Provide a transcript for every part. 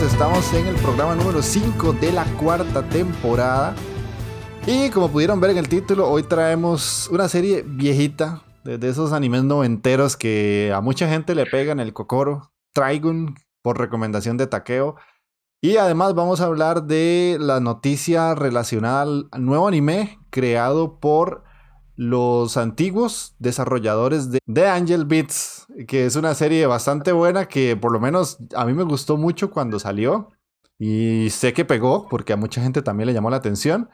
Estamos en el programa número 5 de la cuarta temporada. Y como pudieron ver en el título, hoy traemos una serie viejita de, esos animes noventeros que a mucha gente le pegan el cocoro. Trigun, por recomendación de Takeo. Y además vamos a hablar de la noticia relacionada al nuevo anime creado por los antiguos desarrolladores de, The Angel Beats, que es una serie bastante buena que por lo menos a mí me gustó mucho cuando salió y sé que pegó porque a mucha gente también le llamó la atención.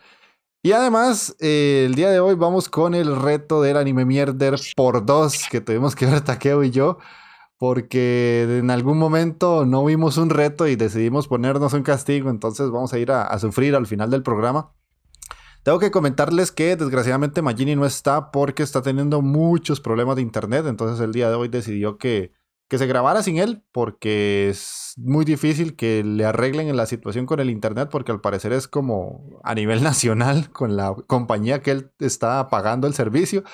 Y además, eh, el día de hoy vamos con el reto del anime mierder por dos que tuvimos que ver Takeo y yo, porque en algún momento no vimos un reto y decidimos ponernos un castigo, entonces vamos a ir a sufrir al final del programa. Tengo que comentarles que desgraciadamente Magini no está porque está teniendo muchos problemas de internet. Entonces el día de hoy decidió que, que se grabara sin él porque es muy difícil que le arreglen la situación con el internet porque al parecer es como a nivel nacional con la compañía que él está pagando el servicio.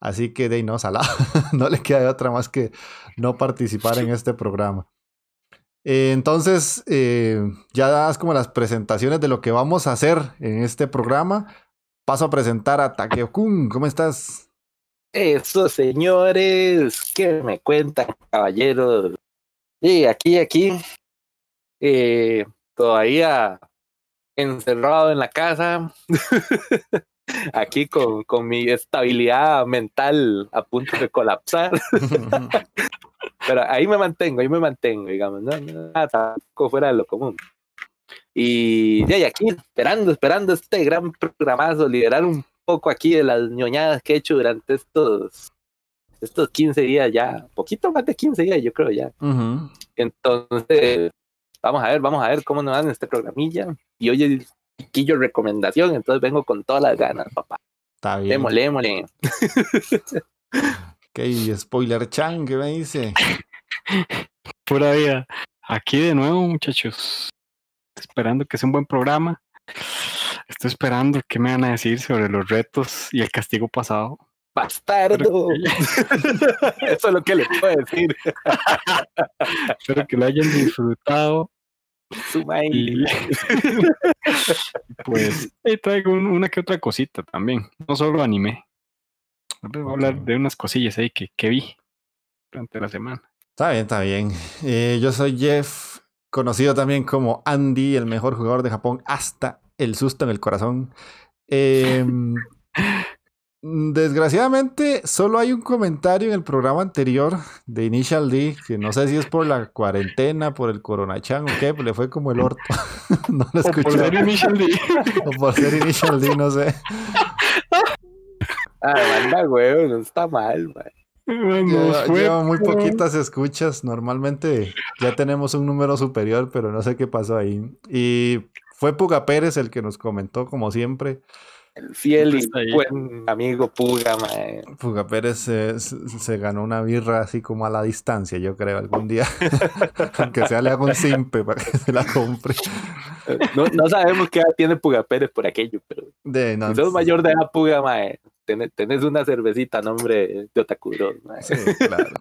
Así que de ahí no, salado. no le queda otra más que no participar en este programa. Eh, entonces, eh, ya das como las presentaciones de lo que vamos a hacer en este programa. Paso a presentar a Takeo-kun. ¿Cómo estás? Eso, señores, ¿qué me cuentan, caballeros? Y aquí, aquí, eh, todavía encerrado en la casa, aquí con, con mi estabilidad mental a punto de colapsar. Pero ahí me mantengo, ahí me mantengo, digamos, no, nada tampoco fuera de lo común. Y ya, aquí esperando, esperando este gran programazo, liderar un poco aquí de las ñoñadas que he hecho durante estos, estos 15 días ya, poquito más de 15 días yo creo ya. Entonces, vamos a ver, vamos a ver cómo nos dan este programilla. Y es yo recomendación, entonces vengo con todas las ganas, papá. Está bien. Lémosle, Ok, spoiler chan, ¿qué me dice? Pura vida. Aquí de nuevo, muchachos. Esperando que sea un buen programa. Estoy esperando qué me van a decir sobre los retos y el castigo pasado. Bastardo. Eso es lo que le puedo decir. Espero que lo hayan disfrutado. Y, pues y traigo una que otra cosita también. No solo anime. Voy a hablar de unas cosillas ahí que, que vi durante la semana. Está bien, está bien. Eh, yo soy Jeff, conocido también como Andy, el mejor jugador de Japón hasta el susto en el corazón. Em, desgraciadamente, solo hay un comentario en el programa anterior de Initial D, que no sé si es por la cuarentena, por el coronachan o qué, pero le fue como el orto. no lo escuché. O por ser Initial D. o por ser Initial D, no sé. Ah, manda huevo, no está mal, man. lleva, muy poquitas escuchas. Normalmente ya tenemos un número superior, pero no sé qué pasó ahí. Y fue Puga Pérez el que nos comentó, como siempre. El fiel y buen amigo Puga, man. Puga Pérez se, ganó una birra así como a la distancia, yo creo, algún día. Aunque sea le hago un simpe para que se la compre. No, no sabemos qué edad tiene Puga Pérez por aquello, pero. De, no, mayor de edad Puga, man. Tenés, tenés una cervecita, nombre de Otakuro. mae. Sí, claro.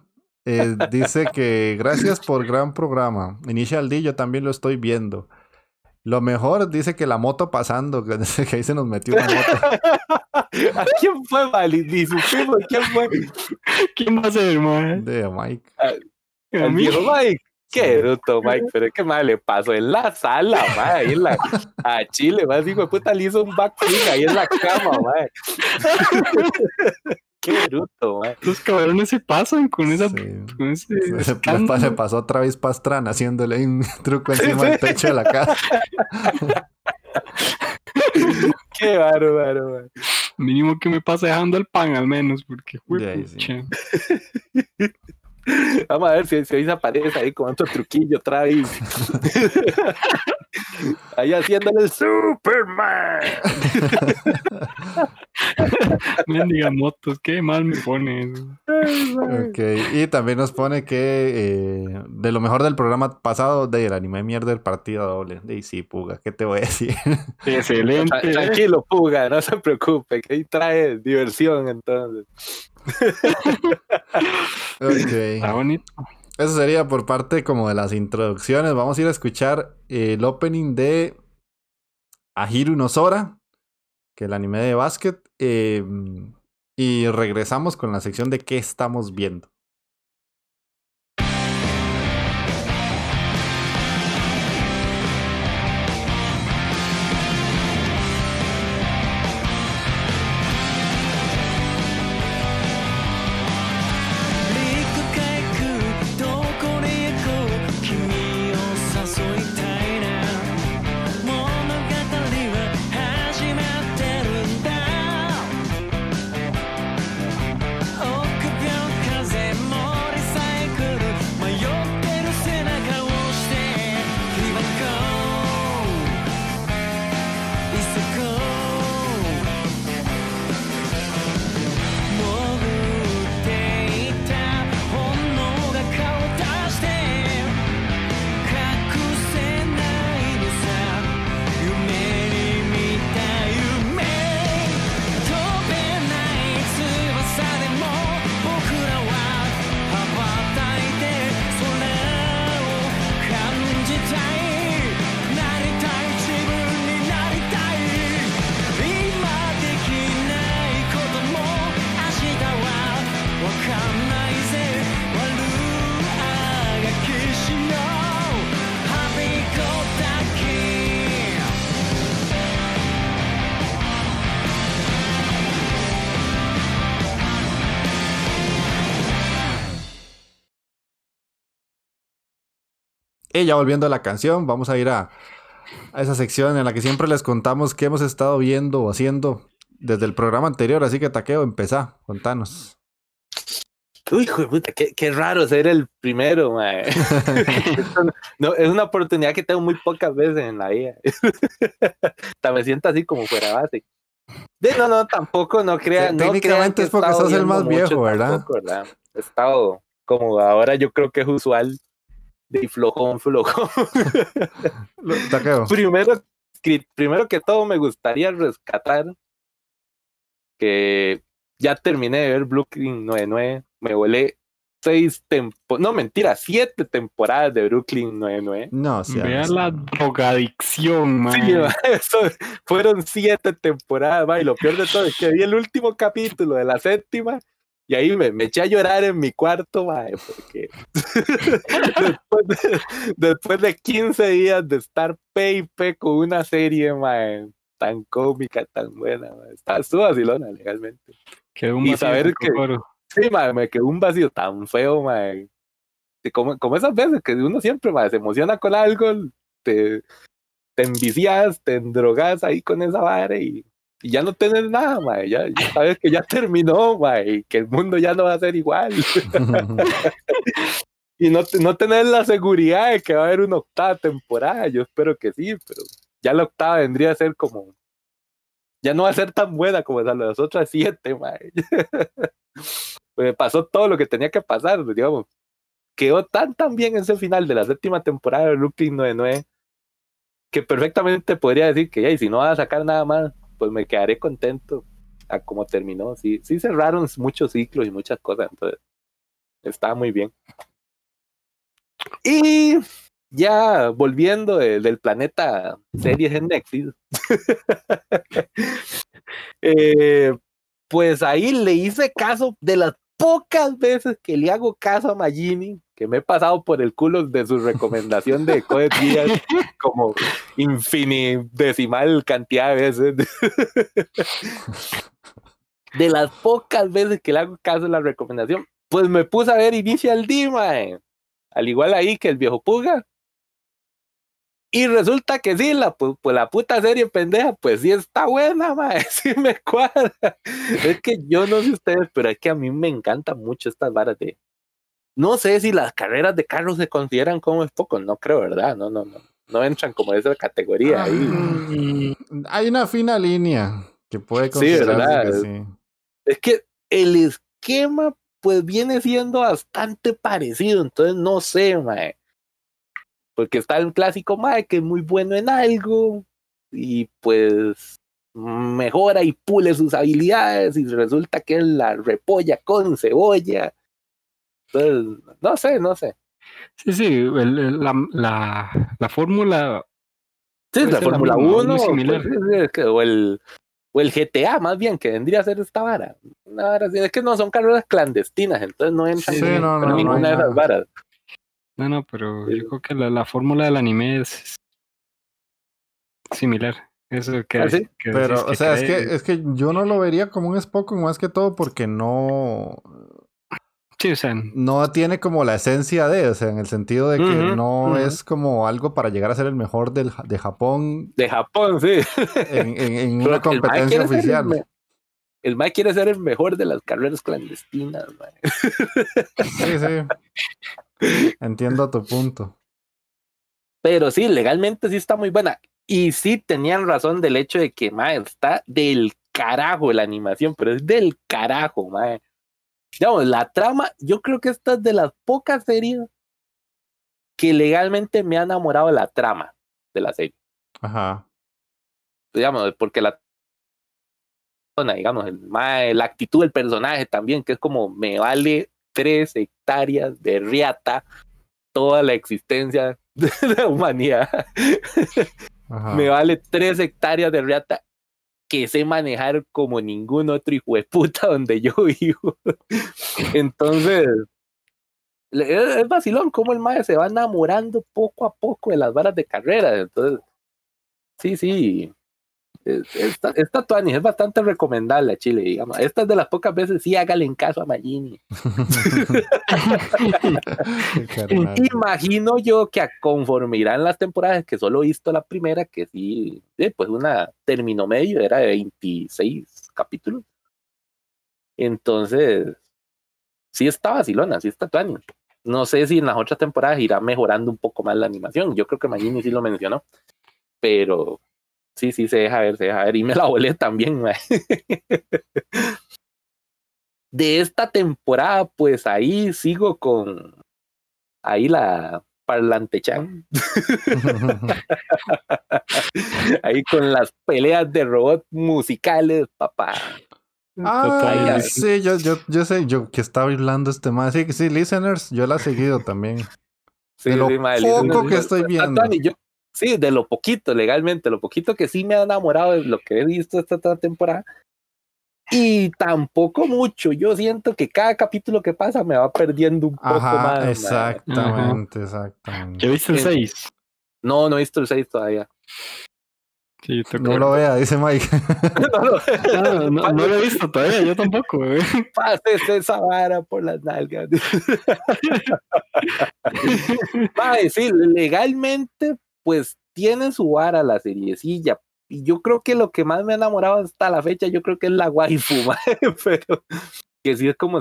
Eh, dice que gracias por gran programa. Initial D, yo también lo estoy viendo. Lo mejor dice que la moto pasando, que ahí se nos metió una moto ¿A quién fue, Mali? Ni supimos quién fue. ¿Quién va a ser, mae? de Mike. A El mí. viejo Mike. Qué bruto, Mike, pero es que mal le pasó en la sala, mae, ahí en la, a Chile, más hijo de puta le hizo un backflip ahí en la cama, mae. Qué bruto, mae. Los cabrones se pasan con esa. Sí. Con ese Se, le pa- escándalo. le pasó otra vez Pastrana haciéndole un truco encima del techo de la casa. Qué bárbaro, mae. Mínimo que me pase dejando el pan al menos, porque sí. Vamos a ver si, si hoy se aparece ahí con otro truquillo otra vez. ahí haciéndole el Superman. mendiga motos, qué mal me pone eso. Ok, y también nos pone que eh, de lo mejor del programa pasado, de el anime mierda del partido doble. De sí, puga, ¿qué te voy a decir? Excelente. Tra- Tranquilo, Puga, no se preocupe, que ahí trae diversión entonces. Ok. Está bonito. Eso sería por parte como de las introducciones. Vamos a ir a escuchar el opening de Ahiru no Sora, que es el anime de básquet. eh, y regresamos con la sección de qué estamos viendo.「Y ya volviendo a la canción, vamos a ir a, a esa sección en la que siempre les contamos qué hemos estado viendo o haciendo desde el programa anterior. Así que Taqueo, empezá, contanos. Uy, hijo de puta, qué, qué raro ser el primero, mae. No- es una oportunidad que tengo muy pocas veces en la vida. Hasta me siento así como fuera base. De, no, no, tampoco, no crean. No técnicamente crean es porque sos el más viejo, ¿verdad? tampoco, ¿verdad? He estado como ahora yo creo que es usual de flojón, flojón. Primero, que- primero que todo me gustaría rescatar que ya terminé de ver Brooklyn 99, me volé seis temporadas, no mentira, siete temporadas de Brooklyn 99. No, sí, Vea sí. la drogadicción, man. Sí, ma, eso, fueron siete temporadas, ma, y lo peor de todo es que vi el último capítulo de la séptima y ahí me, me eché a llorar en mi cuarto, ma, porque después, de, después de 15 días de estar pe y pe con una serie ma, tan cómica, tan buena, ma, estaba, estuvo vacilona legalmente. Quedó un y saber que-. Sí, ma, me quedó un vacío tan feo, ma. Y Como, como esas veces que uno siempre ma, se emociona con algo, te, te envicias, te endrogas ahí con esa vara y, y ya no tienes nada, ma. Ya, ya sabes que ya terminó, ma, y que el mundo ya no va a ser igual. y no, no tener la seguridad de que va a haber una octava temporada. Yo espero que sí, pero ya la octava vendría a ser como. Ya no va a ser tan buena como las otras siete, ma. Pues pasó todo lo que tenía que pasar, digamos. Quedó tan tan bien ese final de la séptima temporada de Brooklyn 99 que perfectamente podría decir que "Ey, si no va a sacar nada más, pues me quedaré contento a cómo terminó. Sí, sí cerraron muchos ciclos y muchas cosas, entonces está muy bien. Y ya volviendo de- del planeta series en Netflix, eh, pues ahí le hice caso de las pocas veces que le hago caso a Magini, que me he pasado por el culo de su recomendación de Code Geass como infinitesimal cantidad de veces. De las pocas veces que le hago caso a la recomendación, pues me puse a ver Initial D, mae. Al igual ahí que el viejo Puga. Y resulta que sí, la, pu- pues la puta serie pendeja, pues sí está buena, mae, sí me cuadra. Es que yo no sé ustedes, pero es que a mí me encantan mucho estas varas de... No sé si las carreras de carros se consideran como es poco, no creo, ¿verdad? No, no, no. No entran como esa categoría ahí. Mm, Hay una fina línea que puede Sí, considerarse ¿verdad? sí. Es que el esquema, pues viene siendo bastante parecido, entonces no sé, mae. Porque está el clásico, mae, que es muy bueno en algo y pues mejora y pule sus habilidades y resulta que es la repolla con cebolla. Entonces, no sé, no sé. Sí, sí, el- el- la, la, la fórmula. Sí, la Fórmula misma, muy 1 similar. pues, que- o, el, o el GTA más bien, que vendría a ser esta vara. Una vara así, es que no son carreras clandestinas, entonces no entran Sí, en no, no, no ninguna hay de esas varas. No, no, pero Sí. yo creo que la, la fórmula del anime es similar. Eso que, ¿Ah, sí? que Pero, decís o sea, es que, es que yo no lo vería como un Spock más que todo porque no, Sí, o sea, no tiene como la esencia de, o sea, en el sentido de que no es como algo para llegar a ser el mejor del, de Japón De Japón, sí. en, en- en Pero una el competencia el oficial. El Mike quiere ser el mejor de las carreras clandestinas, mae. Sí, sí. Entiendo tu punto. Pero sí, legalmente sí está muy buena. Y sí tenían razón del hecho de que, mae, está del carajo la animación, pero es del carajo, mae. Digamos, la trama, yo creo que esta es de las pocas series que legalmente me ha enamorado de la trama de la serie. Ajá. Digamos, porque la digamos, el la actitud del personaje también, que es como me vale tres hectáreas de riata toda la existencia de la humanidad. Ajá. me vale tres hectáreas de riata que sé manejar como ningún otro hijo de puta donde yo vivo. Entonces, es vacilón cómo el mae se va enamorando poco a poco de las varas de carrera. Entonces, sí, sí. Es- Esta, esta tuanis es bastante recomendable a Chile, digamos. Esta es de las pocas veces sí hágale en caso a Magini. Imagino yo que conforme irán las temporadas, que solo he visto la primera, que sí, eh, pues una término medio, era de 26 capítulos. Entonces, sí está vacilona, sí está tuani. No sé si en las otras temporadas irá mejorando un poco más la animación. Yo creo que Magini sí lo mencionó, pero sí, sí se deja ver, se deja ver. Y me la volé también. mae. De esta temporada, pues ahí sigo con ahí la parlante chan, ahí con las peleas de robots musicales, papá. Ah, sí, yo, yo, yo sé, yo que estaba hablando este más. Sí, sí, listeners, yo la he seguido también. De lo poco que estoy viendo. yo- sí, de lo poquito, legalmente, lo poquito que sí me ha enamorado de lo que he visto esta, esta temporada. Y tampoco mucho. Yo siento que cada capítulo que pasa me va perdiendo un poco Ajá, más. exactamente, exactamente. ¿ya viste el Sí. 6? No, no he visto el 6 todavía. Sí, No lo vea, dice Mike. no, no. Ah, no, no lo he visto todavía, yo tampoco, güey. Pásese esa vara por las nalgas. Mae, sí, legalmente, pues tiene su vara la seriecilla. Y yo creo que lo que más me ha enamorado hasta la fecha, yo creo que es la waifu, pero que sí es como,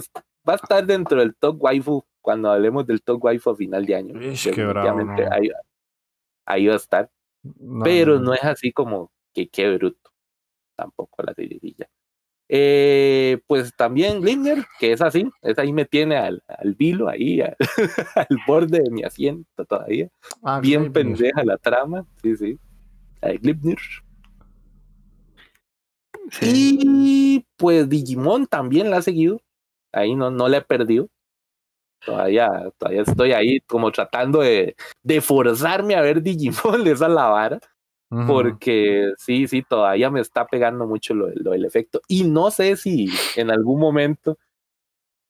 va a estar dentro del top waifu cuando hablemos del top waifu a final de año. Ish, qué bravo, no. ahí, ahí va a estar. No, pero no. no es así como que qué bruto. Tampoco la seriecilla. Eh, pues también Linear, que es así, es ahí me tiene al, al vilo, ahí, al, al borde de mi asiento todavía. Ah, Bien pendeja la trama, sí, sí. Glipnir. Sí. Y pues Digimon también la ha seguido. Ahí no, no la he perdido. Todavía, todavía estoy ahí como tratando de, de forzarme a ver Digimon, esa es la vara. Porque sí, sí, todavía me está pegando mucho lo, lo del efecto. Y no sé si en algún momento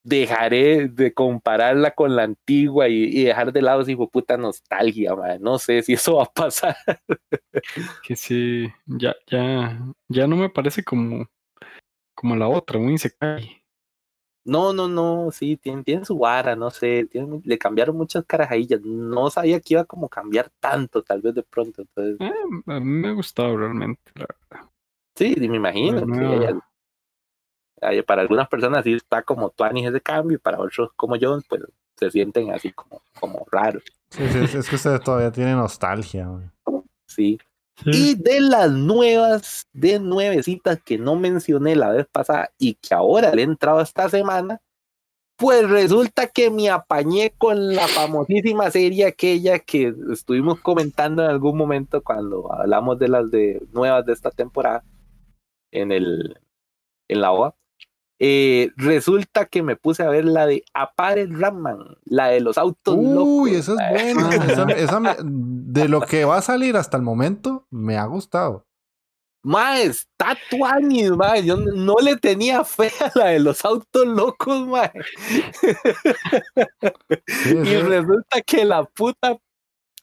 dejaré de compararla con la antigua y, y dejar de lado esa puta nostalgia, madre. No sé si eso va a pasar. Que sí, ya, ya, ya no me parece como, como la otra, un Isekai. No, no, no, sí, tiene, tiene su vara, no sé, tiene- le cambiaron muchas carajillas. No sabía que iba como a cambiar tanto, tal vez de pronto. Entonces, Eh, a mí me ha gustado realmente. la verdad. sí, me imagino. No. para algunas personas sí está como tuanis ese cambio, y para otros como yo, pues se sienten así como, como raros. Sí, sí, es, es que usted todavía tiene nostalgia. güey. Sí. Y de las nuevas, de nuevecitas que no mencioné la vez pasada y que ahora le he entrado esta semana, pues resulta que me apañé con la famosísima serie aquella que estuvimos comentando en algún momento cuando hablamos de las de nuevas de esta temporada en el en la OA. Eh, resulta que me puse a ver la de Apare Ramman, la de los autos locos. Uy, esa es buena. Esa, esa me- de lo que va a salir hasta el momento, me ha gustado. Mae, está tuanis, mae. Yo no- no le tenía fe a la de los autos locos, mae. Sí, Y sí. resulta que la puta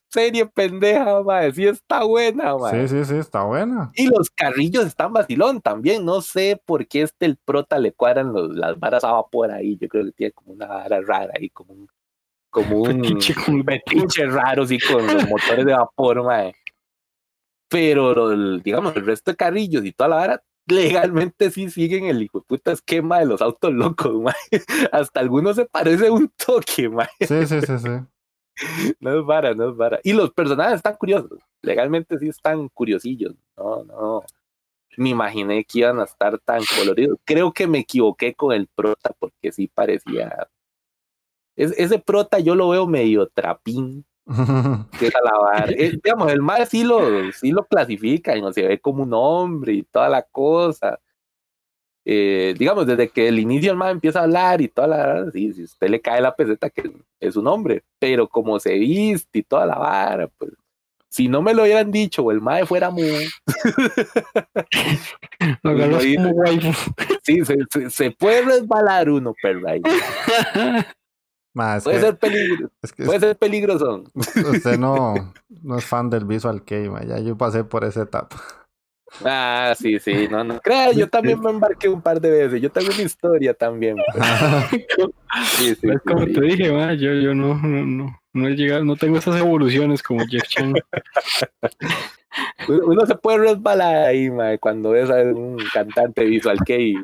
serie pendeja, mae, sí está buena, mae. Sí, sí, sí, está buena. Y los carrillos están vacilón también. No sé por qué este el prota le cuadran los- las varas a vapor ahí. Yo creo que tiene como una vara rara ahí, como un, como un Fetiche con el fetiche raro, así con los motores de vapor, mae. Pero, el- digamos, el resto de carrillos y toda la vara, legalmente sí siguen el hijo de puta esquema de los autos locos, mae. Hasta algunos se parece un toque, mae. Sí, sí, sí, sí. No es vara, no es vara. Y los personajes están curiosos. Legalmente sí están curiosillos. No, no. Me imaginé que iban a estar tan coloridos. Creo que me equivoqué con el prota porque sí parecía. Es- ese prota yo lo veo medio trapín. Que es a la vara. Eh, digamos, el mal sí lo, sí lo clasifican, o se ve como un hombre y toda la cosa. Eh, digamos, desde que el inicio el mal empieza a hablar y toda la vara, sí, si usted le cae la peseta que es un hombre, pero como se viste y toda la vara, pues si no me lo hubieran dicho o el mae fuera muy, Lo Lo como waifu. sí, se, se- se puede resbalar uno, pero ahí Ma, puede que, ser peligro, es que puede ser peligroso. usted no, no es fan del Visual Kei. Ya yo pasé por esa etapa. Ah, sí, sí, no, no. Crea, yo también me embarqué un par de veces. Yo tengo una historia también. pues. Sí, sí, Es como sí, te dije, ma, yo, yo no, no, no, no he llegado, no tengo esas evoluciones como Jeff Chan. Uno se puede resbalar ahí, mae, cuando ves a un cantante visual que y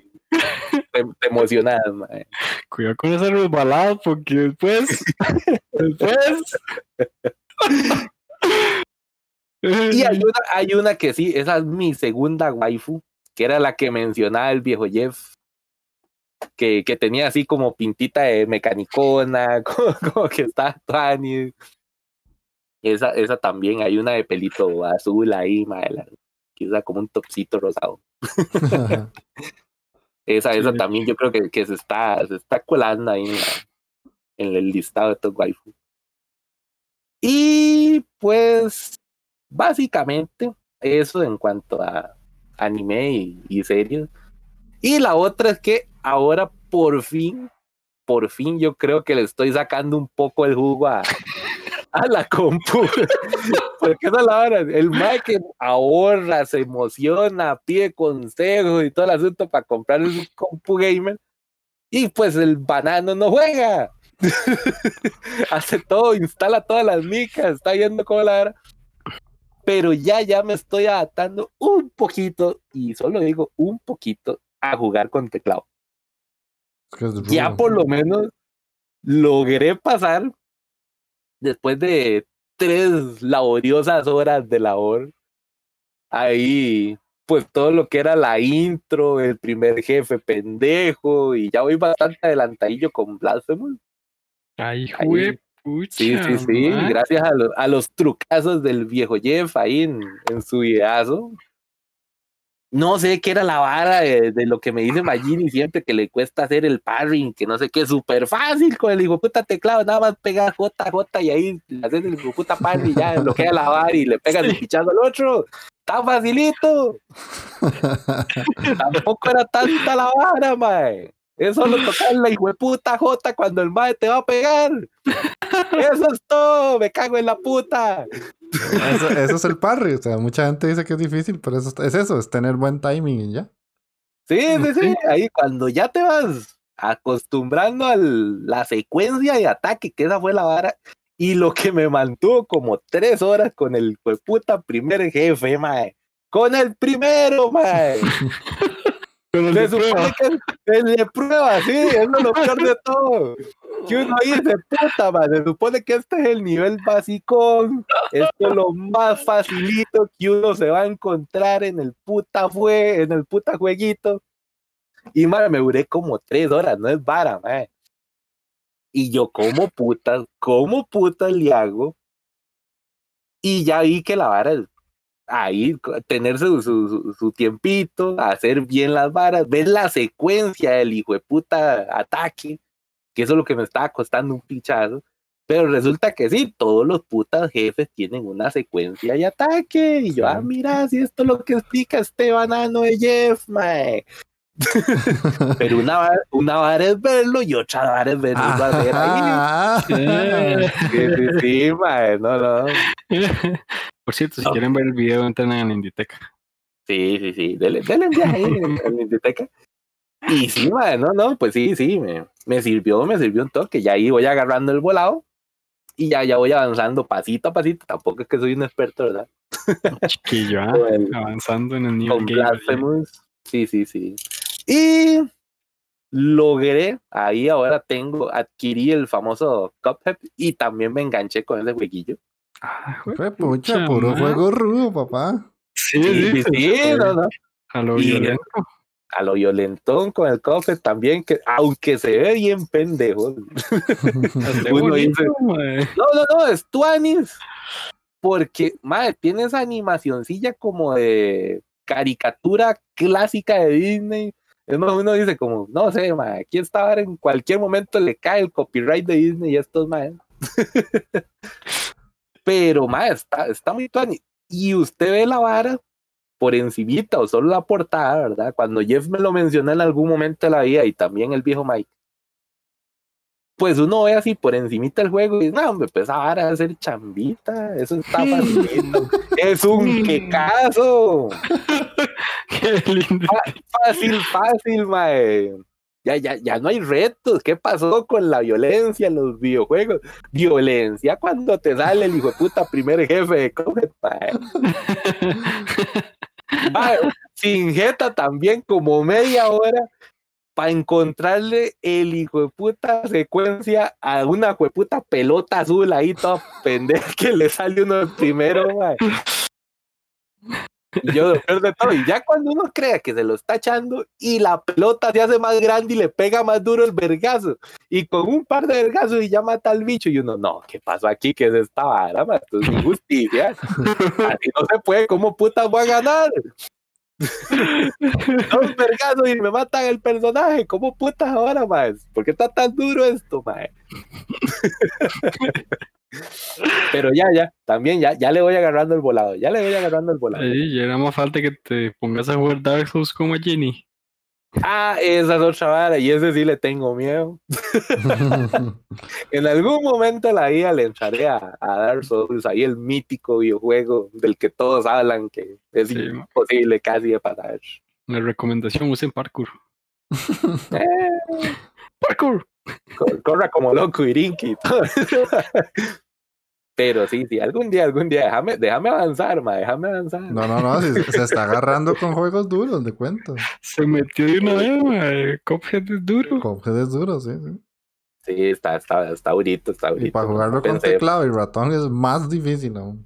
te, te emocionas, mae. Cuidado con ese resbalado porque después, después. Y hay una, hay una que sí, esa es mi segunda waifu, que era la que mencionaba el viejo Jeff, que, que tenía así como pintita de mecanicona, como, como que está Tani. Esa, esa también, hay una de pelito azul ahí, la- que usa como un topsito rosado. Esa, esa Sí. también yo creo que, que se está, se está colando ahí en, la- en el listado de estos waifu. Y pues, básicamente, eso en cuanto a anime y, y series. Y la otra es que ahora por fin, por fin yo creo que le estoy sacando un poco el jugo a, a la compu. Porque esa es la hora. El mae que ahorra, se emociona, pide consejos y todo el asunto para comprar un compu gamer. Y pues el banano no juega. Hace todo, instala todas las micas, está yendo como la hora. Pero ya, ya me estoy adaptando un poquito, y solo digo un poquito, a jugar con teclado. Ya por lo menos logré pasar después de tres laboriosas horas de labor. Ahí, pues todo lo que era la intro, el primer jefe pendejo, y ya voy bastante adelantadillo con Blasphemous. Ay, Ahí. jue pucha. Sí, sí, sí, gracias a, los- a los trucazos del viejo Jeff ahí en, en su videazo. no sé qué era la vara de, de lo que me dice Magini siempre que le cuesta hacer el parring, que no sé qué, súper fácil con el hijo puta teclado, nada más pegar J, J y ahí haces el hijo puta parring y ya bloquea la vara y le pegas el pichazo al otro. Está facilito. Tampoco era tanta la vara, mae. Es solo tocar la hijo puta J cuando el mae te va a pegar. Eso es todo, me cago en la puta. Eso, eso es el parry. O sea, mucha gente dice que es difícil, pero eso es eso, es tener buen timing y ya. Sí, sí, sí. Ahí cuando ya te vas acostumbrando a la secuencia de ataque, que esa fue la vara. Y lo que me mantuvo como tres horas con el puta primer jefe, mae. Con el primero, mae. Con el Se de supone prueba. que es de prueba, sí, es lo peor de todo. Que uno dice, puta, man, se supone que este es el nivel básico, esto es lo más facilito que uno se va a encontrar en el puta fue, en el puta jueguito. Y man, me duré como tres horas, no es vara, man. Y yo como putas, como putas le hago. Y ya vi que la vara es ahí tener su, su, su- tiempito, hacer bien las varas, ver la secuencia del hijo de puta ataque, que eso es lo que me estaba costando un pichazo. Pero resulta que sí, todos los putas jefes tienen una secuencia de ataque. Y yo, ah, mira, si esto es lo que explica este banano de Jeff, mae. Pero una una vara es verlo y otra vara es verlo. Ah, Eh. Sí, sí, sí, mae, no, no. Por cierto, si No. quieren ver el video, entren en la Inditeca. Sí, sí, sí. Dele, dele un viaje ahí en, en la biblioteca. Y sí, madre, no, no, pues sí, sí, me, me sirvió, me sirvió un toque. Ya ahí voy agarrando el volado y ya, ya voy avanzando pasito a pasito. Tampoco es que soy un experto, ¿verdad? Chiquillo, el- avanzando en el nivel con. Sí, sí, sí. Y logré, ahí ahora tengo, adquirí el famoso Cuphead y también me enganché con ese jueguillo. Ah, Fue pucha, puro ma. juego rudo, papá. Sí, Sí, sí, sí, sí, no, no. A lo Y- violento. a lo violentón con el Cuphead también, que aunque se ve bien pendejo, Está uno bonito, dice-. No, no, no, es Tuanis. Porque, madre, tiene esa animacioncilla como de caricatura clásica de Disney. Es más, uno dice como, no sé, madre, aquí está en cualquier momento le cae el copyright de Disney y estos madre. Pero, madre, está, está muy Tuanis. Y usted ve la vara por encimita o solo la portada, ¿verdad? Cuando Jeff me lo mencionó en algún momento de la vida y también el viejo Mike pues uno ve así por encimita el juego y no, hombre, pues ahora a hacer chambita, eso está facilito. es un quecazo. Qué lindo. Fácil, fácil, mae. Ya, ya, ya no hay retos. ¿Qué pasó con la violencia en los videojuegos? Violencia cuando te sale el hijo de puta primer jefe de Cuphead, mae. Mae, sin jeta también como media hora para encontrarle el hijo de puta secuencia a una hijo de puta pelota azul ahí toda pendeja que le sale uno de primero, yo después de todo, y ya cuando uno crea que se lo está echando y la pelota se hace más grande y le pega más duro el vergazo, y con un par de vergazos y ya mata al bicho, y uno, no, ¿qué pasó aquí? ¿Qué es esta vara? Esto es injusticia. Así no se puede, ¿cómo putas voy a ganar? Y me matan el personaje, ¿cómo putas ahora, más? ¿Por qué está tan duro esto, mae? Pero ya, ya, también ya, ya le voy agarrando el volado, ya le voy agarrando el volado. Sí, ya era más falta que te pongas a jugar Dark Souls como a Jenny. Ah, esa es otra vara, y ese sí le tengo miedo. En algún momento la vida le entraré a, a Dark Souls, ahí el mítico videojuego del que todos hablan que es Sí. imposible casi de pasar. La recomendación, usen parkour. Eh, ¡Parkour! co- corra como loco, Irinki. Pero sí, sí, algún día, algún día, déjame, déjame avanzar, ma, déjame avanzar. No, no, no, se, se está agarrando con juegos duros, de cuento. Se metió de una vez, mae. Cuphead es duro. Cuphead es duro, sí, sí. Sí, está, está, está durito, está durito. Y para no jugarlo con pensé- teclado y ratón es más difícil aún.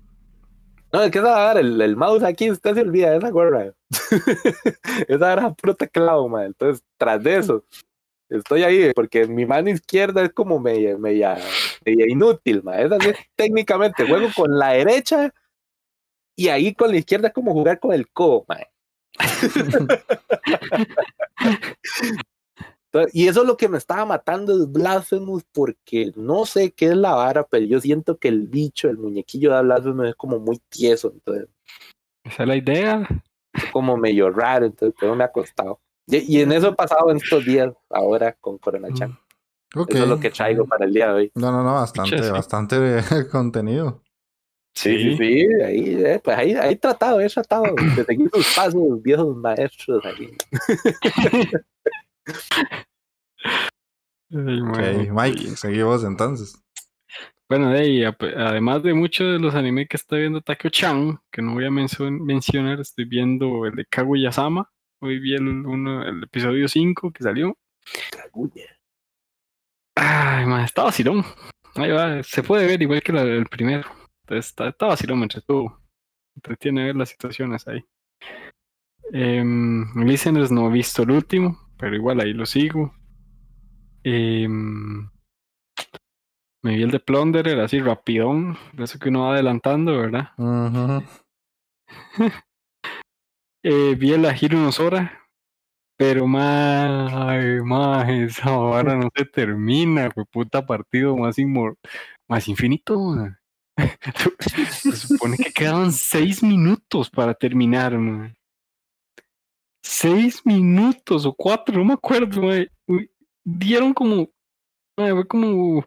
No, es que esa vara, el, el mouse aquí, usted se olvida de esa gorra. esa era puro teclado, man. Entonces, tras de eso, estoy ahí, porque mi mano izquierda es como media, media, media inútil, man. Es así, técnicamente, juego con la derecha y ahí con la izquierda es como jugar con el codo, man. Entonces, Y eso es lo que me estaba matando es Blasphemous porque no sé qué es la vara, pero yo siento que el bicho, el muñequillo de Blasphemous es como muy tieso, entonces Esa es la idea. es como medio raro, entonces pero me ha costado. Y, y en eso he pasado en estos días, ahora con Corona Chan. Ok. Eso es lo que traigo para el día de hoy. No, no, no, bastante, Pucha, sí. bastante contenido. Sí, sí, sí, ahí, eh, pues ahí, ahí he tratado, he tratado de seguir sus pasos, viejos maestros ahí. Ok, Mike, seguimos entonces. Bueno, ap- además de muchos de los animes que estoy viendo Takeo-chan, que no voy a mencio- mencionar, estoy viendo el de Kaguya-sama. Hoy vi el, uno, el episodio 5 que salió. Ay, man, está vacilón. Ahí va, se puede ver igual que la del primero. Entonces, está, está vacilón, me entretuvo. Entretiene ver las situaciones ahí. Em, listeners no he visto el último, pero igual ahí lo sigo. Em, me vi el de Plunderer así rapidón, eso que uno va adelantando, ¿verdad? Ujú. Eh, vi el Hiro no Sora, pero más, más esa vara no se termina, fue puta partido más inmor más infinito. se supone que quedaban seis minutos para terminar, ma. Seis minutos o cuatro, no me acuerdo, ma. Uy, Dieron como, fue como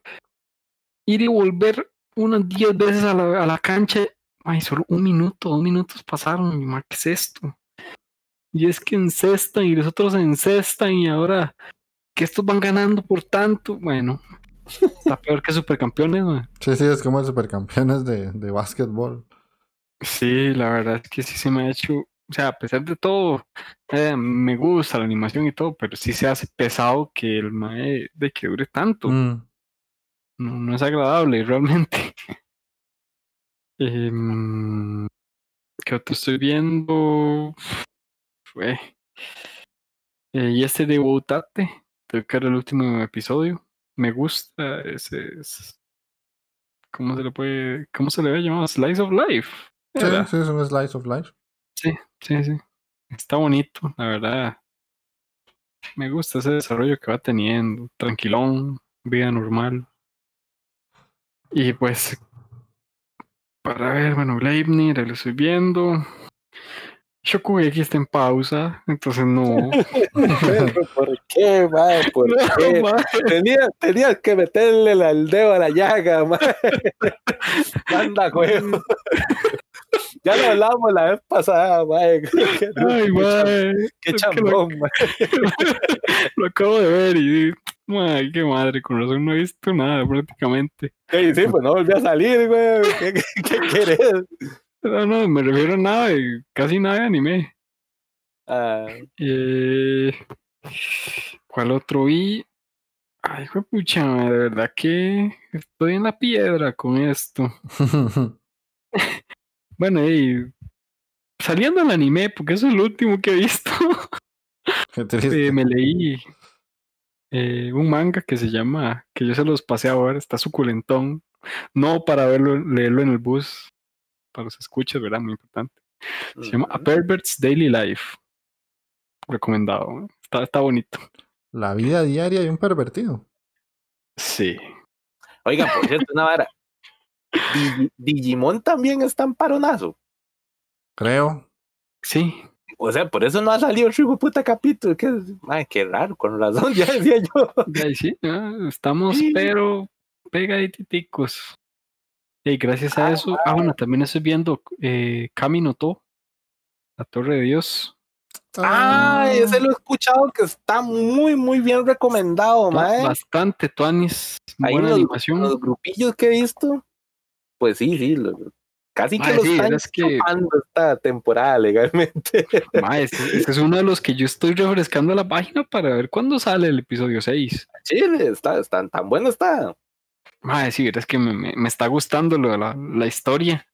ir y volver unas diez veces a la, a la cancha. Ay, solo un minuto, dos minutos pasaron, ma, ¿qué es esto? Y es que encestan y los otros encestan y ahora que estos van ganando por tanto, bueno, está peor que supercampeones, man. Sí, sí, es como el supercampeones de, de básquetbol. Sí, la verdad es que sí se me ha hecho, o sea, a pesar de todo, eh, me gusta la animación y todo, pero sí se hace pesado que el mae de que dure tanto. Mm. No, no es agradable realmente. Em, ¿Qué otro estoy viendo? Fue. Eh, y este de Woutate, creo que era el último episodio. Me gusta ese. es- ¿Cómo se le puede. ¿Cómo se le había llamado? Slice of Life. Sí, sí, es un slice of life. Sí, sí, sí. Está bonito, la verdad. Me gusta ese desarrollo que va teniendo. Tranquilón, vida normal. Y pues, para ver, bueno, ahí lo estoy viendo. Shokugeki está en pausa, entonces no. ¿Por qué, mae? ¿Por qué? Tenía, tenía que meterle la- el dedo a la llaga, mae. Manda, huevo. Ya lo hablamos la vez pasada. Qué, Ay, mae, qué que lo- chambón, mae. lo acabo de ver y. Ay, qué madre, con razón no he visto nada prácticamente. Sí, sí, pues no volvió a salir, güey. ¿Qué, qué, qué querés? No, no, me refiero a nada, de- casi nada de anime. Eh, ¿Cuál otro vi? Ay, fue pucha, de verdad que estoy en la piedra con esto. Bueno, y saliendo del anime, porque eso es lo último que he visto, eh, me leí eh, un manga que se llama, que yo se los pasé ahora, está suculentón. No para verlo, leerlo en el bus, para los escuchas, ¿verdad? Muy importante. Se llama A. Pervert's Daily Life. Recomendado. Está, está bonito. La vida diaria de un pervertido. Sí. Oiga, por cierto, una vara. Digimon también está en paronazo. Creo. Sí, O sea, por eso no ha salido el hijo puta capítulo. Que, ay, qué raro, con razón, ya decía yo. sí, ah, estamos, Sí. pero pegaditicos. Y gracias a Ah, eso, ah, bueno, también estoy viendo eh, Kami no To, la Torre de Dios. Ah, ese lo he escuchado que está muy, muy bien recomendado, mae. Bastante tuanis, Ahí buena los- animación. Los grupillos que he visto, pues sí, sí, lo- casi que Mae, lo sí, están verás que- esta temporada legalmente. Ma, ese, ese es uno de los que yo estoy refrescando la página para ver cuándo sale el episodio 6. Chile, está, está tan bueno está. Madre, sí, es que me, me- me está gustando lo de la, la historia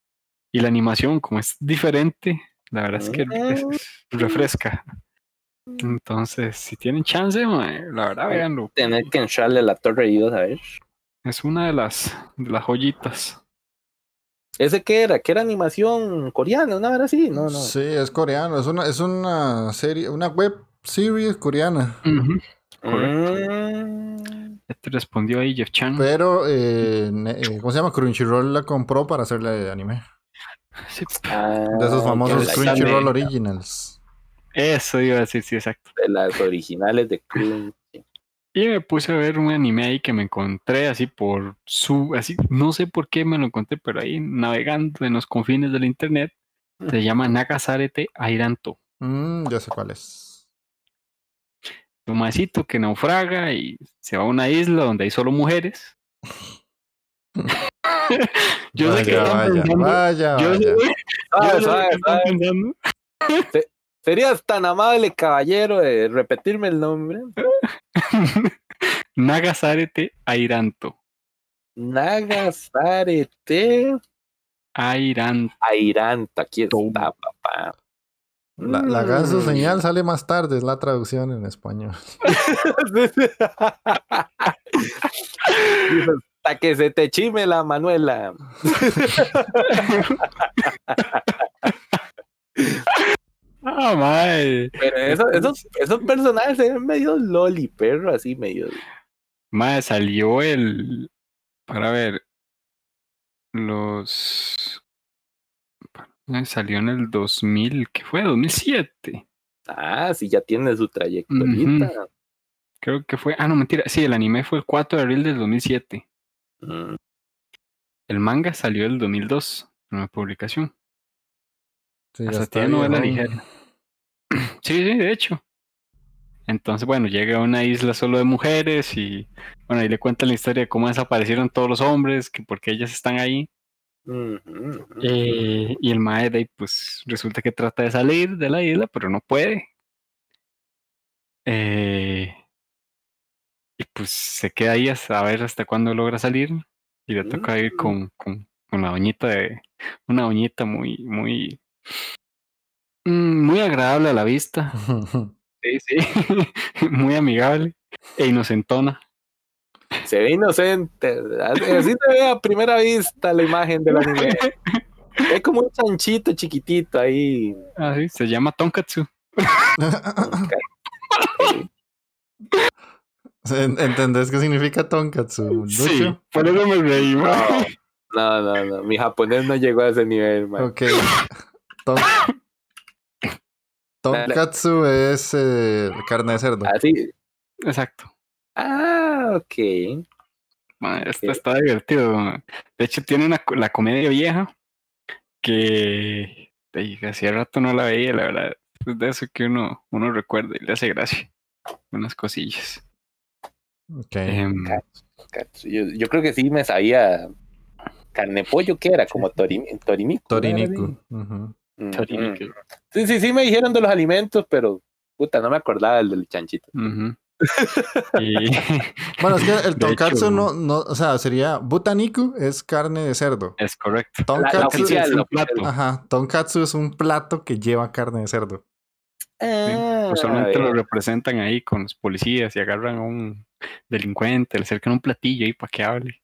y la animación, como es diferente, la verdad es que es- es- refresca. Entonces, si tienen chance, la verdad, véanlo. Tener que entrarle la torre Dios, a ver. Es una de las, de las joyitas. ¿Ese qué era? ¿Qué era animación coreana? ¿Una vez así? No, no. Sí, es coreano. Es una, es una serie, una web series coreana. Ujú. Mm, Ya te respondió ahí Jeff Chan. Pero, eh, eh, ¿cómo se llama? Crunchyroll la compró para hacerle anime. Sí, ah, De esos famosos Crunchyroll de- Originals. Eso iba a decir, sí, exacto. De las originales de Crunch. Y me puse a ver un anime ahí que me encontré así por su, así, no sé por qué me lo encontré, pero ahí navegando en los confines del internet, se llama Nagasarete Airanto. Mm, ya sé cuál es. Un maecito que naufraga y se va a una isla donde hay solo mujeres. yo sé que vaya, están vaya, pensando- vaya, yo sé- vaya. yo sé pensando. ¿Serías tan amable, caballero, de repetirme el nombre? Nagasarete Airanto. Nagasarete Airanto. Airanta. Aquí está, papá. La, la ganso Mm. señal sale más tarde, es la traducción en español. Hasta que se te chime la Manuela. Ah, mae. Pero eso- esos, esos personajes se ven medio loli, perro, así medio. Mae, salió el. Para ver. Los. Eh, Salió en el 2000, ¿qué fue? 2007. Ah, sí, ya tiene su trayectoria. Creo que fue. Ah, no, mentira. Sí, el anime fue el 4 de abril del 2007. Mm, El manga salió el 2002, en una publicación. Sí, Hasta tiene novela ligera. Sí, sí, de hecho. Entonces, bueno, llega a una isla solo de mujeres y, bueno, ahí le cuentan la historia de cómo desaparecieron todos los hombres, que porque ellas están ahí. Eh, y el mae de ahí, pues resulta que trata de salir de la isla, pero no puede. Eh, y pues se queda ahí hasta a ver hasta cuándo logra salir. Y le toca ir con, con, con la doñita de. Una doñita muy, muy. mm, Muy agradable a la vista. Sí, sí. muy amigable. E inocentona. Se ve inocente. Así se ve a primera vista la imagen del anime. Es como un chanchito chiquitito ahí. Así, se llama Tonkatsu. En- ¿Entendés qué significa tonkatsu? Sí, por eso me reí. No, no, no. Mi japonés no llegó a ese nivel, man. Ok. Ton- Tonkatsu es eh, carne de cerdo. Así. Exacto. Ah, ok. Ma, esto Sí. está divertido. De hecho, tiene una, la comedia vieja que hacía rato no la veía, la verdad. Es de eso que uno, uno recuerda y le hace gracia. Unas cosillas. Ok. Em, Cacho, Yo, yo creo que sí me sabía. Carne pollo, ¿qué era? Como torim, torinico. Mm, Torinico. mm. Sí, sí, sí me dijeron de los alimentos, pero puta, no me acordaba del, del chanchito. Y Bueno, es que el tonkatsu hecho- no, no, o sea, sería butaniku es carne de cerdo. es correcto. La, la Tonkatsu, oficial, es la un plato. ajá, tonkatsu es un plato que lleva carne de cerdo. Ah, Usualmente lo representan ahí con los policías y agarran a un delincuente, le acercan un platillo ahí para que hable.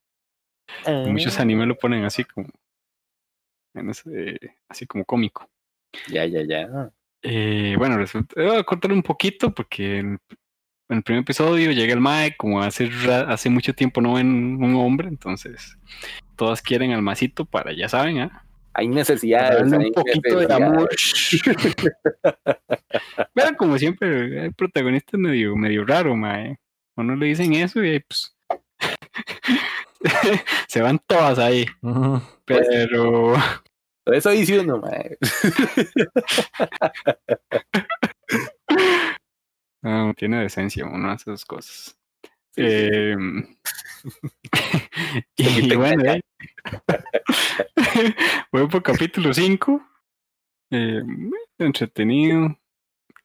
Muchos Ah, animes lo ponen así como. en ese- así como cómico. Ya, ya, ya. Eh, bueno, resulta, voy a cortar un poquito porque en, el primer episodio llega el Mae, como hace, hace mucho tiempo no ven un hombre, entonces todas quieren al masito para, ya saben, ¿ah? Hay Para necesidades. hay un poquito de amor. Pero como siempre, el protagonista es medio, medio raro, Mae. Uno le dicen eso y ahí, pues. se van todas ahí, Ujú. pero. Por eso dice uno, mae. No, tiene decencia, uno hace esas cosas. Sí, sí. Em, y quita bueno, eh, voy por capítulo 5. entretenido.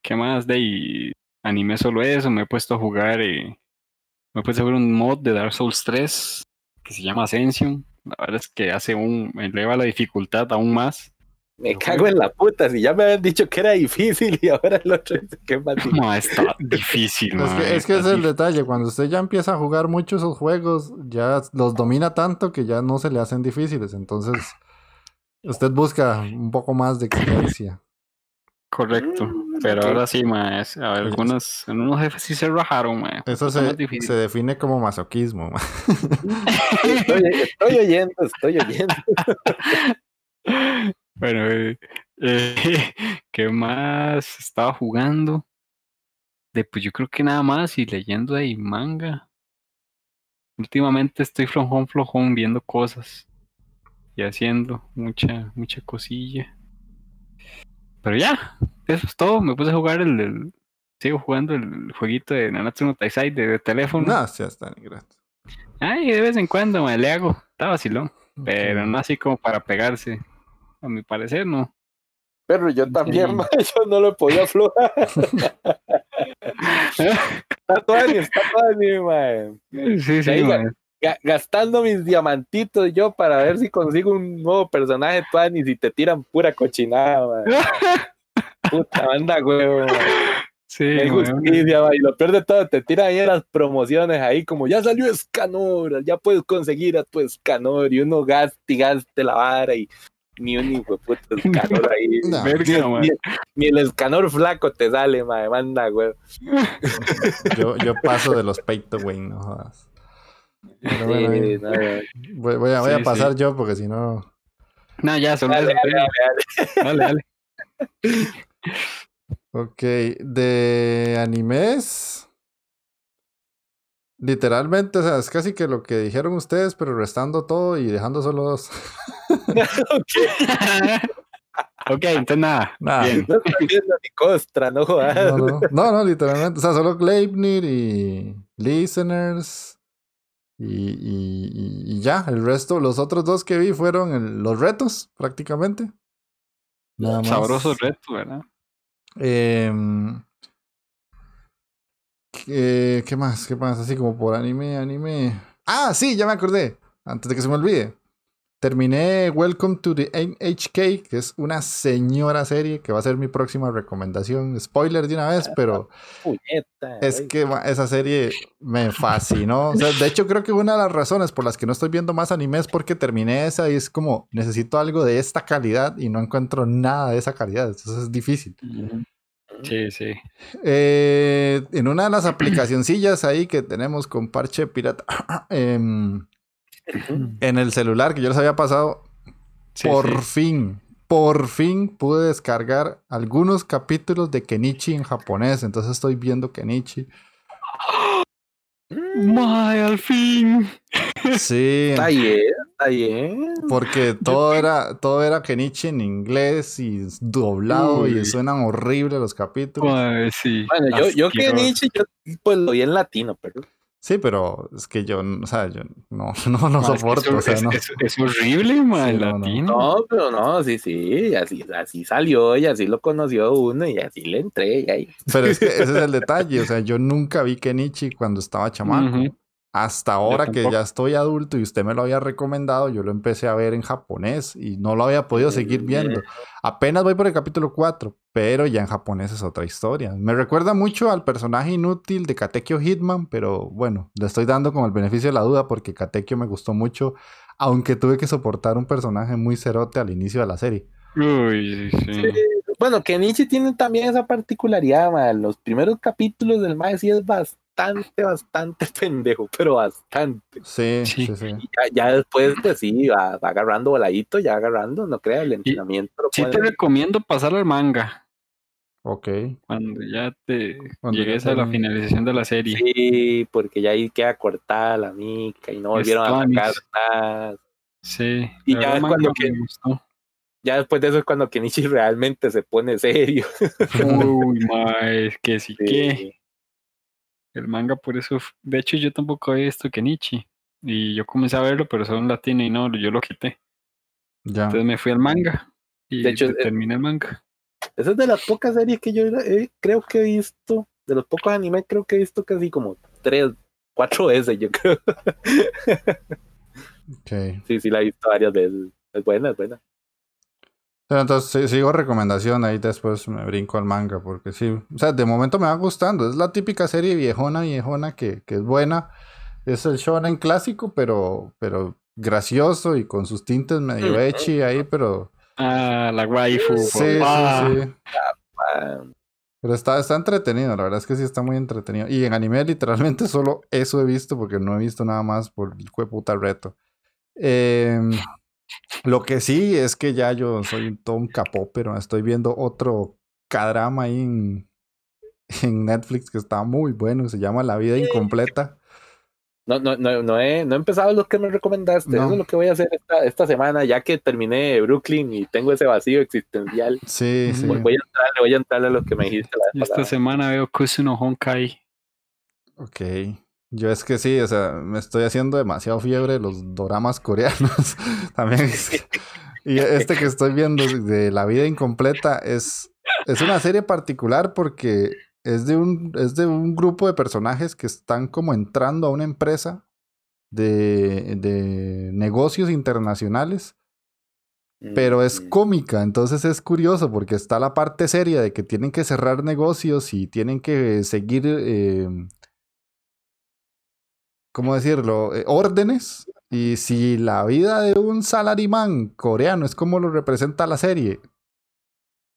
¿Qué más? De ahí animé solo eso. Me he puesto a jugar. eh, me he puesto a ver un mod de Dark Souls 3 que se llama Ascension. La verdad es que hace un. eleva la dificultad aún más. Me cago en la puta. Si ya me habían dicho que era difícil y ahora el otro dice que es más difícil. Ma, está difícil, Es ma, que, es que es el detalle, cuando usted ya empieza a jugar mucho esos juegos, ya los domina tanto que ya no se le hacen difíciles. Entonces, Usted busca un poco más de exigencia. Correcto. Mm, Pero ahora sí, ma, es- a ver, algunos, algunos jefes sí se rajaron, ma. Eso más se, se define como masoquismo. ma. Estoy, estoy oyendo, estoy oyendo. Bueno, eh, eh, ¿qué más estaba jugando? De, pues yo creo que nada más y leyendo ahí manga. Últimamente estoy flojón, flojón viendo cosas y haciendo mucha, mucha cosilla. Pero ya, eso es todo. Me puse a jugar el, el- sigo jugando el jueguito de Nanatsu no Taizai de, de teléfono. No, ya está, ni gratis. Ay, de vez en cuando me le hago. Está vacilón. Pero no así como para pegarse. A mi parecer, no. Pero yo también, Sí. ma, yo no lo podía aflojar. Está Tuani, está Tuani, ma. Sí, sí, ahí, ma. Ga- Gastando mis diamantitos yo para ver si consigo un nuevo personaje Tuani si te tiran pura cochinada, ma. Puta banda, huevo. ma. Sí, justicia, ma. Y lo peor de todo, te tiran ahí las promociones ahí como ya salió Escanor, ya puedes conseguir a tu Escanor y uno gaste y gaste la vara y ni un hijo de puta Escanor ahí. No. Verga, Ni, ma. ni- ni el Escanor flaco te sale, ma. Manda, güey. Yo, yo paso de los pay to win, no jodas. Pero bueno, ahí Sí, no, no. voy, voy a, voy a Sí, pasar yo porque si no. No, ya, solo Dale, eso. dale, Dale, dale. Ok, de animes. Literalmente, o sea, es casi que lo que dijeron ustedes, pero restando todo y dejando solo dos. ok, entonces nada. Nada. Bien. No ni costra, no jodas. No, no, no, no, literalmente. O sea, solo Gleipnir y Listeners. Y, y- y- ya, el resto, los otros dos que vi fueron el- los retos, prácticamente. Nada más. Sabroso reto, ¿verdad? Em, ¿qué, qué más? ¿Qué más? Así como por anime, anime. Ah, sí, ya me acordé. Antes de que se me olvide. Terminé Welcome to the HK, que es una señora serie que va a ser mi próxima recomendación. Spoiler de una vez, pero Puñeta, es que esa serie me fascinó. O sea, de hecho, creo que una de las razones por las que no estoy viendo más anime es porque terminé esa y es como necesito algo de esta calidad y no encuentro nada de esa calidad. Entonces es difícil. Sí, sí. Eh, en una de las aplicacioncillas ahí que tenemos con parche pirata em, en el celular que yo les había pasado, Sí, por sí. fin, por fin pude descargar algunos capítulos de Kenichi en japonés. Entonces estoy viendo Kenichi. Mae, al fin. Sí, Está bien, está bien. porque todo era, todo era Kenichi en inglés y doblado y suenan horribles los capítulos. Mae, sí. Bueno, yo, yo. Nietzsche, yo pues lo vi en latino, pero Sí, pero es que yo, o sea, yo no, no, no es soporto. eso- o sea, es, no. es- es horrible, Sí, no, no. latino. no, pero no, sí, sí, así, así salió y así lo conoció uno y así le entré y ahí. Pero es que ese es el detalle, o sea, yo nunca vi Kenichi cuando estaba chamaco. Hasta ahora que ya estoy adulto y usted me lo había recomendado, yo lo empecé a ver en japonés y no lo había podido seguir viendo. Apenas voy por el capítulo 4, pero ya en japonés es otra historia. Me recuerda mucho al personaje inútil de Katekyo Hitman, pero bueno, le estoy dando como el beneficio de la duda porque Katekyo me gustó mucho, aunque tuve que soportar un personaje muy cerote al inicio de la serie. Uy, sí. Sí. Bueno, que Nietzsche tiene también esa particularidad, man. Los primeros capítulos del Mae sí es bastante, bastante pendejo, pero bastante. Sí, sí, Sí. Ya, ya después, pues sí, va, va agarrando voladito, ya agarrando, no crea, el entrenamiento. lo Sí te recomiendo pasar al manga Ok. cuando ya te Cuando ya llegues a la finalización de la serie. Sí, porque ya ahí queda cortada la mica y no volvieron a sacar nada. Sí. Y ya es cuando que- gustó. Ya después de eso es cuando Kenichi realmente se pone serio. Uy, mae, que sí Sí. que el manga por eso, de hecho yo tampoco he visto Kenichi y yo comencé a verlo, pero son latino y no, yo lo quité. Ya. Entonces me fui al manga y De hecho, eh, terminé el manga. Esa es de las pocas series que yo eh, creo que he visto, de los pocos animes creo que he visto casi como tres, cuatro veces, yo creo. Sí, sí, la he visto varias veces. Es buena, es buena. Entonces sigo recomendación, ahí después me brinco al manga, porque sí, o sea, de momento me va gustando, es la típica serie viejona, viejona, que, que es buena, es el shonen clásico, pero, pero gracioso y con sus tintes medio Ujú. ecchi ahí, pero Ah, la waifu. sí, sí, sí. Pero está, está entretenido, la verdad es que sí está muy entretenido. Y en anime literalmente solo eso he visto porque no he visto nada más por el puta reto. Em, lo que sí es que ya yo soy todo un capó, pero estoy viendo otro K-drama ahí en, en Netflix que está muy bueno, se llama La vida incompleta. No, no, no, no, he, no he empezado lo que me recomendaste. No. Eso es lo que voy a hacer esta, esta semana, ya que terminé Brooklyn y tengo ese vacío existencial. Sí, sí. Voy, voy a entrarle, voy a entrarle a lo que me dijiste la Esta semana veo Kusuno Honkai. Ok. Yo es que sí, o sea, me estoy haciendo demasiado fiebre de los doramas coreanos. También. es- Y este que estoy viendo de La vida incompleta es, es una serie particular porque es de, un, es de un grupo de personajes que están como entrando a una empresa de, de negocios internacionales pero es Mm, cómica, entonces es curioso porque está la parte seria de que tienen que cerrar negocios y tienen que seguir, eh, ¿cómo decirlo?, Eh, órdenes. Y si la vida de un salarimán coreano es como lo representa la serie,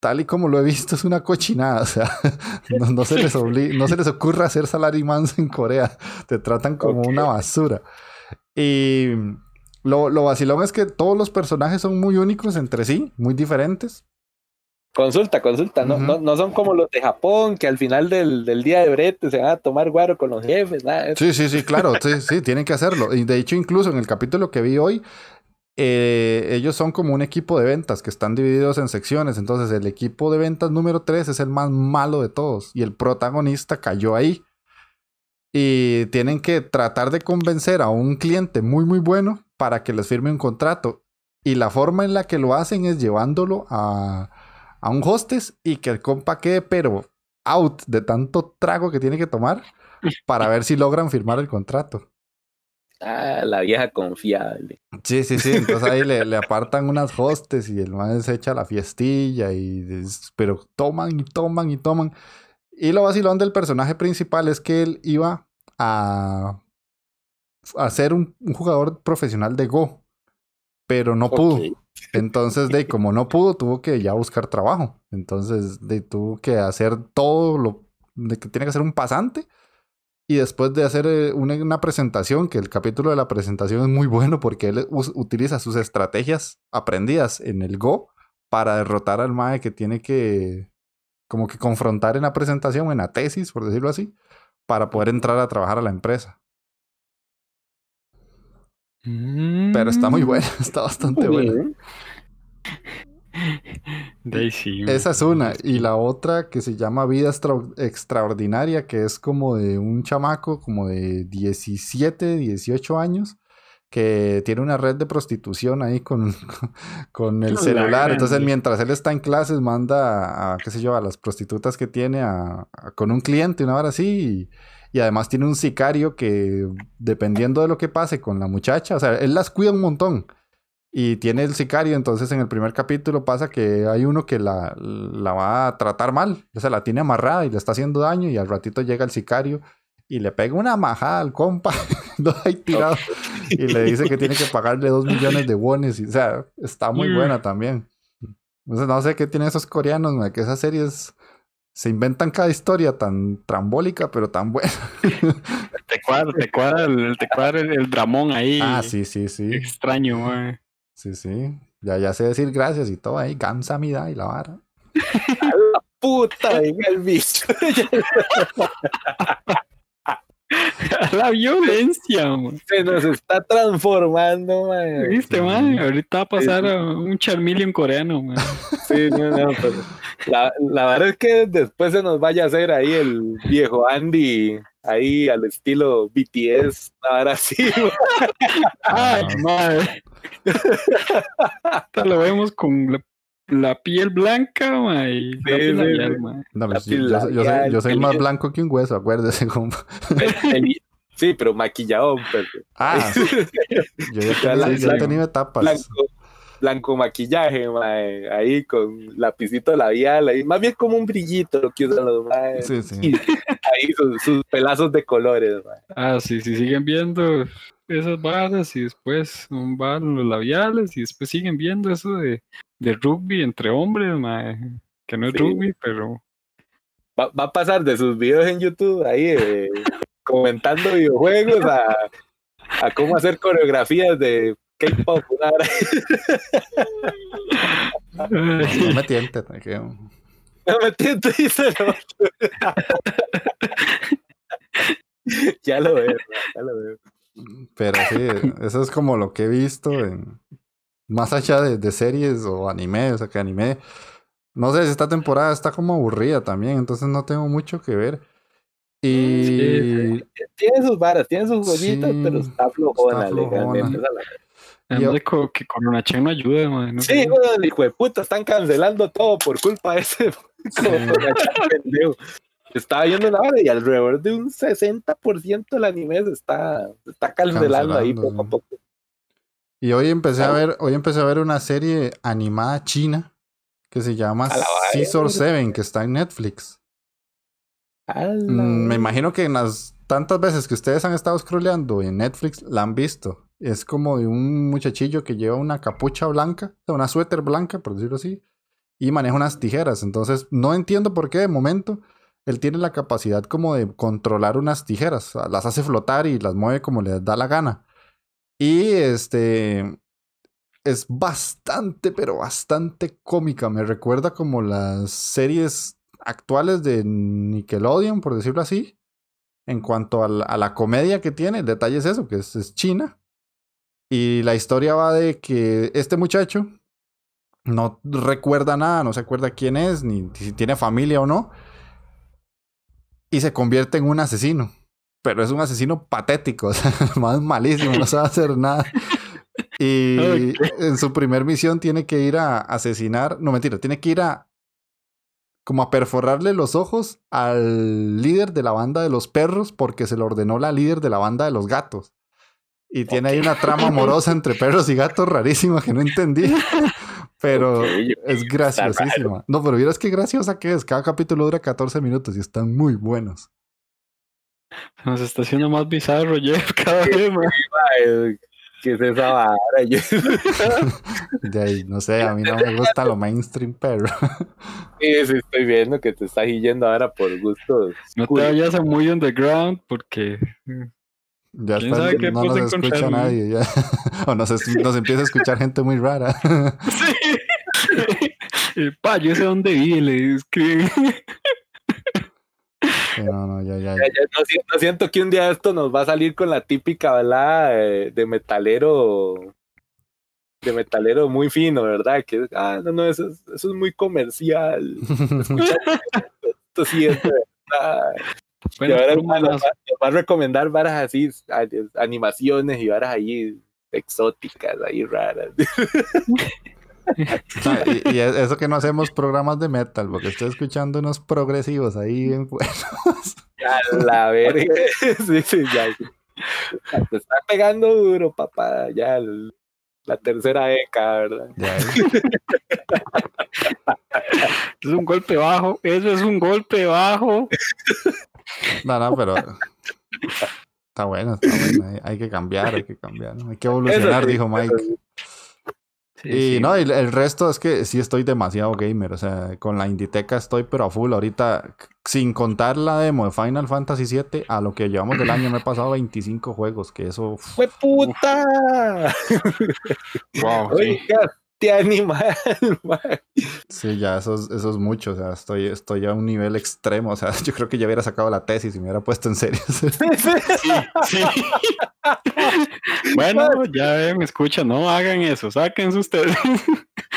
tal y como lo he visto, es una cochinada. O sea, no, no se, les no se les ocurra hacer salarimans en Corea. Te tratan como una basura. Y lo, lo vacilón es que todos los personajes son muy únicos entre sí, muy diferentes. Consulta, consulta. No, no, no son como los de Japón que al final del, del día de brete se van a tomar guaro con los jefes. Nada. Sí, sí, sí, claro, sí, sí, tienen que hacerlo. Y de hecho, incluso en el capítulo que vi hoy, eh, ellos son como un equipo de ventas que están divididos en secciones. Entonces, el equipo de ventas número 3 es el más malo de todos y el protagonista cayó ahí. Y tienen que tratar de convencer a un cliente muy, muy bueno para que les firme un contrato. Y la forma en la que lo hacen es llevándolo a, a un hostes y que el compa quede, pero out de tanto trago que tiene que tomar para ver si logran firmar el contrato. Ah, la vieja confiable. Sí, sí, sí. Entonces ahí le, le apartan unas hostes y el man se echa la fiestilla y pero toman y toman y toman. Y lo vacilón del personaje principal es que él iba a, a ser un, un jugador profesional de Go, pero no pudo. Entonces, de como no pudo, tuvo que ya buscar trabajo. Entonces, de tuvo que hacer todo lo de que tiene que hacer un pasante. Y después de hacer eh, una, presentación, que el capítulo de la presentación es muy bueno porque él utiliza sus estrategias aprendidas en el Go para derrotar al Mae que tiene que como que confrontar en la presentación, en la tesis, por decirlo así, para poder entrar a trabajar a la empresa. Pero está muy buena, está bastante buena. Daisy. Esa es una. Y la otra que se llama Vida Extra- Extraordinaria, que es como de un chamaco como de 17, 18 años, que tiene una red de prostitución ahí con, con el La celular. Entonces, mientras él está en clases, manda a, qué sé yo, a las prostitutas que tiene a- a- con un cliente, una hora así. Y, y además tiene un sicario que, dependiendo de lo que pase con la muchacha, o sea, él las cuida un montón. Y tiene el sicario, entonces en el primer capítulo pasa que hay uno que la, la va a tratar mal, o sea, la tiene amarrada y le está haciendo daño y al ratito llega el sicario y le pega una majada al compa, lo ahí tirado, y le dice que tiene que pagarle dos millones de wones, y, o sea, está muy Mm. buena también. Entonces no sé qué tienen esos coreanos, ma, que esas series se inventan cada historia tan trambólica, pero tan buena. Te cuadra, te cuadra el, te cuadra el, el dramón ahí. Ah, sí, sí, sí, Extraño, mae. sí, sí. Ya, ya sé decir gracias y todo ahí, gamsamida y la vara. Puta, venga el bicho. La violencia, mae. Se nos está transformando, man. ¿Viste, man? Ahorita va a pasar a un Charmeleon coreano, man. Sí, no, no, pero la, la verdad es que después se nos vaya a hacer ahí el viejo Andy, ahí al estilo BTS, ahora sí. Ay, madre. Ahorita lo vemos con la, la piel blanca, man, y la piel sí, labial, sí. man. No, pues, La yo, yo soy- yo soy, labial, yo soy más blanco que un hueso, acuérdese, compa. Sí, pero maquillado, pero Ah, yo ya la- tenido etapas. blanco. blanco maquillaje, mae, ahí con lapicito labial, ahí, más bien como un brillito lo que usan los maes. Sí, sí. Y ahí sus, sus pelazos de colores, mae. Ah, sí, sí, siguen viendo esas varas y después van los labiales y después siguen viendo eso de, de rugby entre hombres, mae, que no es Sí. rugby, pero Va, va a pasar de sus videos en YouTube ahí eh, comentando videojuegos a, a cómo hacer coreografías de K-pop. No me tientes. me quedo- No me entiendo, dice el otro. ya lo veo, ya lo veo. Pero sí, eso es como lo que he visto en... Más allá de, de series o anime, o sea que anime... No sé, esta temporada está como aburrida también, entonces no tengo mucho que ver. Y... Tiene sus varas, tiene sus joyitas, Sí, pero está flojona, está flojona. Yo- co- que Corona Chen no ayuda, mae, no Sí, weón, hijo de puta, están cancelando todo por culpa de ese pendejo. Estaba viendo una hora y alrededor de un 60% del anime se está, se está cancelando, ahí poco a poco. Y hoy empecé a ver, hoy empecé a ver una serie animada china que se llama la Scissor verga. 7, que está en Netflix. La Mm, me imagino que en las tantas veces que ustedes han estado scrolleando en Netflix la han visto. Es como de un muchachillo que lleva una capucha blanca, una suéter blanca, por decirlo así, y maneja unas tijeras. Entonces, no entiendo por qué de momento él tiene la capacidad como de controlar unas tijeras. Las hace flotar y las mueve como le da la gana. Y este es bastante, pero bastante cómica. Me recuerda como las series actuales de Nickelodeon, por decirlo así. En cuanto a la, comedia que tiene, el detalle es eso, que es China. Y la historia va de que este muchacho no recuerda nada, no se acuerda quién es, ni si tiene familia o no. Y se convierte en un asesino. Pero es un asesino patético, o sea, más malísimo, no sabe hacer nada. Y en su primer misión tiene que ir a asesinar, no mentira, tiene que ir a como a perforarle los ojos al líder de la banda de los perros porque se lo ordenó la líder de la banda de los gatos. Y tiene ahí una trama amorosa entre perros y gatos rarísima que no entendí. Pero es graciosísima. No, pero vieras qué graciosa que es. Cada capítulo dura 14 minutos y están muy buenos. Nos está haciendo más bizarro, Jeff, cada vez. Ay, ¿Qué es esa vara? De ahí, no sé, a mí no me gusta lo mainstream, pero Sí, sí, estoy viendo que te estás yendo ahora por gustos. No te vayas a muy underground porque ya ¿Quién sabe qué no nos escucha ¿no? nadie. Ya. o nos, es- nos empieza a escuchar gente muy rara. Sí. El pa, yo sé dónde vive, le escriben. Sí, no, no, ya, ya. Ya- ya no, si- no siento que un día esto nos va a salir con la típica balada de, de metalero de metalero muy fino, ¿verdad? Que ah, no, no, eso es, eso es muy comercial. Escuchar esto sí es de verdad. Y Bueno, ahora nos, va, nos va a recomendar varas así, animaciones y varas ahí exóticas, ahí raras. Y, y es- eso que no hacemos programas de metal, porque estoy escuchando unos progresivos ahí bien buenos. A la verga. Sí, sí, ya. Te está pegando duro, papá. Ya el- la tercera década, ¿verdad? Ya, Es un golpe bajo, eso es un golpe bajo. No, no, pero está bueno, está bueno. Hay, hay que cambiar, hay que cambiar. ¿no? Hay que evolucionar, sí, dijo Mike. sí. Y sí. no, y el, resto es que sí estoy demasiado gamer. O sea, con la Inditeca estoy pero a full. Ahorita, sin contar la demo de Final Fantasy VII, a lo que llevamos del año me he pasado 25 juegos. Que eso. ¡Fue puta! Wow, sí. Oiga, te animal, man. sí, ya eso es, eso es mucho. O sea, estoy, estoy a un nivel extremo. O sea, yo creo que ya hubiera sacado la tesis y me hubiera puesto en serio. Sí. bueno, ya ven, me escuchan, no hagan eso, sáquense ustedes.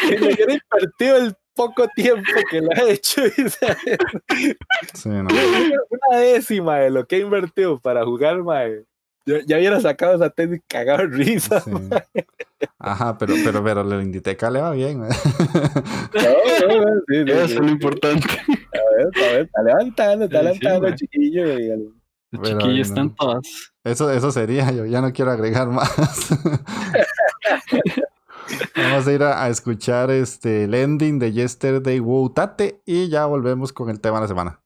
Que le hubiera invertido el poco tiempo que le ha hecho. sí, no. Una décima de lo que ha invertido para jugar, mae. Ya, ya hubiera sacado esa tesis cagado en risa. Sí. Ajá, pero, pero, pero la Inditeca le va bien. No, no, no, sí, sí, Eso sí. es lo importante. A ver, a ver, está levantando, está Sí, sí, levantando, mae. chiquillo. y el- Los Pero, chiquillos no. están todas. Eso, eso sería, yo ya no quiero agregar más. Vamos a ir a, a escuchar este, el ending de Yesterday Woutate y ya volvemos con el tema de la semana.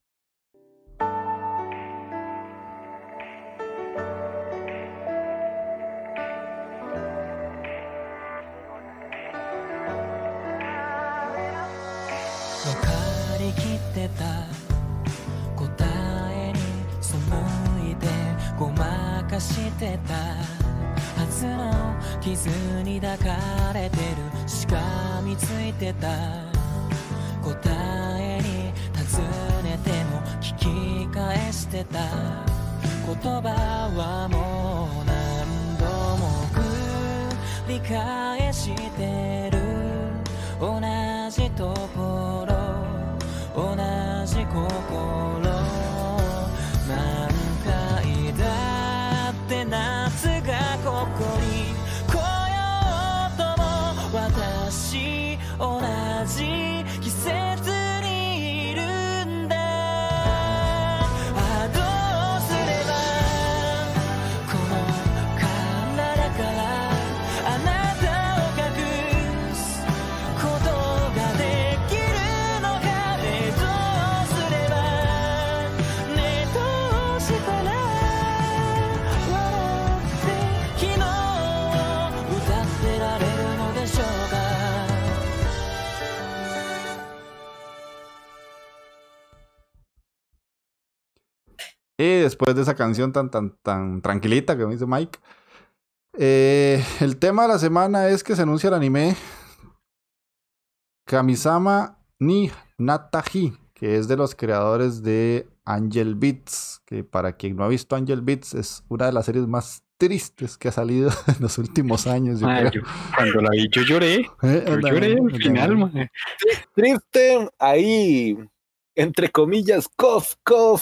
てた答えに尋ねても聞き返してた。言葉はもう何度も繰り返してる。同じところ同じ心。Y después de esa canción tan, tan, tan tranquilita que me dice Mike, eh, el tema de la semana es que se anuncia el anime Kamisama ni Natahi, que es de los creadores de Angel Beats, que para quien no ha visto Angel Beats es una de las series más tristes que ha salido en los últimos años. yo Mae, creo. yo- cuando la vi, yo lloré. Eh, Yo lloré al final, mae. Triste, ahí, entre comillas, cough, cough.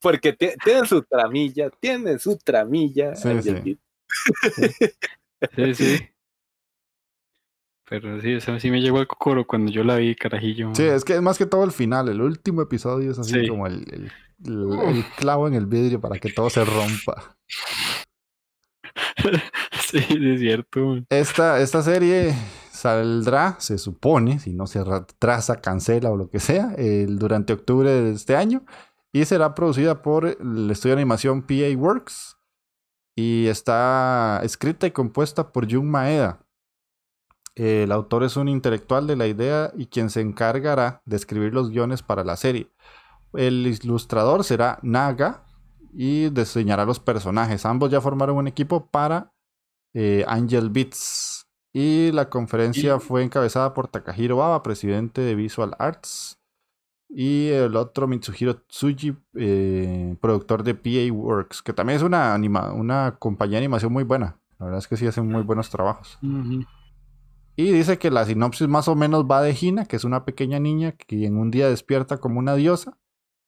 Porque ti- tiene su tramilla, tiene su tramilla. Sí, sí. Sí, sí. Pero sí, eso sí me llegó al cocoro cuando yo la vi, carajillo. Sí, es que es más que todo el final. El último episodio es así Sí. como el, el- el- el clavo en el vidrio para que todo se rompa. sí, es cierto. Esta, esta serie saldrá, se supone, si no se retrasa, cancela o lo que sea, durante octubre de este año. Y será producida por el estudio de animación PA Works. Y está escrita y compuesta por Jun Maeda. El autor es un intelectual de la idea y quien se encargará de escribir los guiones para la serie. El ilustrador será Naga y diseñará los personajes. Ambos ya formaron un equipo para eh, Angel Beats. Y la conferencia Y- fue encabezada por Takahiro Baba, presidente de Visual Arts. Y el otro Mitsuhiro Tsuji, eh, productor de PA Works, que también es una, anima- una compañía de animación muy buena. La verdad es que sí hacen muy buenos trabajos. Y dice que la sinopsis más o menos va de Hina, que es una pequeña niña que en un día despierta como una diosa.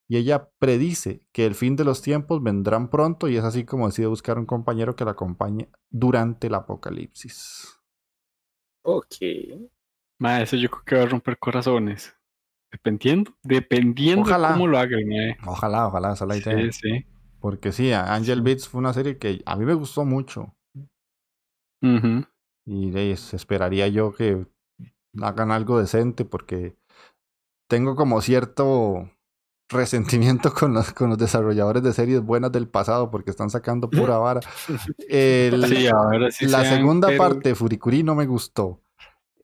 Y ella predice que el fin de los tiempos vendrán pronto y es así como decide buscar un compañero que la acompañe durante el apocalipsis. Ok. Eso yo creo que va a romper corazones. Dependiendo, dependiendo Ojalá. de cómo lo hagan, mae. Ojalá, ojalá, esa es la idea. Sí, sí. Porque sí, Angel Beats fue una serie que a mí me gustó mucho. Y se esperaría yo que hagan algo decente porque tengo como cierto resentimiento con los, con los desarrolladores de series buenas del pasado porque están sacando pura vara. El- Sí, ahora sí la sean, segunda pero- parte Furikuri no me gustó.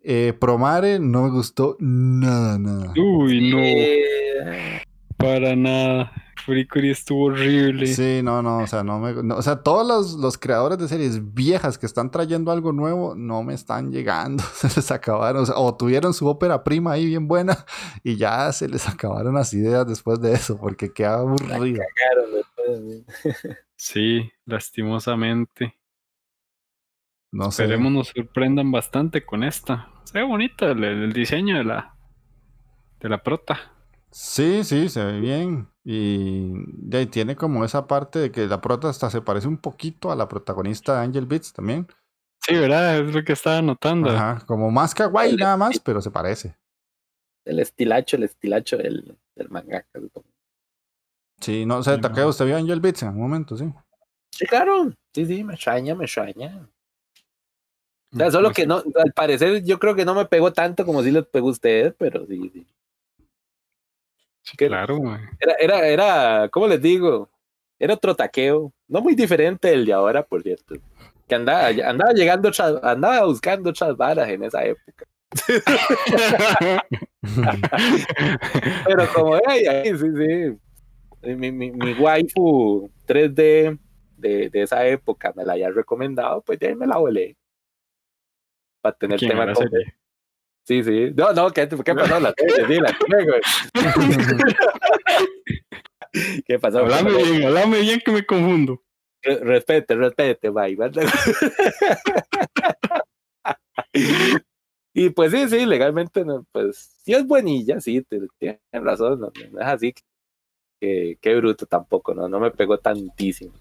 Eh, Promare no me gustó nada, nada. Uy, no, Eh, para nada. Furikuri estuvo horrible. Sí, no, no, o sea, no me, no, o sea, todos los, los creadores de series viejas que están trayendo algo nuevo no me están llegando, se les acabaron, o, sea, o tuvieron su ópera prima ahí bien buena y ya se les acabaron las ideas después de eso, porque queda aburrido. cagaron después. Sí, lastimosamente. No sé. Esperemos nos sorprendan bastante con esta. Se ve bonita el, el diseño de la de la prota. Sí, sí, se ve bien. Y de ahí tiene como esa parte de que la prota hasta se parece un poquito a la protagonista de Angel Beats también. Sí, ¿verdad? Es lo que estaba notando. Ajá, como más kawaii El nada más, pero se parece. El estilacho, el estilacho del, del mangaka. Sí, no sé, Sí, Takeo. ¿usted vio Angel Beats en algún momento? Sí. Sí, claro. Sí, sí, me extraña, me extraña. O sea, solo que no, al parecer yo creo que no me pegó tanto como si les pegó a ustedes, pero sí, sí. Sí, claro. Era, era, era, ¿cómo les digo? Era otro taqueo, no muy diferente del de ahora, por cierto. Que andaba, andaba llegando, andaba buscando otras varas en esa época. Pero como hey, ahí, sí, sí. Mi, mi, mi waifu 3D de, de esa época me la había recomendado, pues ahí me la volé. Para tener ¿Quién tema con... Sí, sí. No, no, ¿qué, qué pasó? La serie, sí, la güey. ¿Qué pasó? Hablame bien, hablame bien que me confundo. Re- Respete, respete, bye. y pues sí, sí, legalmente, no, pues sí es buenilla, sí, tienes razón, no, no es así que, que, qué bruto tampoco, no, no me pegó tantísimo.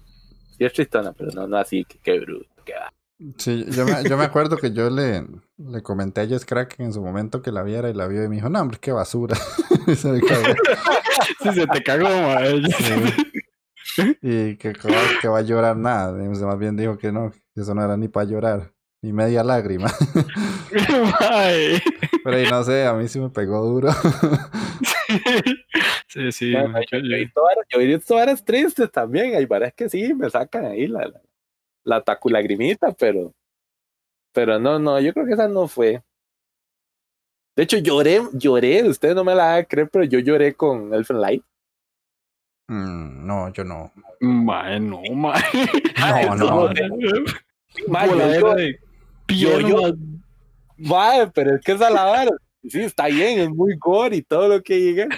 Sí es tristona, pero no, no así que qué bruto, que va. Sí, yo me, yo me acuerdo que yo le, le comenté a Jess Crack en su momento que la viera y la vio y me dijo, no, hombre, qué basura. Y se me cagó. Sí, se te cagó, mae. Y que, que va, a llorar nada. Y Más bien dijo que no, que eso no era ni para llorar, ni media lágrima. Pero y no sé, a mí sí me pegó duro. Sí, sí. Bueno, yo, yo- yo yo he visto varas tristes también, hay varas que sí, me sacan ahí la, la, la taculagrimita, pero, pero no, no, yo creo que esa no fue. De hecho, lloré, lloré, ustedes no me la van a creer, pero yo lloré con Elfen Light. Mm, no, yo no. Mae, no, mae. No, no, no. Ma, yo- de yo- yo- piernas. Mae, pero es que esa la vara. Sí, está bien, es muy gore y todo lo que diga.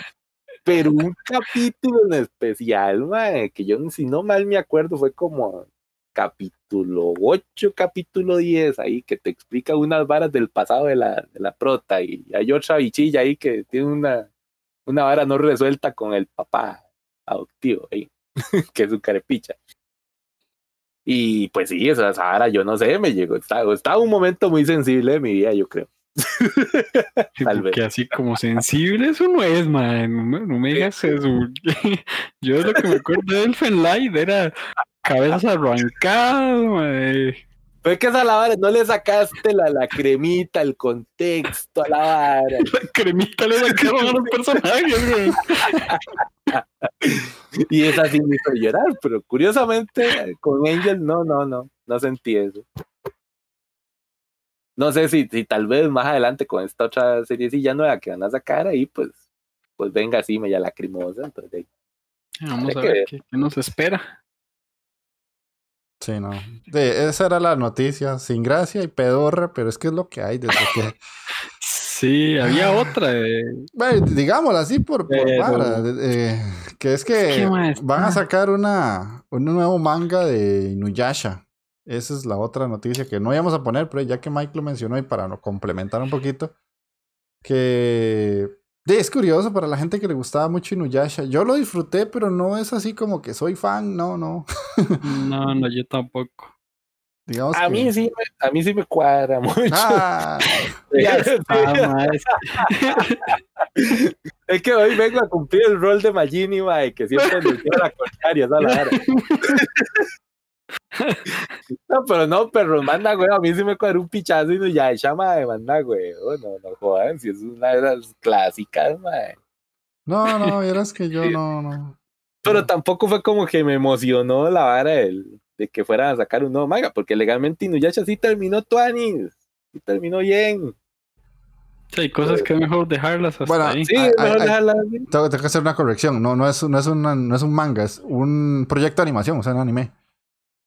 Pero un capítulo en especial, mae, que yo, si no mal me acuerdo, fue como capítulo 8, capítulo 10, ahí que te explica unas varas del pasado de la, de la prota. Y hay otra bichilla ahí que tiene una, una vara no resuelta con el papá adoptivo ahí, que es un carepicha. Y pues sí, esa, vara, yo no sé, me llegó. Estaba, estaba un momento muy sensible de mi vida, yo creo. Tal vez. Que así como sensible, eso no es, mae. No me, no me digas eso. Yo lo que me acuerdo de Elfen Light era cabezas arrancadas, mae. Pero es que esa la vara, no le sacaste la, la cremita, el contexto a la vara. La cremita le sacaron a los personajes, güey. Y esa sí me hizo llorar, pero curiosamente con Angel no, no, no, no sentí eso. No sé si, si tal vez más adelante con esta otra seriecilla nueva que van a sacar ahí, pues, pues venga así, media lacrimosa. Entonces. Vamos a ver ver. qué, qué nos espera. Sí, no. Esa era la noticia, sin gracia y pedorra, pero es que es lo que hay desde que... Sí, había otra. de- Bueno, digámoslo así por, por Pero- vara, eh, que es que van a está- sacar una, un nuevo manga de Inuyasha. Esa es la otra noticia que no íbamos a poner, pero ya que Mike lo mencionó y para no complementar un poquito, que sí, es curioso para la gente que le gustaba mucho Inuyasha. Yo lo disfruté, pero no es así como que soy fan, no, no. No, no, yo tampoco. Digamos A que- mí sí, me- a mí sí me cuadra mucho. Ah, Ya está, ma, es- que hoy vengo a cumplir el rol de Magini, mae, que siempre le tira la contraria, esa la. No, pero no, perro, manda, güey, a mí sí me cuadra un pichazo y no ya chama de manda, güey. Oh, no, no jodan, si es una de las clásicas, mae. no, no, vieras que yo no, no. Pero tampoco fue como que me emocionó la vara del- de que fueran a sacar un nuevo manga, porque legalmente Inuyasha sí terminó Tuanis, sí terminó bien. sí, hay cosas que es mejor dejarlas hasta Bueno, ahí. Sí, mejor ay, ay. dejarla así. Tengo, tengo que hacer una corrección. No, no, es, no, es una- no es un manga, es un proyecto de animación, o sea, un anime.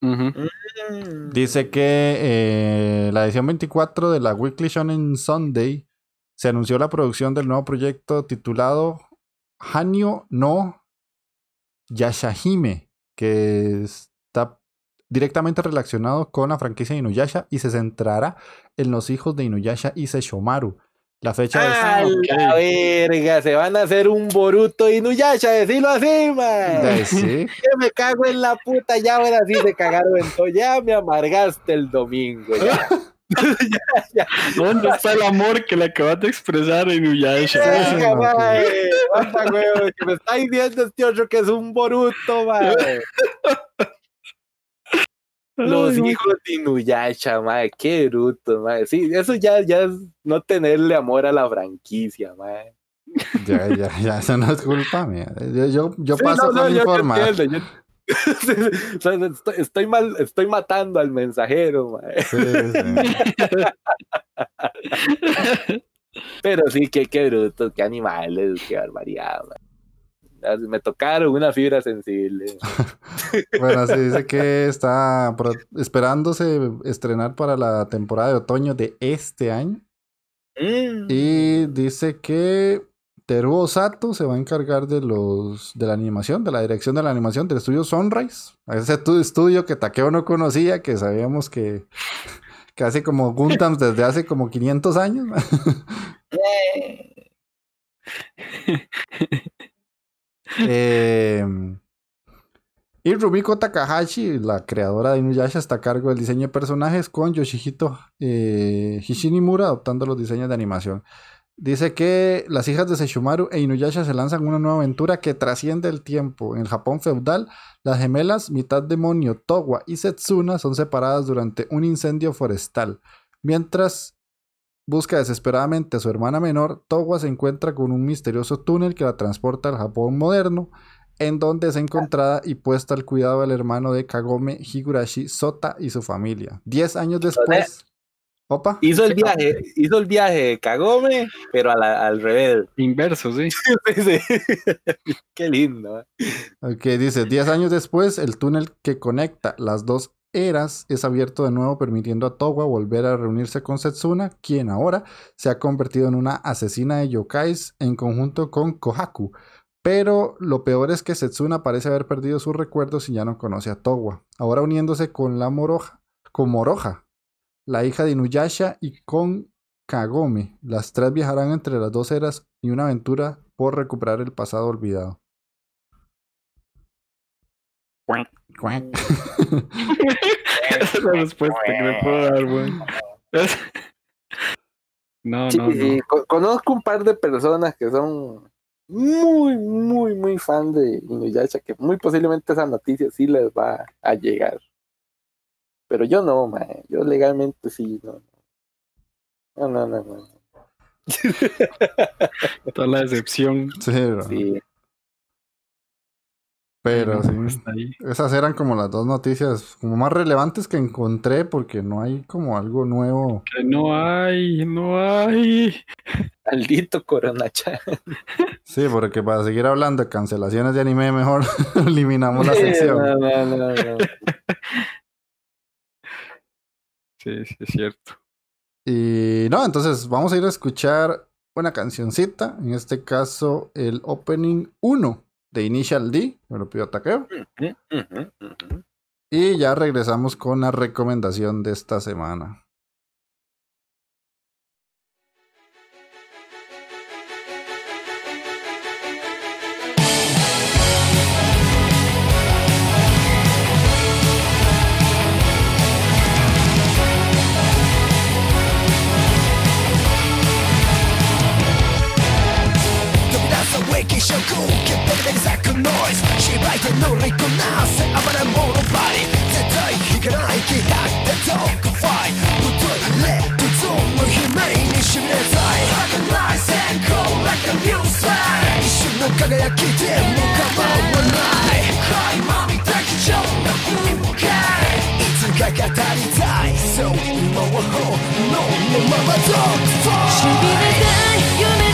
Mm. Dice que eh, la edición 24 de la Weekly Shonen Sunday se anunció la producción del nuevo proyecto titulado Hanyo no Yashahime, que está directamente relacionado con la franquicia de Inuyasha y se centrará en los hijos de Inuyasha y Sesshomaru. La fecha de ¡A la verga! Se van a hacer un Boruto Inuyasha, decirlo así, man. sí. Que me cago en la puta, ya ahora sí se cagaron en todo. Ya me amargaste el domingo. ya. ¿Dónde está el amor que le acabas de expresar en Uyasha? No, mae. Basta, güey, que me está diciendo este otro que es un Boruto, mae. Los Ay, hijos de Inuyasha, madre, qué bruto, madre. Sí, eso ya, ya es no tenerle amor a la franquicia, madre. Ya, ya, ya, eso no es culpa mía. Yo, yo, yo Sí, paso no, no, yo entiendo, yo- estoy, estoy mal, estoy matando al mensajero, madre. Sí, sí. Pero sí, qué, qué brutos, qué animales, qué barbaridad, madre. Me tocaron una fibra sensible. Bueno, se dice que está esperándose estrenar para la temporada de otoño de este año. Mm. Y dice que Teruo Sato se va a encargar de los de la animación, de la dirección de la animación del estudio Sunrise. Ese tu- estudio que Takeo no conocía, que sabíamos que, que hace como Gundams desde hace como 500 años. Eh, y Rumiko Takahashi, la creadora de Inuyasha, está a cargo del diseño de personajes con Yoshihito eh, Hishinimura adoptando los diseños de animación. Dice que las hijas de Seishumaru e Inuyasha se lanzan una nueva aventura que trasciende el tiempo. En el Japón feudal, las gemelas, mitad demonio, Towa y Setsuna, son separadas durante un incendio forestal. Mientras busca desesperadamente a su hermana menor, Towa se encuentra con un misterioso túnel que la transporta al Japón moderno, en donde es encontrada y puesta al cuidado del hermano de Kagome Higurashi Sota y su familia. Diez años después. Opa. Hizo el viaje, hizo el viaje de Kagome, pero al revés. Inverso, sí. Sí, sí. Qué lindo. ¿eh? Ok, dice, 10 años después, el túnel que conecta las dos eras es abierto de nuevo, permitiendo a Towa volver a reunirse con Setsuna, quien ahora se ha convertido en una asesina de yokais en conjunto con Kohaku. Pero lo peor es que Setsuna parece haber perdido sus recuerdos y ya no conoce a Towa. Ahora uniéndose con la Moroja, con Moroja, la hija de Inuyasha, y con Kagome. Las tres viajarán entre las dos eras y una aventura por recuperar el pasado olvidado. Cuac. Esa es la respuesta que me puedo dar, weón. No, Sí, no, sí, no. co- conozco un par de personas que son muy, muy, muy fan de Inuyasha, que muy posiblemente esa noticia sí les va a llegar. Pero yo no, man. Yo legalmente sí, no. No, no, no, no. Toda la decepción. Sí. Sí. Pero No, sí. Esas eran como las dos noticias como más relevantes que encontré porque no hay como algo nuevo. Que no hay, no hay. Maldito Coronacha. Sí, porque para seguir hablando de cancelaciones de anime, mejor eliminamos la sección. No, no, no, no. Sí, sí, es cierto. Y no, entonces vamos a ir a escuchar una cancioncita. En este caso, el opening 1 de Initial D. Me lo pidió Takeo. Y ya regresamos con la recomendación de esta semana. ズ芝居で乗りこなせ暴れ者バディ絶対引かない気迫でトークファイトぶっといレッドゾーンの悲鳴にしびれたい。儚い閃光 like a new sign 一瞬の輝きでも構わない垣間見た貴重な風景いつか語りたいそう今は本能のままトークファイしびれたい夢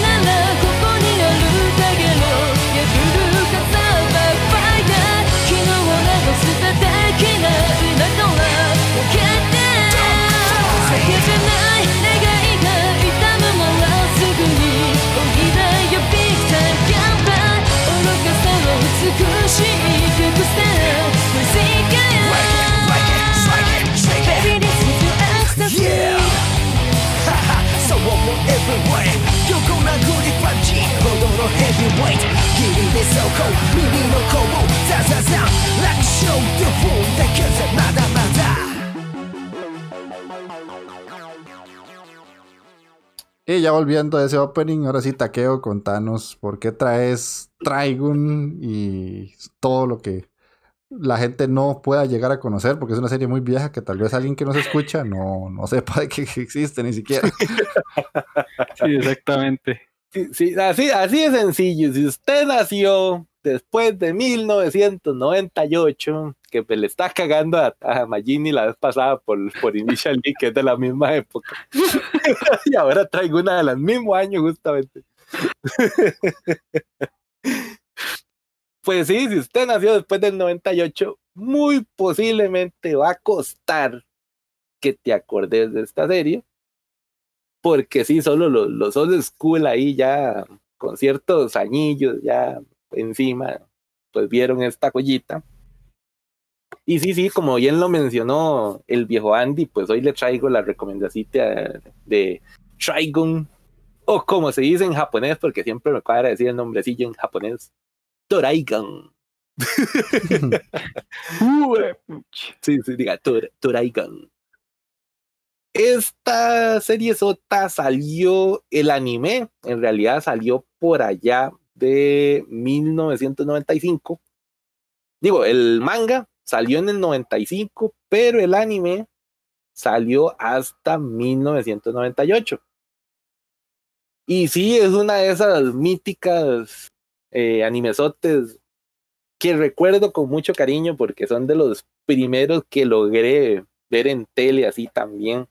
Y ya volviendo a ese opening, ahora sí, Takeo, contanos por qué traes Trigun y todo lo que la gente no pueda llegar a conocer, porque es una serie muy vieja que tal vez alguien que nos escucha no, no sepa de que existe ni siquiera. Sí, exactamente. Sí, sí, así, así de sencillo. Si usted nació después de 1998, que le está cagando a, a Magini la vez pasada por, por Initial D, que es de la misma época. y ahora traigo una de los mismos años, justamente. pues sí, si usted nació después del 98, muy posiblemente va a costar que te acordes de esta serie. Porque sí, solo los, los old school ahí ya con ciertos añillos ya encima, pues vieron esta joyita. Y sí, sí, como bien lo mencionó el viejo Andy, pues hoy le traigo la recomendación de Trigon, o como se dice en japonés, porque siempre me cuadra decir el nombrecillo en japonés, Puch. Sí, sí, diga, Tor Toraigan. Esta serie sota salió, el anime en realidad salió por allá de 1995. Digo, el manga salió en el 95, pero el anime salió hasta 1998. Y sí, es una de esas míticas eh, animesotes que recuerdo con mucho cariño porque son de los primeros que logré ver en tele así también.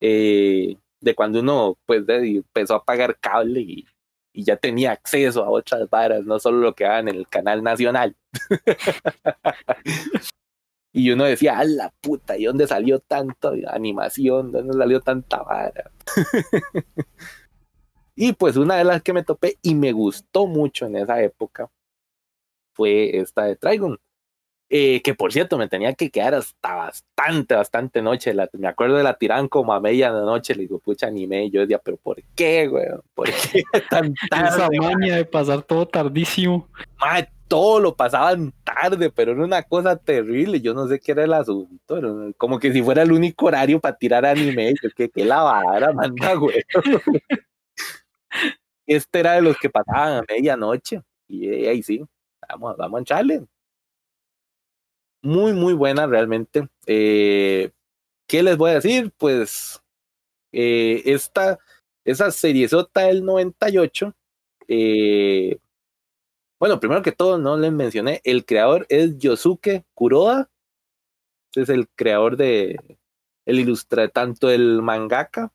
eh, de cuando uno pues empezó a pagar cable y, y ya tenía acceso a otras varas, no solo lo que daban en el canal nacional. y uno decía, a la puta, ¿y dónde salió tanto animación? ¿Dónde salió tanta vara? y pues una de las que me topé y me gustó mucho en esa época fue esta de Trigon. Eh, que por cierto me tenía que quedar hasta bastante, bastante noche. La, me acuerdo de la tiran como a medianoche. Le digo, pucha, anime. Y yo decía, pero ¿por qué, güey? ¿Por qué tan Esa tarde? maña de pasar todo tardísimo. Mae, todo lo pasaban tarde, pero era una cosa terrible. Yo no sé qué era el asunto. era como que si fuera el único horario para tirar anime. Yo, que qué la vara, manda, güey. Este era de los que pasaban a medianoche. Y eh, ahí sí, vamos, vamos a echarle. Muy, muy buena realmente. Eh, ¿Qué les voy a decir? Pues eh, esta, esa seriezota del 98. Eh, bueno, primero que todo, no les mencioné, el creador es Yosuke Kuroda. Es el creador de, el ilustra, tanto el mangaka